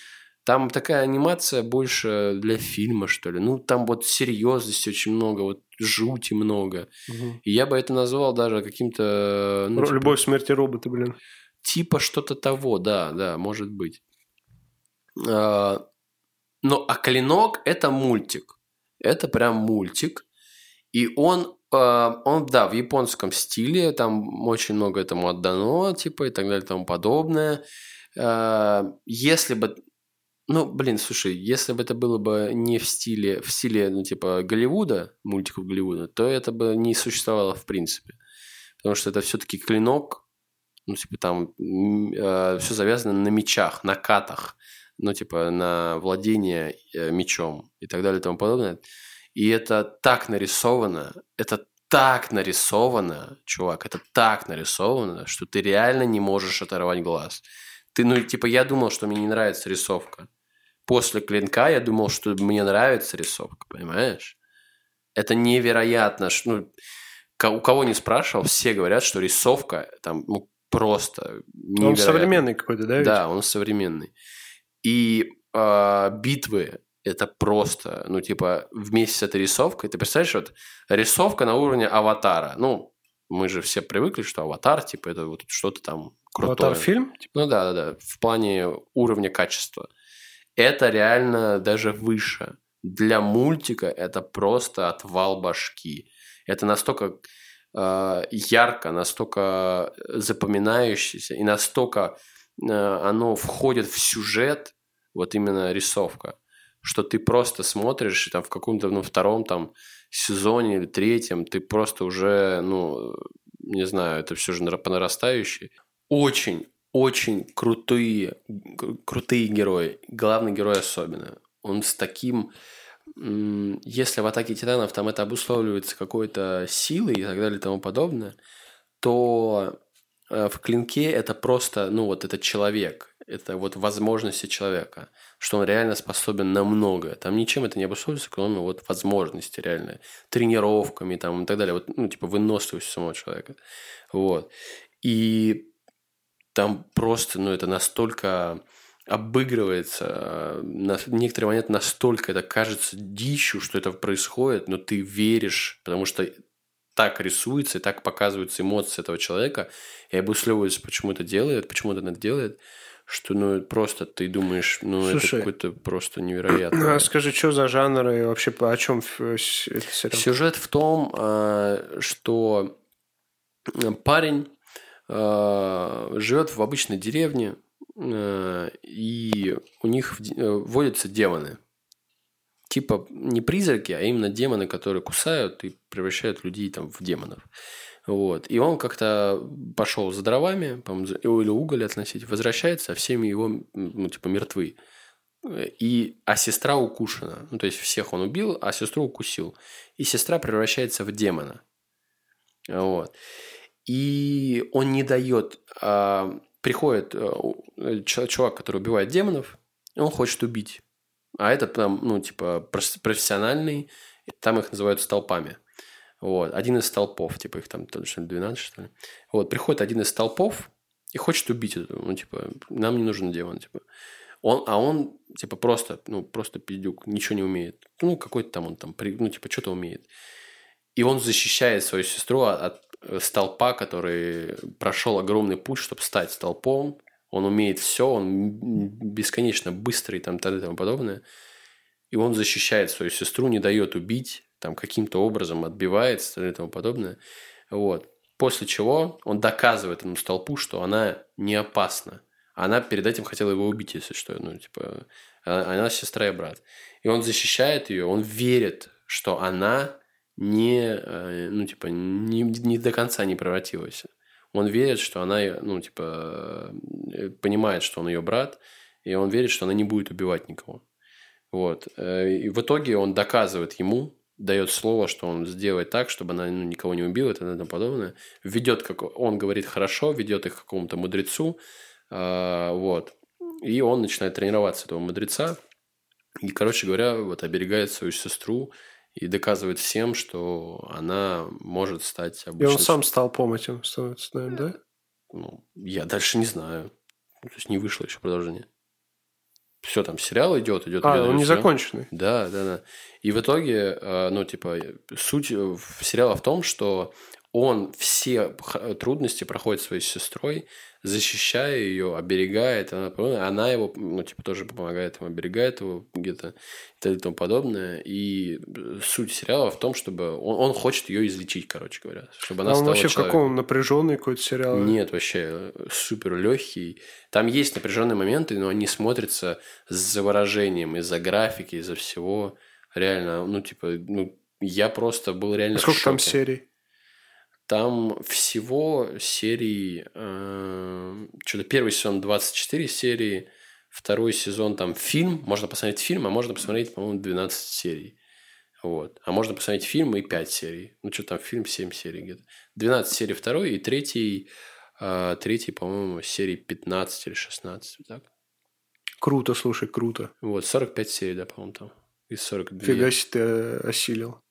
Там такая анимация больше для фильма, что ли. Ну, там вот серьезности очень много, вот жути много. Мгм. И я бы это назвал даже каким-то... ну, типа- Любовь, смерти роботы, блин. Типа что-то того, да, да, может быть. Но а клинок это мультик. Это прям мультик. И он, а, он, да, в японском стиле, там очень много этому отдано, типа, и так далее, и тому подобное. А, Если бы ну, блин, слушай, если бы это было бы не в стиле, в стиле, ну, типа, Голливуда, мультиков Голливуда, то это бы не существовало в принципе. Потому что это все-таки клинок, ну, типа, там все завязано на мечах, на катах, ну, типа, на владение э, мечом и так далее и тому подобное. И это так нарисовано, это так нарисовано, чувак, это так нарисовано, что ты реально не можешь оторвать глаз. Ты, ну, типа, я думал, что мне не нравится рисовка. После клинка я думал, что мне нравится рисовка, понимаешь? Это невероятно. Ну, у кого не спрашивал, все говорят, что рисовка там, ну, просто Он невероятно. современный какой-то, да? ведь? Да, он современный. И а, битвы это просто, ну, типа, вместе с этой рисовкой. Ты представляешь, вот рисовка на уровне аватара. Ну, мы же все привыкли, что аватар, типа, это вот что-то там крутое. Аватар фильм? Типа, Ну да, да, да, в плане уровня качества. Это реально даже выше. Для мультика это просто отвал башки. Это настолько э, ярко, настолько запоминающееся и настолько э, оно входит в сюжет, вот именно рисовка, что ты просто смотришь там в каком-то ну, втором там сезоне или третьем ты просто уже, ну, не знаю, это все же по нарастающей. Очень, очень крутые, кру- крутые герои. Главный герой особенно. Он с таким... Если в «Атаке титанов» там это обусловливается какой-то силой и так далее и тому подобное, то э, в «Клинке» это просто, ну, вот этот человек. Это вот возможности человека. Что он реально способен на многое. Там ничем это не обусловливается, кроме вот возможности реально. Тренировками там и так далее. Вот, ну, типа выносливостью самого человека. Вот. И там просто, ну, это настолько обыгрывается, э, на некоторые моменты настолько это кажется дичью, что это происходит, но ты веришь, потому что так рисуется и так показываются эмоции этого человека, и обусловливается, почему это делает, почему он это делает, что, ну, просто ты думаешь, ну, это Слушай, какой-то просто А невероятно. скажи, что за жанр и вообще о чем этот сериал? Сюжет в том, а, что парень а, живет в обычной деревне, а, и у них э, водятся демоны. Типа не призраки, а именно демоны, которые кусают и превращают людей там в демонов. Вот. И он как-то пошел за дровами, по-моему, или уголь относить, возвращается, а всеми его, ну, типа, мертвы. И, а сестра укушена. Ну, то есть, всех он убил, а сестру укусил. И сестра превращается в демона. Вот. И он не дает... а, приходит а, чувак, который убивает демонов, он хочет убить. А это там, ну, типа, профессиональный, там их называют столпами. Вот. Один из столпов, типа их там точно 12, что ли. Вот. Приходит один из столпов и хочет убить эту, ну, типа, нам не нужен демон, типа. Он, а он, типа, просто, ну, просто пиздюк, ничего не умеет. Ну, какой-то там он там, ну, типа, что-то умеет. И он защищает свою сестру от э, столпа, который прошел огромный путь, чтобы стать столпом. Он умеет все, он бесконечно быстрый там, т.д. и тому подобное. И он защищает свою сестру, не дает убить, там каким-то образом отбивается т.д. и тому подобное. Вот. После чего он доказывает этому столпу, что она не опасна. Она перед этим хотела его убить, если что. Ну, типа, а- она сестра и брат. И он защищает ее, он верит, что она не, э, ну, типа, не, не до конца не превратилась. Он верит, что она, ну, типа, э, понимает, что он ее брат, и он верит, что она не будет убивать никого. Вот. Э, И в итоге он доказывает ему, дает слово, что он сделает так, чтобы она ну, никого не убила и тому подобное. Ведет, как он говорит хорошо, ведет их к какому-то мудрецу. а, Вот. И он начинает тренироваться этого мудреца. И, короче говоря, вот оберегает свою сестру и доказывает всем, что она может стать И обычной... он сам столпом этим становится, наверное, да? Ну, я дальше не знаю. Ну, То есть не вышло еще продолжение. Все, там сериал идет, идет. А, он идет, не всё. законченный. Да, да, да. И в итоге, э, ну, типа, суть э, сериала в том, что он все трудности проходит своей сестрой, защищая ее, оберегает, она, она его, ну, типа, тоже помогает ему, оберегает его где-то и т.д. и тому подобное. И э, суть сериала в том, чтобы он, он хочет ее излечить, короче говоря, чтобы она А он стала вообще в человеком. каком напряженный какой-то сериал? Нет, вообще супер легкий. Там есть напряженные моменты, но они смотрятся за выражением, из-за графики, из-за всего. Реально, ну, типа, ну, я просто был реально А в Сколько там серий? Там всего серий... э, что-то первый сезон 24 серии, второй сезон там фильм. Можно посмотреть фильм, а можно посмотреть, по-моему, 12 серий. Вот. А можно посмотреть фильм и 5 серий. Ну, что там, фильм 7 серий где-то. 12 серий второй и третий, э, третий, по-моему, серии 15 или 16. вот Так? Круто, слушай, круто. Вот, 45 серий, да, по-моему, там. Из 42. Фига себе ты э, осилил.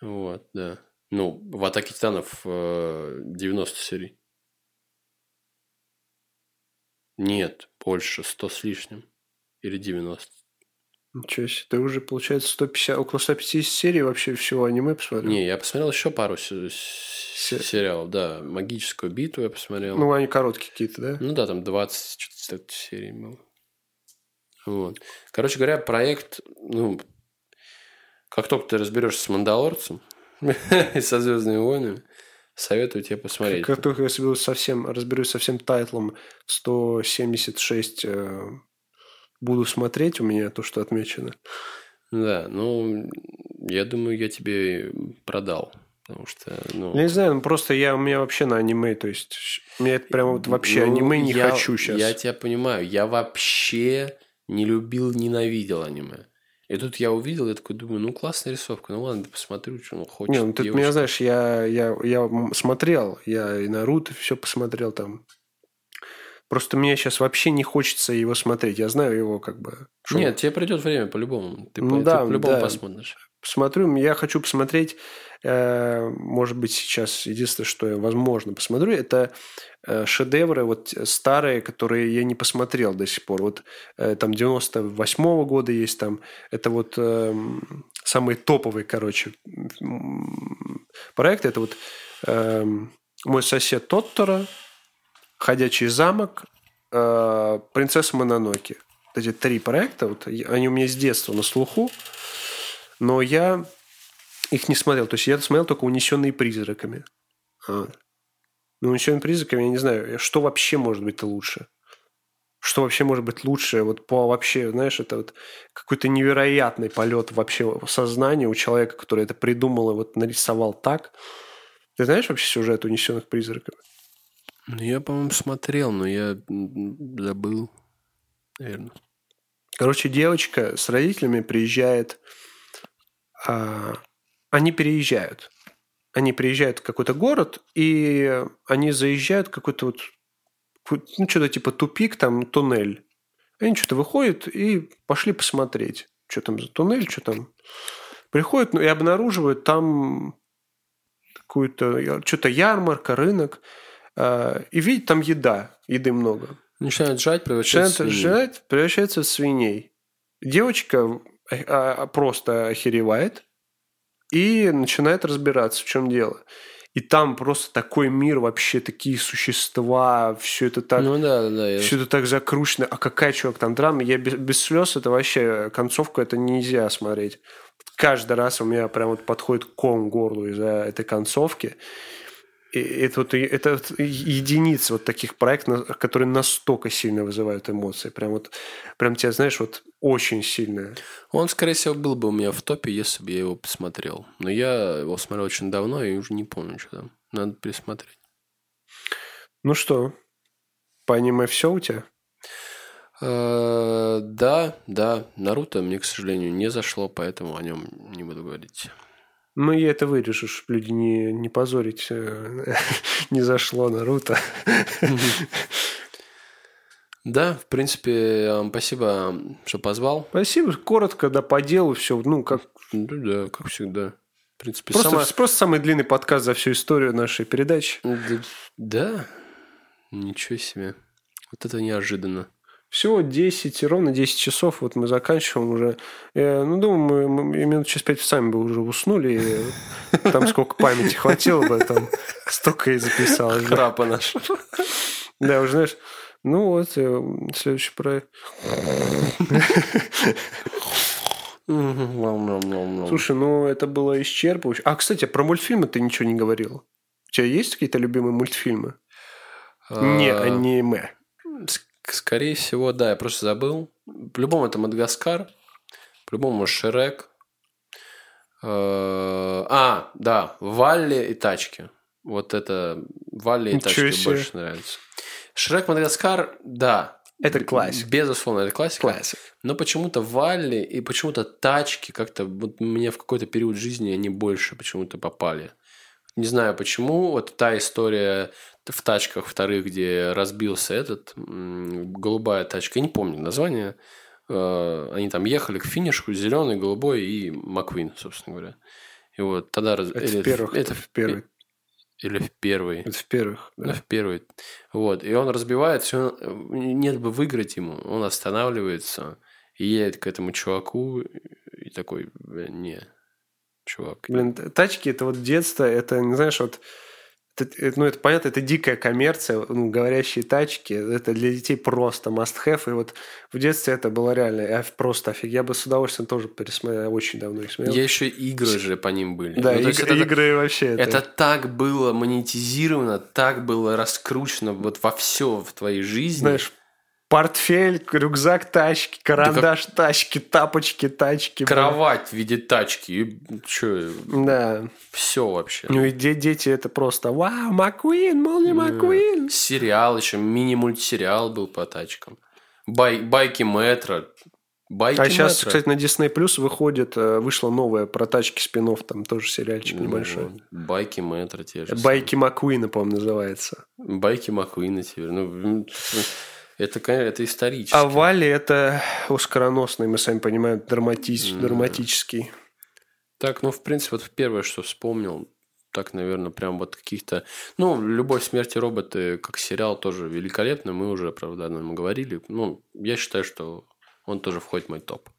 Вот, да. Ну, в «Атаке титанов» э, 90 серий. Нет, больше, 100 с лишним. Или 90. Ничего себе. Ты уже, получается, 150, около 150 серий вообще всего аниме посмотрел? Не, я посмотрел еще пару се- Се- сериалов, да. «Магическую битву» я посмотрел. Ну, они короткие какие-то, да? Ну да, там 20 что-то серий было. Вот. Короче говоря, проект, ну, как только ты разберешься с Мандалорцем со Звездными войнами, советую тебе посмотреть. Как только я себе совсем разберусь со всем тайтлом 176 э, буду смотреть, у меня то, что отмечено. Да, ну, я думаю, я тебе продал. Потому что, ну... Я не знаю, ну просто я у меня вообще на аниме, то есть мне это прям вот вообще ну, аниме не я- хочу сейчас. Я тебя понимаю. Я вообще не любил, ненавидел аниме. И тут я увидел, я такой думаю, ну, классная рисовка. Ну, ладно, посмотрю, что он хочет. Не, ну ты меня знаешь, я, я, я смотрел, я и Наруто все посмотрел там. Просто мне сейчас вообще не хочется его смотреть. Я знаю его как бы. что Нет, тебе придет время по-любому. Ты, Ну по- да, ты по-любому да. посмотришь. посмотрю. Я хочу посмотреть, может быть, сейчас единственное, что я, возможно, посмотрю, это э, шедевры вот старые, которые я не посмотрел до сих пор. Вот э, там 98-го года есть там. Это вот эм, самые топовые, короче, проекты. Это вот эм, «Мой сосед Тоттора», «Ходячий замок», э, «Принцесса Мононоки». Эти три проекта, вот, они у меня с детства на слуху, но я их не смотрел. То есть я смотрел только «Унесенные призраками». А. Ну, «Унесенные призраками» я не знаю, что вообще может быть лучше. Что вообще может быть лучше? Вот по вообще, знаешь, это вот какой-то невероятный полет вообще в сознании у человека, который это придумал и вот нарисовал так. Ты знаешь вообще сюжет «Унесенных призраками»? Ну, я, по-моему, смотрел, но я забыл. Наверное. Короче, девочка с родителями приезжает. а, они переезжают. Они приезжают в какой-то город, и они заезжают в какой-то вот ну, что-то типа тупик, там туннель. Они что-то выходят и пошли посмотреть, что там за туннель, что там. Приходят ну, и обнаруживают там какую-то что-то ярмарка, рынок, а, и видят там еда, еды много. Начинают жать, превращаются Начинают в свиней. жрать, превращаются в свиней. Девочка а, а, просто охеревает и начинает разбираться, в чем дело. И там просто такой мир, вообще такие существа, все это так... Ну да, да, я- Все это так закручено. А какая, чувак, там драма? Я без, без слез, это вообще концовку, это нельзя смотреть. Каждый раз у меня прям вот подходит ком к горлу из-за этой концовки. Это это вот единицы вот таких проектов, которые настолько сильно вызывают эмоции. Прям вот, прям тебя, знаешь, вот очень сильно. Он, скорее всего, был бы у меня в топе, если бы я его посмотрел. Но я его смотрел очень давно и уже не помню, что там. Надо пересмотреть. Ну что, по аниме все у тебя? Э, Да, да. Наруто мне, к сожалению, не зашло, поэтому о нем не буду говорить. Ну, я это вырежу, чтобы люди не, не позорить. э, Не зашло Наруто. Да, в принципе, вам спасибо, что позвал. Спасибо, коротко, да, по делу все. Ну, как Ну да, как всегда. В принципе, Просто, сама- просто самый длинный подкаст за всю историю нашей передачи. Да, Да, ничего себе. Вот это неожиданно. Всего 10, ровно 10 часов. Вот мы заканчиваем уже. Я, ну, думаю, мы, мы минут через 5 сами бы уже уснули. И там сколько памяти хватило бы, там столько и записалось. Храпа наш. Да, уже знаешь, ну вот, э, следующий проект. Слушай, ну это было исчерпывающе. А, кстати, про мультфильмы ты ничего не говорил. У тебя есть какие-то любимые мультфильмы? Не А, аниме. Скорее всего, да, я просто забыл. По-любому это Мадагаскар. По-любому Шрек. Э, А, да, Валли и тачки. Вот это Валли и Ничего тачки себе. больше нравится. Шрек Мадагаскар, да. Это классика. Безусловно, это классика. Классик. Но почему-то Валли и почему-то тачки как-то вот мне в какой-то период жизни они больше почему-то попали. Не знаю почему. Вот та история в тачках вторых, где разбился этот голубая тачка, я не помню название. Э, Они там ехали к финишу, зеленый, голубой и Маквин, собственно говоря. И вот тогда... Это или в первых. Это в первый. Или в первый. Это в первых. Ну, Да. в первый. Вот. И он разбивается, и он- нет бы выиграть ему. Он останавливается и едет к этому чуваку и такой, «Бля, не, чувак. Блин, тачки это вот детство, это, не знаешь, вот это, это, ну, это понятно, это дикая коммерция, ну, говорящие тачки, это для детей просто must-have, и вот в детстве это было реально, я просто офиг, я бы с удовольствием тоже пересмотрел, я очень давно их смотрел. Я еще игры же по ним были. Да, Ну, иг- это- игры вообще. Это так было монетизировано, так было раскручено вот во все в твоей жизни. знаешь, портфель, рюкзак тачки, карандаш тачки, тапочки тачки. блин. Кровать в виде тачки. И че, Да. все вообще. Ну и де- дети это просто «Вау, Маккуин, Молли Маккуин!» Сериал еще, мини-мультсериал был по тачкам. Бай, байки метро. Байки А сейчас, метро. кстати, на Disney Plus выходит, э, вышло новое про тачки спинов, там тоже сериальчик Ну, небольшой. Байки метро те же. Байки Маккуина, по-моему, называется. Байки Маккуина теперь. Ну, это, конечно, это исторически. А Вали это оскароносный, мы сами понимаем, драматич- М. драматический. Так, ну, в принципе, вот первое, что вспомнил, так, наверное, прям вот каких-то... Ну, «Любовь, смерти роботы» как сериал тоже великолепно. Мы уже, правда, о нем говорили. Ну, я считаю, что он тоже входит в мой топ.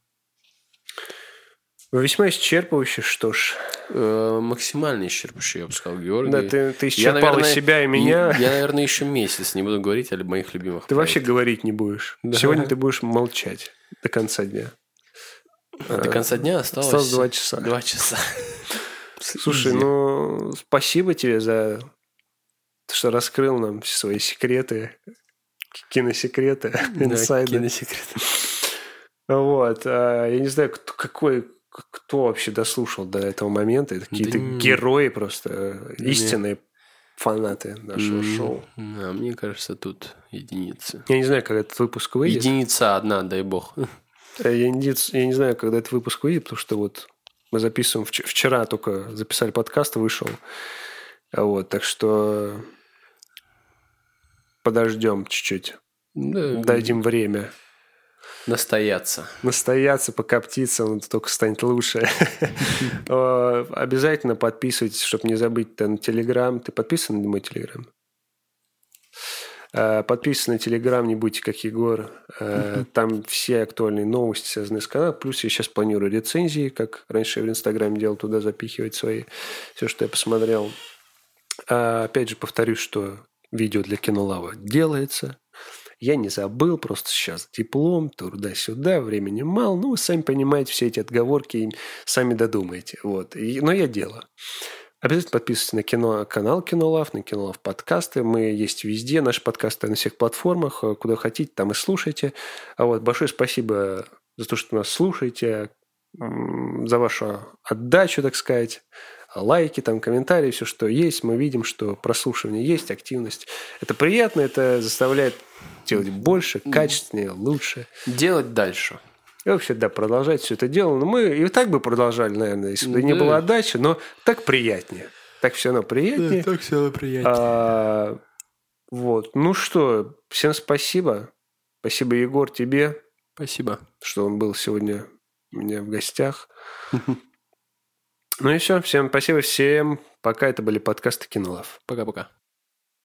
Весьма исчерпывающий, что ж. Э, максимально исчерпывающий, я бы сказал, Георгий. Да, ты, ты Я, исчерпал наверное, и себя, и меня. Я, наверное, еще месяц не буду говорить о моих любимых Ты вообще проектах. говорить не будешь. Да. Сегодня ты будешь молчать до конца дня. До конца дня осталось... Осталось два часа. Два часа. Слушай, ну, спасибо тебе за то, что раскрыл нам все свои секреты, киносекреты, инсайды. киносекрет. Вот. а, Я не знаю, какой, кто вообще дослушал до этого момента. Это какие-то Да герои просто, э, Не. истинные фанаты нашего М, шоу. да, мне кажется, тут единицы. Я не знаю, когда этот выпуск выйдет. Единица одна, дай бог. Э, Я не, я не знаю, когда этот выпуск выйдет, потому что вот мы записываем вч- вчера только записали подкаст, вышел. Вот, так что подождем чуть-чуть, Да, дадим время Настояться. настояться, покоптиться, он только станет лучше. Э, Обязательно подписывайтесь, чтобы не забыть на Телеграм. Ты подписан на мой Телеграм? Э, Подписывайтесь на Телеграм, не будьте как Егор. Э, Там все актуальные новости, связанные с каналом. Плюс я сейчас планирую рецензии, как раньше я в Инстаграме делал, туда запихивать свои, все, что я посмотрел. А, Опять же, повторюсь, что видео для Кинолава делается. Я не забыл, просто сейчас диплом, туда-сюда, времени мало. Ну, вы сами понимаете все эти отговорки, сами додумаете. Вот. И- но я делаю. Обязательно подписывайтесь на кино, канал Кинолав, на Кинолав подкасты. Мы есть везде. Наши подкасты на всех платформах. Э, Куда хотите, там и слушайте. А вот большое спасибо за то, что нас слушаете, за вашу отдачу, так сказать. Лайки, там, комментарии, все, что есть. Мы видим, что прослушивание есть, активность. Это приятно, это заставляет делать больше, качественнее, лучше. Делать дальше. И вообще, да, продолжать все это дело. Но мы и так бы продолжали, наверное, если бы не Да. было отдачи, но так приятнее. Так все равно приятнее. так все приятно. А, вот. Ну что, всем спасибо. Спасибо, Егор, тебе, Спасибо. что он был сегодня у меня в гостях. Ну и все. Всем спасибо. Всем пока. Это были подкасты Кинолов. Пока-пока.